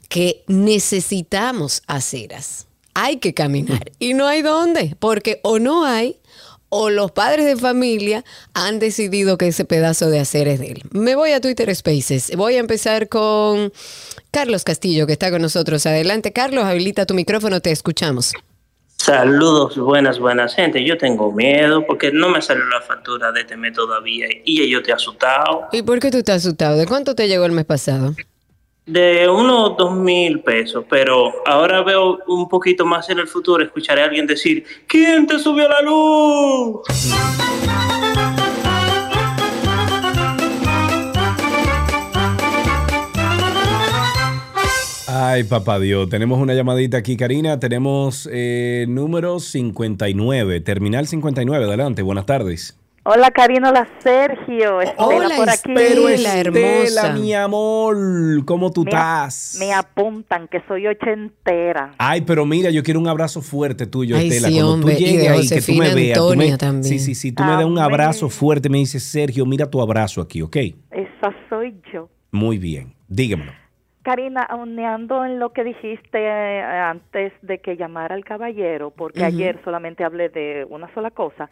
[SPEAKER 2] que necesitamos aceras. Hay que caminar y no hay dónde, porque o no hay o los padres de familia han decidido que ese pedazo de hacer es de él. Me voy a Twitter Spaces. Voy a empezar con Carlos Castillo, que está con nosotros. Adelante, Carlos, habilita tu micrófono, te escuchamos.
[SPEAKER 26] Saludos, buenas, buenas gente. Yo tengo miedo porque no me salió la factura de este mes todavía y yo te he asustado.
[SPEAKER 2] ¿Y por qué tú estás asustado? ¿De cuánto te llegó el mes pasado?
[SPEAKER 26] De unos dos mil pesos, pero ahora veo un poquito más en el futuro, escucharé a alguien decir, ¿quién te subió la luz?
[SPEAKER 3] Ay, papá Dios, tenemos una llamadita aquí, Karina, tenemos eh, número 59, terminal 59, adelante, buenas tardes.
[SPEAKER 27] Hola Karina, hola Sergio. Estela
[SPEAKER 2] Hola,
[SPEAKER 27] por aquí.
[SPEAKER 3] Pero
[SPEAKER 2] Estela, hermosa.
[SPEAKER 3] mi amor, ¿cómo tú
[SPEAKER 27] me,
[SPEAKER 3] estás?
[SPEAKER 27] me apuntan que soy ochentera.
[SPEAKER 3] Ay, pero mira, yo quiero un abrazo fuerte tuyo,
[SPEAKER 2] Ay,
[SPEAKER 3] Estela.
[SPEAKER 2] sí,
[SPEAKER 3] Cuando
[SPEAKER 2] hombre,
[SPEAKER 3] tú
[SPEAKER 2] y
[SPEAKER 3] llegues ahí, que tú me veas. tú me-
[SPEAKER 2] también.
[SPEAKER 3] Sí, sí, sí. Tú me das un abrazo fuerte. Me dices, Sergio, mira tu abrazo aquí, ¿ok?
[SPEAKER 27] Esa soy yo.
[SPEAKER 3] Muy bien. Dígamelo.
[SPEAKER 27] Karina, auneando en lo que dijiste eh, antes de que llamara al caballero, porque ayer solamente hablé de una sola cosa,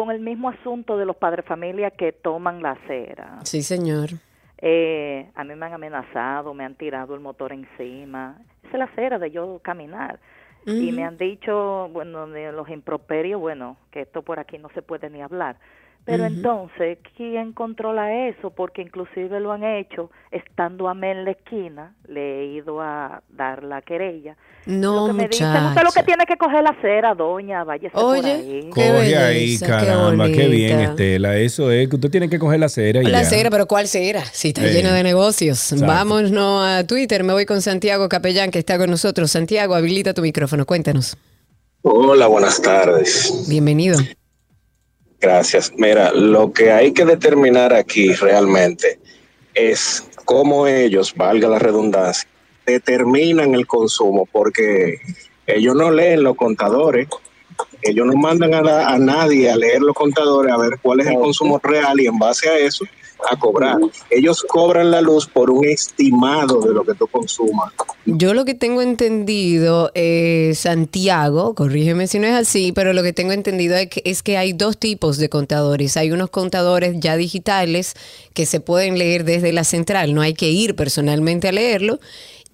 [SPEAKER 27] con el mismo asunto de los padres familia que toman la acera.
[SPEAKER 2] Sí, señor.
[SPEAKER 27] Eh, a mí me han amenazado, me han tirado el motor encima. Esa es la acera de yo caminar. Y me han dicho, bueno, de los improperios, bueno, que esto por aquí no se puede ni hablar. Pero entonces, ¿quién controla eso? Porque inclusive lo han hecho estando a mí en la esquina, le he ido a dar la querella.
[SPEAKER 2] No,
[SPEAKER 27] lo que me dicen, usted lo que tiene que coger la acera, doña, váyase por
[SPEAKER 2] Oye,
[SPEAKER 27] ahí.
[SPEAKER 2] Qué
[SPEAKER 3] Coge ahí,
[SPEAKER 2] belleza,
[SPEAKER 3] caramba, qué, bien. Estela. Eso es que usted tiene que coger la cera y
[SPEAKER 2] La
[SPEAKER 3] ya.
[SPEAKER 2] cera, pero ¿cuál cera? Si está
[SPEAKER 3] Eh,
[SPEAKER 2] lleno de negocios.
[SPEAKER 3] exacto.
[SPEAKER 2] Vámonos a Twitter. Me voy con Santiago Capellán, que está con nosotros. Santiago, habilita tu micrófono. Cuéntanos.
[SPEAKER 13] Hola, buenas tardes.
[SPEAKER 2] Bienvenido.
[SPEAKER 13] Gracias. Mira, lo que hay que determinar aquí realmente es cómo ellos, valga la redundancia, determinan el consumo, porque ellos no leen los contadores, ellos no mandan a, a nadie a leer los contadores a ver cuál es el consumo real y en base a eso a cobrar. Ellos cobran la luz por un estimado de lo que tú consumas.
[SPEAKER 2] Yo lo que tengo entendido, eh, Santiago, corrígeme si no es así, pero lo que tengo entendido es que, es que hay dos tipos de contadores. Hay unos contadores ya digitales que se pueden leer desde la central, no hay que ir personalmente a leerlo.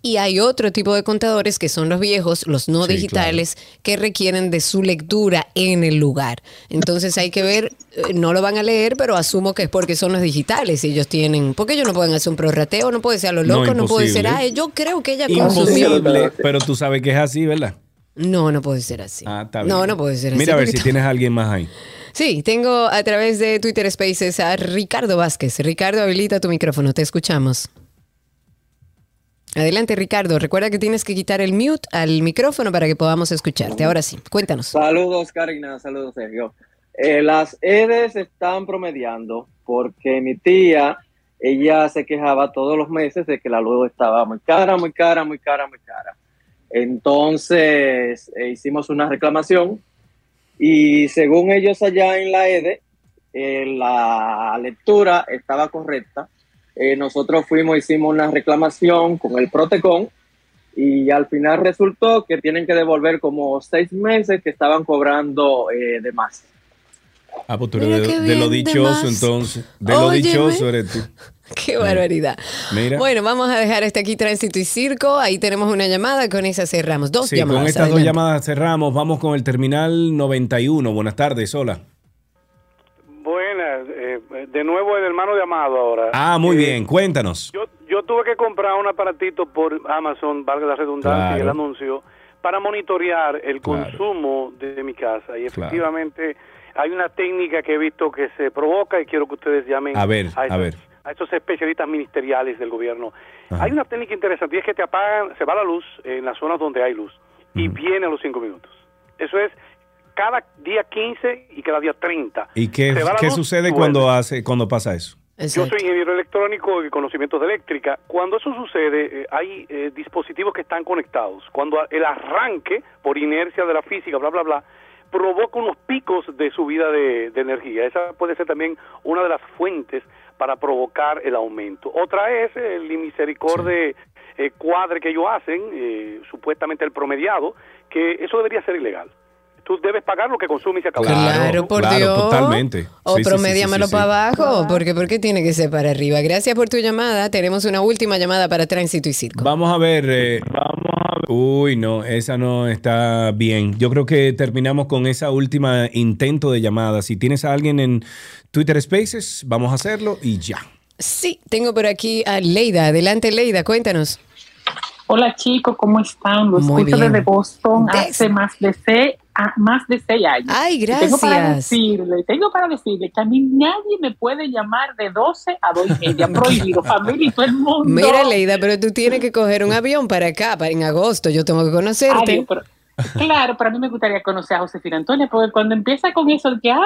[SPEAKER 2] Y hay otro tipo de contadores que son los viejos, los no
[SPEAKER 3] Sí,
[SPEAKER 2] digitales, que requieren de su lectura en el lugar. Entonces hay que ver, eh, no lo van a leer, pero asumo que es porque son los digitales y ellos tienen, porque ellos no pueden hacer un prorrateo, no puede ser a lo
[SPEAKER 3] No,
[SPEAKER 2] loco, no, puede ser, ah, yo creo que ella consumió.
[SPEAKER 3] Imposible, pero tú sabes que es así, ¿verdad?
[SPEAKER 2] No, no puede ser así.
[SPEAKER 3] Ah, está
[SPEAKER 2] No,
[SPEAKER 3] bien.
[SPEAKER 2] no puede ser así.
[SPEAKER 3] Mira a ver si tienes a alguien más ahí.
[SPEAKER 2] Sí, tengo a través de Twitter Spaces a Ricardo Vázquez. Ricardo, habilita tu micrófono, te escuchamos. Adelante, Ricardo. Recuerda que tienes que quitar el mute al micrófono para que podamos escucharte. Ahora sí, cuéntanos.
[SPEAKER 28] Saludos, Karina. Saludos, Sergio. Eh, las EDES están promediando porque mi tía, ella se quejaba todos los meses de que la luz estaba muy cara, muy cara, muy cara, muy cara. Entonces eh, hicimos una reclamación y según ellos allá en la EDE, eh, la lectura estaba correcta. Eh, nosotros fuimos, hicimos una reclamación con el Protecon y al final resultó que tienen que devolver como seis meses que estaban cobrando eh, de más.
[SPEAKER 3] Ah, pues tú eres
[SPEAKER 2] Mira
[SPEAKER 3] de, lo
[SPEAKER 2] de
[SPEAKER 3] dichoso, entonces. De lo dichoso eres tú.
[SPEAKER 2] Qué barbaridad.
[SPEAKER 3] Mira.
[SPEAKER 2] Bueno, vamos a dejar este aquí tránsito y circo. Ahí tenemos una llamada, con esa cerramos. Dos
[SPEAKER 3] Sí,
[SPEAKER 2] llamadas.
[SPEAKER 3] con estas dos llamadas cerramos. Vamos con el terminal 91. Buenas tardes, hola.
[SPEAKER 11] Buenas, eh, de nuevo el hermano de Amado ahora.
[SPEAKER 3] Ah, muy
[SPEAKER 11] Eh,
[SPEAKER 3] bien, cuéntanos.
[SPEAKER 11] Yo, yo tuve que comprar un aparatito por Amazon, valga la redundancia y el anuncio, para monitorear el
[SPEAKER 3] Claro.
[SPEAKER 11] consumo de mi casa. Y
[SPEAKER 3] Claro.
[SPEAKER 11] efectivamente hay una técnica que he visto que se provoca y quiero que ustedes llamen
[SPEAKER 3] A ver, a
[SPEAKER 11] estos-
[SPEAKER 3] ver.
[SPEAKER 11] a estos especialistas ministeriales del gobierno. Hay una técnica interesante y es que te apagan, se va la luz en las zonas donde hay luz y viene a los cinco minutos. Eso es cada día 15 y cada día 30.
[SPEAKER 3] ¿Y qué, qué
[SPEAKER 11] luz,
[SPEAKER 3] sucede cuando, hace, cuando pasa eso?
[SPEAKER 11] Yo soy ingeniero electrónico y conocimientos de eléctrica. Cuando eso sucede, eh, hay eh, dispositivos que están conectados. Cuando el arranque, por inercia de la física, bla, bla, bla, provoca unos picos de subida de, de energía. Esa puede ser también una de las fuentes para provocar el aumento. Otra es el misericorde eh, cuadre que ellos hacen, eh, supuestamente el promediado, que eso debería ser ilegal. Tú debes pagar lo que consumes y se acabó.
[SPEAKER 2] Claro, por
[SPEAKER 3] claro,
[SPEAKER 2] Dios.
[SPEAKER 3] totalmente.
[SPEAKER 2] O
[SPEAKER 3] Sí,
[SPEAKER 2] promediamelo
[SPEAKER 3] sí, sí,
[SPEAKER 2] para
[SPEAKER 3] sí.
[SPEAKER 2] abajo, porque ¿por qué tiene que ser para arriba? Gracias por tu llamada. Tenemos una última llamada para tránsito y circo.
[SPEAKER 3] Vamos a ver. eh, Uy, no, esa no está bien. Yo creo que terminamos con esa última intento de llamada. Si tienes a alguien en Twitter Spaces, vamos a hacerlo y ya.
[SPEAKER 2] Sí, tengo por aquí a Leida. Adelante, Leida, cuéntanos.
[SPEAKER 29] Hola chicos, ¿cómo están? Los
[SPEAKER 2] Muy
[SPEAKER 29] escucho
[SPEAKER 2] bien.
[SPEAKER 29] desde Boston hace más de seis a más de seis años.
[SPEAKER 2] Ay,
[SPEAKER 29] Y Tengo para
[SPEAKER 2] gracias.
[SPEAKER 29] decirle, tengo para decirle que a mí nadie me puede llamar de 12 a 2 y media, prohibido, familia y todo el mundo.
[SPEAKER 2] Mira, Leida, pero tú tienes que coger un avión para acá, para en agosto. Yo tengo que conocerte.
[SPEAKER 29] Ay, pero- claro, pero a mí me gustaría conocer a Josefina Antonia, porque cuando empieza con eso de que, ay,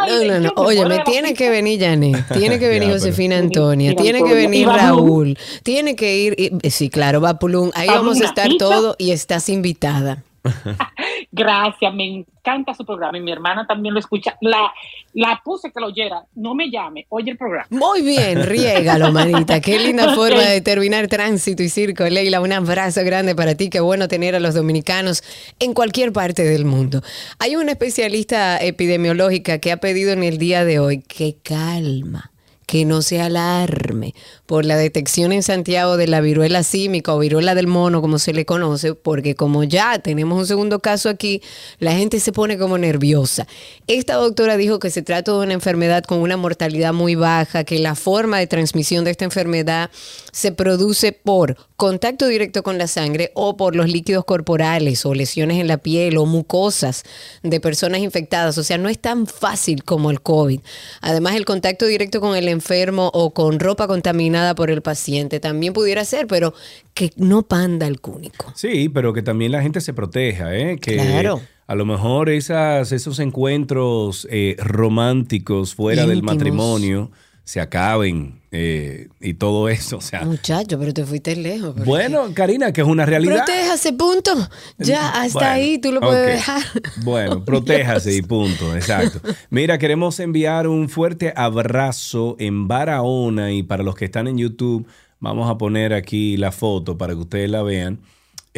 [SPEAKER 29] ay,
[SPEAKER 2] No, no, no. Oye, me tiene que venir Janet, tiene que venir
[SPEAKER 29] Ya, pero-
[SPEAKER 2] Josefina Antonia, tiene que venir. Raúl, tiene que ir, y- sí, claro, va Pulún, ahí vamos a estar todos y estás invitada.
[SPEAKER 29] Gracias, me encanta su programa y mi hermana también lo escucha. La, la puse que lo oyera, no me llame, oye el programa.
[SPEAKER 2] Muy bien, riégalo, manita. Qué linda forma de terminar tránsito y circo. Leila, un abrazo grande para ti. Qué bueno tener a los dominicanos en cualquier parte del mundo. Hay una especialista epidemiológica que ha pedido en el día de hoy que calma, que no se alarme por la detección en Santiago de la viruela símica o viruela del mono, como se le conoce, porque como ya tenemos un segundo caso aquí, la gente se pone como nerviosa. Esta doctora dijo que se trata de una enfermedad con una mortalidad muy baja, que la forma de transmisión de esta enfermedad se produce por contacto directo con la sangre o por los líquidos corporales o lesiones en la piel o mucosas de personas infectadas. O sea, no es tan fácil como el COVID. Además, el contacto directo con el enfermo o con ropa contaminada por el paciente también pudiera ser, pero que no panda el cúnico.
[SPEAKER 3] Sí, pero que también la gente se proteja, ¿eh? Que
[SPEAKER 2] Claro.
[SPEAKER 3] a lo mejor esas, esos encuentros eh, románticos fuera del matrimonio se acaben eh, y todo eso. O sea,
[SPEAKER 2] Muchacho, pero te fuiste lejos.
[SPEAKER 3] bueno, Karina, que es una realidad.
[SPEAKER 2] Proteja ese punto. Ya, hasta
[SPEAKER 3] Bueno,
[SPEAKER 2] ahí tú lo puedes dejar.
[SPEAKER 3] Bueno, protéjase y punto, exacto. Mira, queremos enviar un fuerte abrazo en Barahona y para los que están en YouTube, vamos a poner aquí la foto para que ustedes la vean.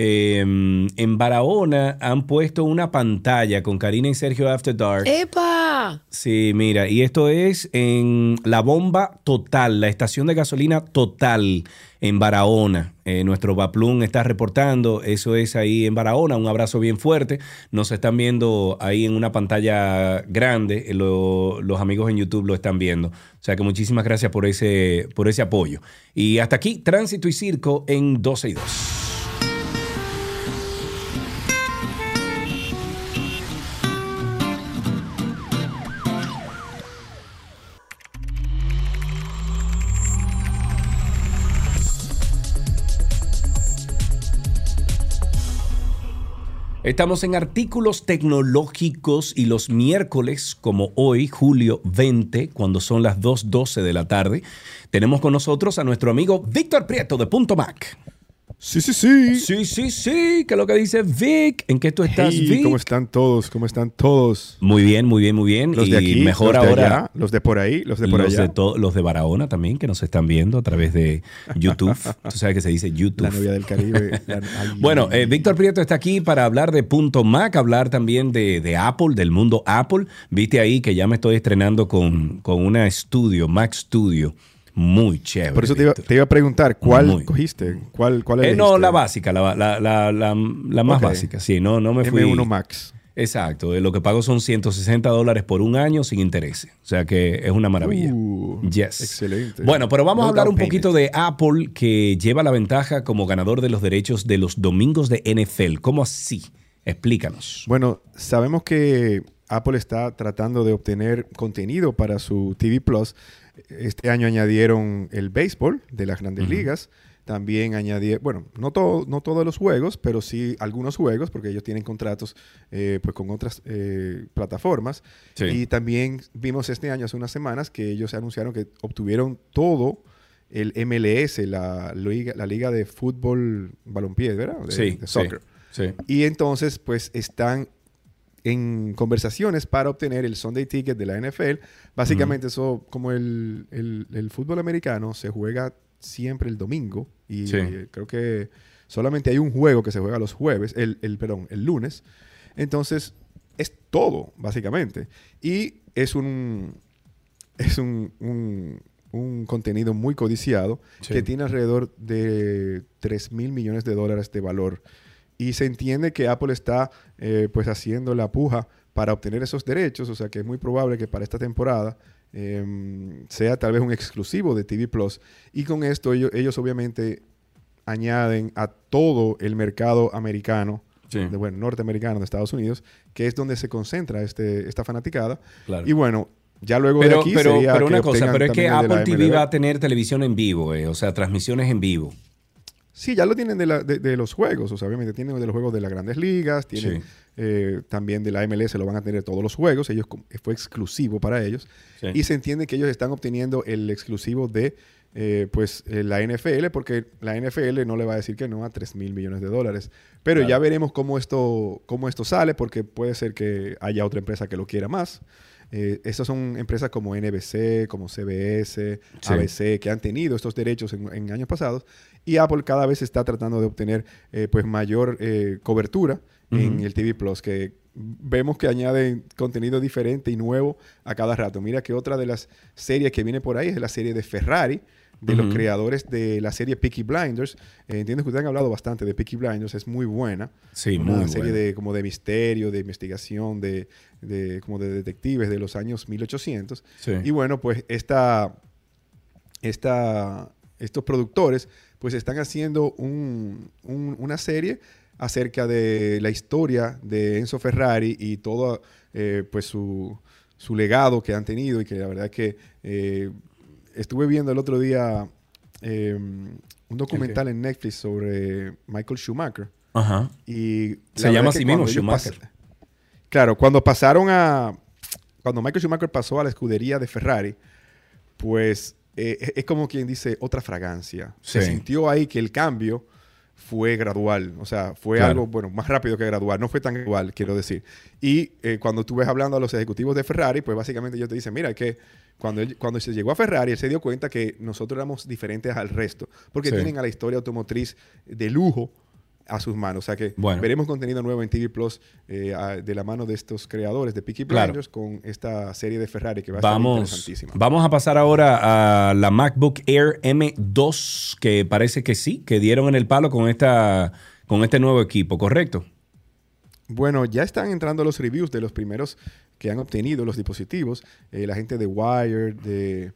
[SPEAKER 3] Eh, en Barahona han puesto una pantalla con Karina y Sergio After Dark.
[SPEAKER 2] ¡Epa!
[SPEAKER 3] Sí, mira, y esto es en la bomba total, la estación de gasolina total en Barahona. Eh, nuestro Baplum está reportando, eso es ahí en Barahona, un abrazo bien fuerte. Nos están viendo ahí en una pantalla grande, eh, lo- los amigos en YouTube lo están viendo. O sea que muchísimas gracias por ese, por ese apoyo. Y hasta aquí, Tránsito y Circo en 12 y 2. Estamos en artículos tecnológicos y los miércoles, como hoy, julio 20, cuando son las 2.12 de la tarde, tenemos con nosotros a nuestro amigo Víctor Prieto de Punto Mac.
[SPEAKER 30] Sí, sí, sí.
[SPEAKER 3] Sí, sí, sí. ¿Qué es lo que dice Vic? ¿En qué tú estás,
[SPEAKER 30] Hey,
[SPEAKER 3] Vic?
[SPEAKER 30] ¿Cómo están todos? ¿Cómo están todos?
[SPEAKER 3] Muy bien, muy bien, muy bien.
[SPEAKER 30] Los
[SPEAKER 3] y
[SPEAKER 30] de aquí,
[SPEAKER 3] mejor
[SPEAKER 30] los de
[SPEAKER 3] ahora.
[SPEAKER 30] allá, los de por ahí, los de por
[SPEAKER 3] los
[SPEAKER 30] allá.
[SPEAKER 3] De los de Barahona también, que nos están viendo a través de YouTube. Tú sabes que se dice YouTube.
[SPEAKER 30] La novia del Caribe. la-
[SPEAKER 3] Bueno, eh, Víctor Prieto está aquí para hablar de Punto Mac, hablar también de, de Apple, del mundo Apple. Viste ahí que ya me estoy estrenando con, con una estudio, Mac Studio, muy chévere.
[SPEAKER 30] por eso te iba, te iba a preguntar, ¿cuál
[SPEAKER 3] Muy.
[SPEAKER 30] cogiste? ¿Cuál, cuál
[SPEAKER 3] Eh, no, la básica, la, la, la, la- más básica, sí, no, no me fui.
[SPEAKER 30] M1 Max.
[SPEAKER 3] Exacto, lo que pago son 160 dólares por un año sin intereses. O sea que es una maravilla.
[SPEAKER 30] Uh,
[SPEAKER 3] yes.
[SPEAKER 30] Excelente.
[SPEAKER 3] Bueno, pero vamos a hablar un poquito de Apple que lleva la ventaja como ganador de los derechos de los domingos de NFL. ¿Cómo así? Explícanos.
[SPEAKER 30] Bueno, sabemos que Apple está tratando de obtener contenido para su TV Plus. Este año añadieron el béisbol de las grandes ligas. También añadieron, bueno, no, todo, no todos los juegos, pero sí algunos juegos, porque ellos tienen contratos eh, pues con otras eh, plataformas.
[SPEAKER 3] Sí.
[SPEAKER 30] Y también vimos este año, hace unas semanas, que ellos anunciaron que obtuvieron todo el MLS, la liga, la liga de fútbol balompié, ¿verdad? De-
[SPEAKER 3] Sí,
[SPEAKER 30] de
[SPEAKER 3] sí,
[SPEAKER 30] soccer.
[SPEAKER 3] sí.
[SPEAKER 30] Y entonces, pues están en conversaciones para obtener el Sunday Ticket de la NFL. Básicamente, eso, como el, el- el fútbol americano, se juega siempre el domingo. Y
[SPEAKER 3] Sí.
[SPEAKER 30] eh, creo que solamente hay un juego que se juega los jueves, el, el, perdón, el lunes. Entonces, es todo, básicamente. Y es un, es un, un- un contenido muy codiciado
[SPEAKER 3] Sí.
[SPEAKER 30] que tiene alrededor de 3 mil millones de dólares de valor. Y se entiende que Apple está eh, pues haciendo la puja para obtener esos derechos, o sea que es muy probable que para esta temporada em, sea tal vez un exclusivo de TV Plus. Y con esto ellos, ellos obviamente añaden a todo el mercado americano
[SPEAKER 3] Sí.
[SPEAKER 30] de, bueno, norteamericano de Estados Unidos, que es donde se concentra este, esta fanaticada.
[SPEAKER 3] Claro.
[SPEAKER 30] Y bueno, ya luego de aquí
[SPEAKER 3] pero,
[SPEAKER 30] sería
[SPEAKER 3] pero
[SPEAKER 30] que
[SPEAKER 3] una cosa, pero es que Apple TV va a tener televisión en vivo, eh, o sea, transmisiones en vivo.
[SPEAKER 30] Sí, ya lo tienen de, la- de- de los juegos, o sea, obviamente tienen de los juegos de las grandes ligas, tienen
[SPEAKER 3] Sí.
[SPEAKER 30] eh, también de la MLS, lo van a tener todos los juegos, ellos fue exclusivo para ellos,
[SPEAKER 3] Sí.
[SPEAKER 30] y se entiende que ellos están obteniendo el exclusivo de eh, pues eh, la NFL, porque la NFL no le va a decir que no a 3 mil millones de dólares, pero
[SPEAKER 3] Claro.
[SPEAKER 30] ya veremos cómo esto, cómo esto sale, porque puede ser que haya otra empresa que lo quiera más. Eh, estas son empresas como NBC, como CBS,
[SPEAKER 3] Sí.
[SPEAKER 30] ABC, que han tenido estos derechos en, en años pasados. Y Apple cada vez está tratando de obtener eh, pues mayor eh, cobertura en el TV Plus, que vemos que añaden contenido diferente y nuevo a cada rato. Mira que otra de las series que viene por ahí es la serie de Ferrari, de los creadores de la serie Peaky Blinders. Eh, entiendo que ustedes han hablado bastante de Peaky Blinders, es muy buena.
[SPEAKER 3] Sí,
[SPEAKER 30] Una
[SPEAKER 3] muy
[SPEAKER 30] serie
[SPEAKER 3] buena.
[SPEAKER 30] de como de misterio, de investigación, de, de- como de detectives de los años 1800.
[SPEAKER 3] Sí.
[SPEAKER 30] Y bueno, pues esta, esta, estos productores pues están haciendo un- un- una serie acerca de la historia de Enzo Ferrari y todo eh, pues su, su legado que han tenido y que la verdad es que eh, estuve viendo el otro día eh, un documental en Netflix sobre Michael Schumacher.
[SPEAKER 3] Ajá.
[SPEAKER 30] Y
[SPEAKER 3] Se llama así mismo, Schumacher.
[SPEAKER 30] claro, cuando pasaron a. Cuando Michael Schumacher pasó a la escudería de Ferrari, pues eh, es- como quien dice otra fragancia. Se
[SPEAKER 3] Sí.
[SPEAKER 30] sintió ahí que el cambio fue gradual. O sea, fue
[SPEAKER 3] Claro.
[SPEAKER 30] algo, bueno, más rápido que gradual. No fue tan gradual, quiero decir. Y eh, cuando tú ves hablando a los ejecutivos de Ferrari, pues básicamente ellos te dicen, mira, que cuando, él- cuando se llegó a Ferrari, él se dio cuenta que nosotros éramos diferentes al resto. Porque
[SPEAKER 3] Sí.
[SPEAKER 30] tienen a la historia automotriz de lujo a sus manos. O sea que
[SPEAKER 3] Bueno.
[SPEAKER 30] veremos contenido nuevo en TV Plus eh, a- de la mano de estos creadores de Peaky
[SPEAKER 3] Claro.
[SPEAKER 30] Blinders con esta serie de Ferrari que va a
[SPEAKER 3] Vamos,
[SPEAKER 30] interesantísima.
[SPEAKER 3] vamos a pasar ahora a la MacBook Air M2, que parece que sí, que dieron en el palo con, esta, con este nuevo equipo, ¿correcto?
[SPEAKER 30] Bueno, ya están entrando los reviews de los primeros que han obtenido los dispositivos. Eh, la gente de Wired, de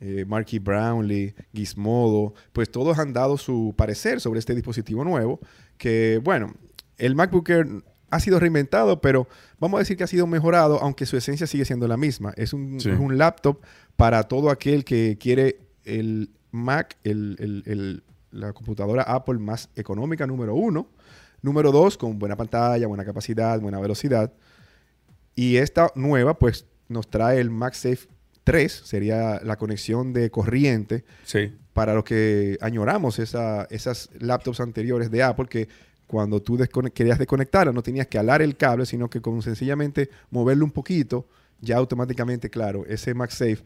[SPEAKER 30] eh, Marky Brownlee, Gizmodo, pues todos han dado su parecer sobre este dispositivo nuevo. Que, bueno, el MacBook Air ha sido reinventado, pero vamos a decir que ha sido mejorado, aunque su esencia sigue siendo la misma. Es un,
[SPEAKER 3] Sí.
[SPEAKER 30] es un laptop para todo aquel que quiere el Mac, el- el- el- la computadora Apple más económica, número uno. Número dos, con buena pantalla, buena capacidad, buena velocidad. Y esta nueva, pues, nos trae el MagSafe 3, sería la conexión de corriente
[SPEAKER 3] Sí.
[SPEAKER 30] para los que añoramos esa- esas laptops anteriores de Apple que cuando tú descone- querías desconectarla no tenías que alar el cable, sino que con sencillamente moverlo un poquito, ya automáticamente, claro, ese MagSafe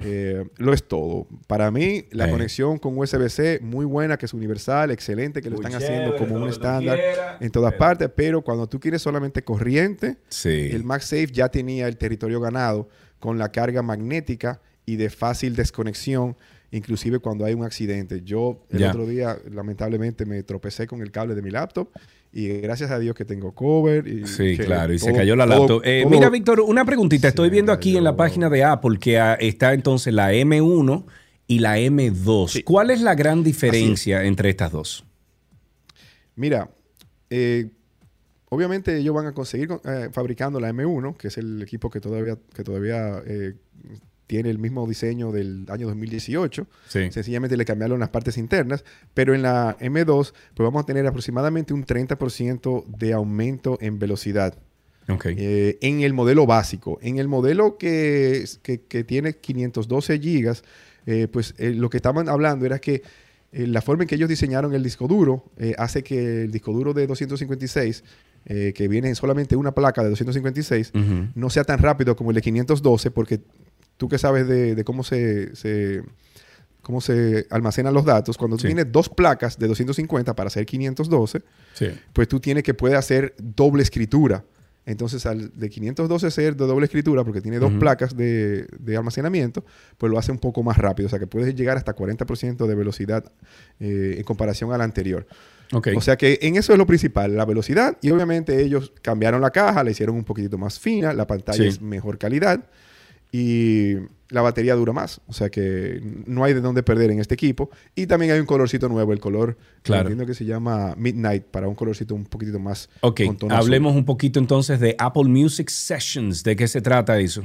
[SPEAKER 30] eh, lo es todo. Para mí, la
[SPEAKER 3] Eh.
[SPEAKER 30] conexión con USB-C muy buena, que es universal, excelente, que lo
[SPEAKER 3] Muy
[SPEAKER 30] están
[SPEAKER 3] chévere,
[SPEAKER 30] haciendo como un estándar en todas partes, pero cuando tú quieres solamente corriente,
[SPEAKER 3] Sí.
[SPEAKER 30] el MagSafe ya tenía el territorio ganado con la carga magnética y de fácil desconexión, inclusive cuando hay un accidente. Yo el otro día, lamentablemente, me tropecé con el cable de mi laptop y gracias a Dios que tengo cover. Y
[SPEAKER 3] Sí, claro, y se cayó la
[SPEAKER 30] todo-
[SPEAKER 3] laptop. Eh,
[SPEAKER 30] todo-
[SPEAKER 3] mira, Víctor, una preguntita. Estoy viendo aquí en la página de Apple que está entonces la M1 y la M2. ¿Cuál es la gran diferencia entre estas dos?
[SPEAKER 30] Mira, eh, obviamente ellos van a conseguir eh, fabricando la M1, que es el equipo que todavía, que todavía eh, tiene el mismo diseño del año 2018.
[SPEAKER 3] Sí.
[SPEAKER 30] Sencillamente le cambiaron las partes internas, pero en la M2 pues vamos a tener aproximadamente un 30% de aumento en velocidad.
[SPEAKER 3] Ok.
[SPEAKER 30] Eh, en el modelo básico. En el modelo que, que- que tiene 512 gigas, pues lo que estaban hablando era que la forma en que ellos diseñaron el disco duro eh, hace que el disco duro de 256, eh, que viene en solamente una placa de 256,
[SPEAKER 3] Ujú.
[SPEAKER 30] no sea tan rápido como el de 512, porque tú que sabes de, de cómo se, se- cómo se almacenan los datos, cuando tú
[SPEAKER 3] Sí.
[SPEAKER 30] tienes dos placas de 250 para hacer 512,
[SPEAKER 3] Sí.
[SPEAKER 30] pues tú tienes que puede hacer doble escritura. Entonces, al de 512 ser de doble escritura, porque tiene dos placas de, de almacenamiento, pues lo hace un poco más rápido. O sea, que puedes llegar hasta 40% de velocidad eh, en comparación a la anterior. O sea que en eso es lo principal, la velocidad. Y obviamente ellos cambiaron la caja, la hicieron un poquitito más fina, la pantalla
[SPEAKER 3] Sí.
[SPEAKER 30] es mejor calidad. y la batería dura más. O sea que no hay de dónde perder en este equipo. Y también hay un colorcito nuevo, el color
[SPEAKER 3] Claro.
[SPEAKER 30] entiendo que se llama Midnight, para un colorcito un poquitito más
[SPEAKER 3] Ok,
[SPEAKER 30] azul.
[SPEAKER 3] hablemos un poquito entonces de Apple Music Sessions. ¿De qué se trata eso?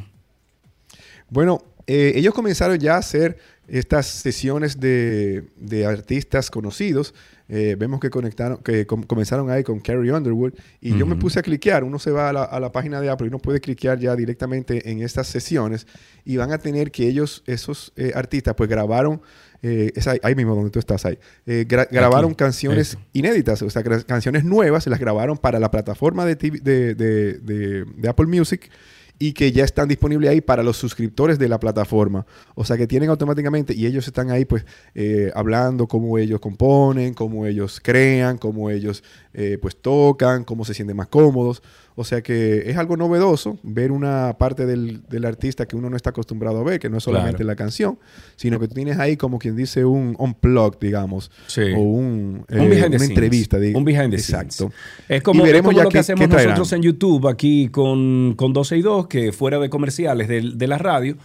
[SPEAKER 30] Bueno, eh, ellos comenzaron ya a hacer estas sesiones de, de artistas conocidos. Eh, vemos que conectaron, que com- comenzaron ahí con Carrie Underwood. Y yo me puse a cliquear. Uno se va a la, a la página de Apple y uno puede cliquear ya directamente en estas sesiones. Y van a tener que ellos, esos eh, artistas, pues grabaron. eh, es ahí, ahí mismo donde tú estás ahí. eh, gra- grabaron canciones
[SPEAKER 3] eso.
[SPEAKER 30] inéditas, o sea, canciones nuevas, las grabaron para la plataforma de, TV de, de- de- de Apple Music y que ya están disponibles ahí para los suscriptores de la plataforma. O sea, que tienen automáticamente y ellos están ahí pues eh, hablando cómo ellos componen, cómo ellos crean, cómo ellos eh, pues tocan, cómo se sienten más cómodos. O sea que es algo novedoso ver una parte del, del artista que uno no está acostumbrado a ver, que no es solamente
[SPEAKER 3] Claro.
[SPEAKER 30] la canción, sino que tú tienes ahí como quien dice un unplug, digamos,
[SPEAKER 3] Sí.
[SPEAKER 30] o un,
[SPEAKER 3] Un
[SPEAKER 30] eh, una
[SPEAKER 3] scenes.
[SPEAKER 30] entrevista. diga-
[SPEAKER 3] Un behind the
[SPEAKER 30] Exacto.
[SPEAKER 3] scenes. Es como,
[SPEAKER 30] Y veremos
[SPEAKER 3] es como
[SPEAKER 30] ya
[SPEAKER 3] lo que hacemos nosotros en YouTube aquí con, con 12 y 2, que fuera de comerciales de, de la radio,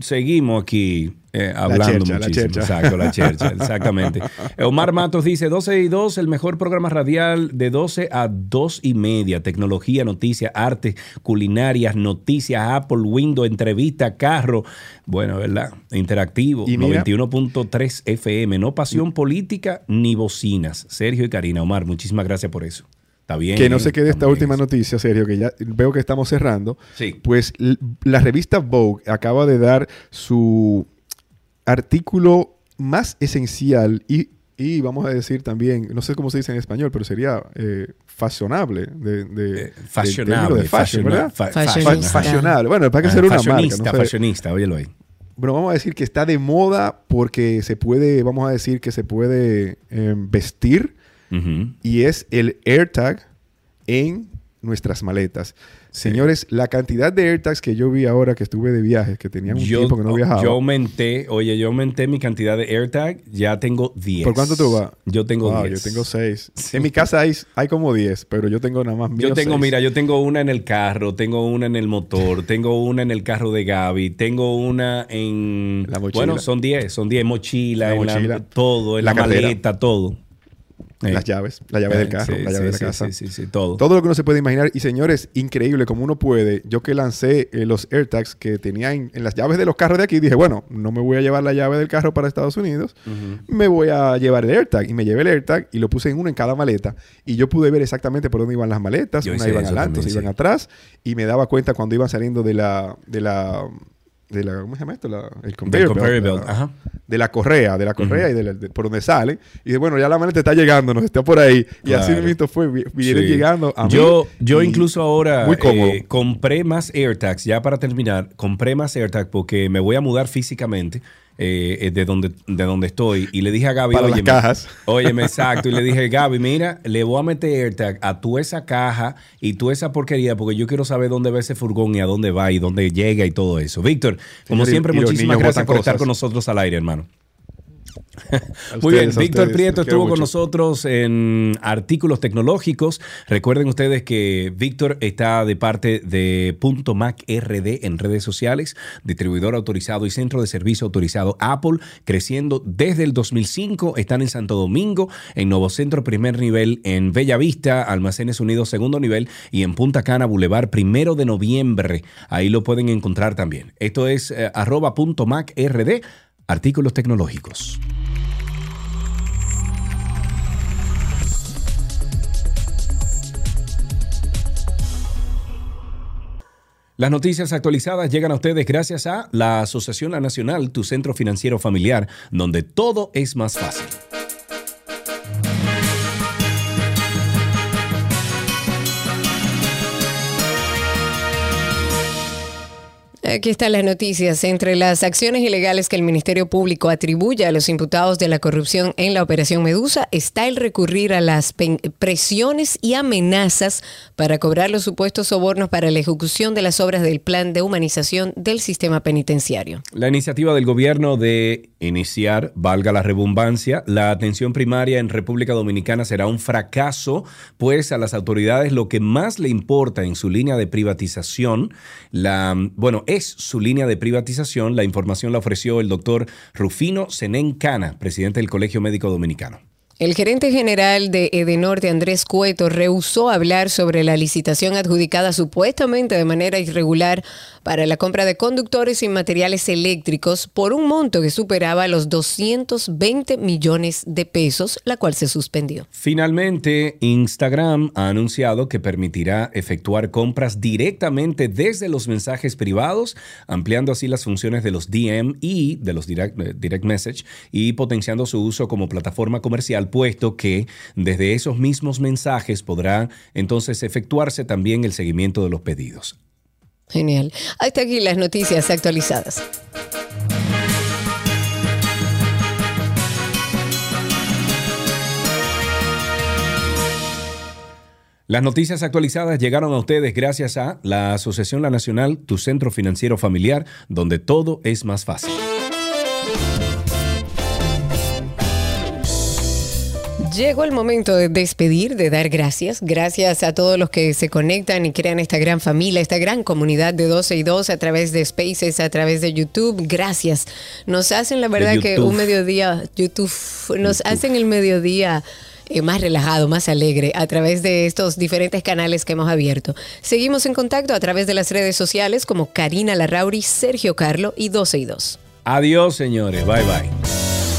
[SPEAKER 3] seguimos aquí eh, hablando
[SPEAKER 30] chercha,
[SPEAKER 3] muchísimo. Exacto, la chercha, exactamente. Omar Matos dice 12 y 2, el mejor programa radial de 12 a 2 y media. Tecnología, noticias, arte, culinarias, noticias, Apple, Windows, entrevista, carro. Bueno, ¿verdad? Interactivo.
[SPEAKER 30] Y mira-
[SPEAKER 3] 91.3 FM. No pasión política ni bocinas. Sergio y Karina. Omar, muchísimas gracias por eso. Está bien.
[SPEAKER 30] Que no se quede esta última noticia, Sergio, que ya veo que estamos cerrando.
[SPEAKER 3] Sí.
[SPEAKER 30] Pues la revista Vogue acaba de dar su artículo más esencial y, y vamos a decir también, no sé cómo se dice en español, pero sería eh, fashionable. De,
[SPEAKER 3] fashionable,
[SPEAKER 30] fashionable. Bueno, para que
[SPEAKER 3] Ah,
[SPEAKER 30] ser una marca.
[SPEAKER 3] fashionista,
[SPEAKER 30] no sé.
[SPEAKER 3] fashionista, óyelo ahí.
[SPEAKER 30] Bueno, vamos a decir que está de moda porque se puede, vamos a decir que se puede eh, vestir y es el AirTag en nuestras maletas. Señores, la cantidad de AirTags que yo vi ahora que estuve de viaje, que tenía un
[SPEAKER 3] Yo,
[SPEAKER 30] tiempo que no viajaba.
[SPEAKER 3] yo aumenté, oye, yo aumenté mi cantidad de AirTag, ya tengo 10.
[SPEAKER 30] ¿Por cuánto tú vas?
[SPEAKER 3] Yo tengo
[SPEAKER 30] Wow,
[SPEAKER 3] 10.
[SPEAKER 30] Yo tengo 6. En mi casa hay, hay como 10, pero yo tengo nada más
[SPEAKER 3] Yo
[SPEAKER 30] mío
[SPEAKER 3] tengo,
[SPEAKER 30] seis.
[SPEAKER 3] mira, yo tengo una en el carro, tengo una en el motor, tengo una en el carro de Gaby, tengo una en...
[SPEAKER 30] La mochila.
[SPEAKER 3] Bueno, son 10, son 10, mochila,
[SPEAKER 30] La
[SPEAKER 3] en la-
[SPEAKER 30] mochila.
[SPEAKER 3] todo, en
[SPEAKER 30] La
[SPEAKER 3] maleta, todo.
[SPEAKER 30] Las llaves, la llave
[SPEAKER 3] Eh,
[SPEAKER 30] del carro,
[SPEAKER 3] sí,
[SPEAKER 30] la llave
[SPEAKER 3] sí,
[SPEAKER 30] de la
[SPEAKER 3] sí,
[SPEAKER 30] casa.
[SPEAKER 3] sí, sí, sí, todo.
[SPEAKER 30] Todo lo que uno se puede imaginar. Y señores, increíble como uno puede. Yo que lancé eh, los AirTags que tenía en, en las llaves de los carros de aquí, dije, bueno, no me voy a llevar la llave del carro para Estados Unidos, me voy a llevar el AirTag. Y me llevé el AirTag y lo puse en uno en cada maleta. Y yo pude ver exactamente por dónde iban las maletas.
[SPEAKER 3] Yo
[SPEAKER 30] Una iban adelante,
[SPEAKER 3] también,
[SPEAKER 30] iban atrás. Y me daba cuenta cuando iban saliendo de la... De la de la, ¿cómo se llama esto? La- el conveyor,
[SPEAKER 3] conveyor
[SPEAKER 30] belt,
[SPEAKER 3] belt,
[SPEAKER 30] la-
[SPEAKER 3] ajá.
[SPEAKER 30] de la correa, de la correa y de, la- de- por donde sale. Y dice, bueno, ya la maleta está llegando, nos está por ahí. Y así
[SPEAKER 3] Claro.
[SPEAKER 30] mismo fue, vi- vinieron
[SPEAKER 3] Sí.
[SPEAKER 30] llegando a mí.
[SPEAKER 3] yo, yo
[SPEAKER 30] y
[SPEAKER 3] incluso ahora
[SPEAKER 30] Muy cómodo.
[SPEAKER 3] eh, compré más AirTags, ya para terminar, compré más AirTags porque me voy a mudar físicamente eh, de, donde, de donde estoy. Y le dije a Gaby,
[SPEAKER 30] Para las
[SPEAKER 3] óyeme,
[SPEAKER 30] cajas.
[SPEAKER 3] óyeme, exacto. Y le dije, Gaby, mira, le voy a meter AirTag a tú esa caja y tú esa porquería porque yo quiero saber dónde va ese furgón y a dónde va y dónde llega y todo eso. Víctor, como
[SPEAKER 30] y-
[SPEAKER 3] siempre,
[SPEAKER 30] y
[SPEAKER 3] muchísimas gracias por estar con nosotros al aire, hermano. Muy bien, Víctor Prieto estuvo con nosotros en artículos tecnológicos. Recuerden ustedes que Víctor está de parte de Punto Mac RD en redes sociales, distribuidor autorizado y centro de servicio autorizado Apple, creciendo desde el 2005. Están en Santo Domingo, en Nuevo Centro primer nivel, en Bella Vista, Almacenes Unidos segundo nivel y en Punta Cana Boulevard primero de noviembre. Ahí lo pueden encontrar también. Esto es eh, arroba punto Mac RD, artículos tecnológicos. Las noticias actualizadas llegan a ustedes gracias a la Asociación Nacional, tu centro financiero familiar, donde todo es más fácil.
[SPEAKER 2] Aquí están las noticias. Entre las acciones ilegales que el Ministerio Público atribuye a los imputados de la corrupción en la Operación Medusa está el recurrir a las presiones y amenazas para cobrar los supuestos sobornos para la ejecución de las obras del plan de humanización del sistema penitenciario.
[SPEAKER 3] La iniciativa del gobierno de iniciar, valga la redundancia, la atención primaria en República Dominicana será un fracaso, pues a las autoridades lo que más le importa en su línea de privatización, la, bueno, es su línea de privatización. La información la ofreció el doctor Rufino Senén Cana, presidente del Colegio Médico Dominicano.
[SPEAKER 2] El gerente general de Edenorte, Andrés Cueto, rehusó hablar sobre la licitación adjudicada supuestamente de manera irregular para la compra de conductores y materiales eléctricos por un monto que superaba los 220 millones de pesos, la cual se suspendió.
[SPEAKER 3] Finalmente, Instagram ha anunciado que permitirá efectuar compras directamente desde los mensajes privados, ampliando así las funciones de los DM y de los direct, eh, direct message y potenciando su uso como plataforma comercial, puesto que desde esos mismos mensajes podrá entonces efectuarse también el seguimiento de los pedidos.
[SPEAKER 2] Genial. Hasta aquí las noticias actualizadas.
[SPEAKER 3] Las noticias actualizadas llegaron a ustedes gracias a la Asociación La Nacional, tu centro financiero familiar, donde todo es más fácil.
[SPEAKER 2] Llegó el momento de despedir, de dar gracias. Gracias a todos los que se conectan y crean esta gran familia, esta gran comunidad de 12 y 2 a través de Spaces, a través de YouTube. Gracias. Nos hacen la verdad que un mediodía, YouTube, nos hacen el mediodía eh, más relajado, más alegre a través de estos diferentes canales que hemos abierto. Seguimos en contacto a través de las redes sociales como Karina Larrauri, Sergio Carlo y 12 y 2.
[SPEAKER 3] Adiós, señores. Bye bye.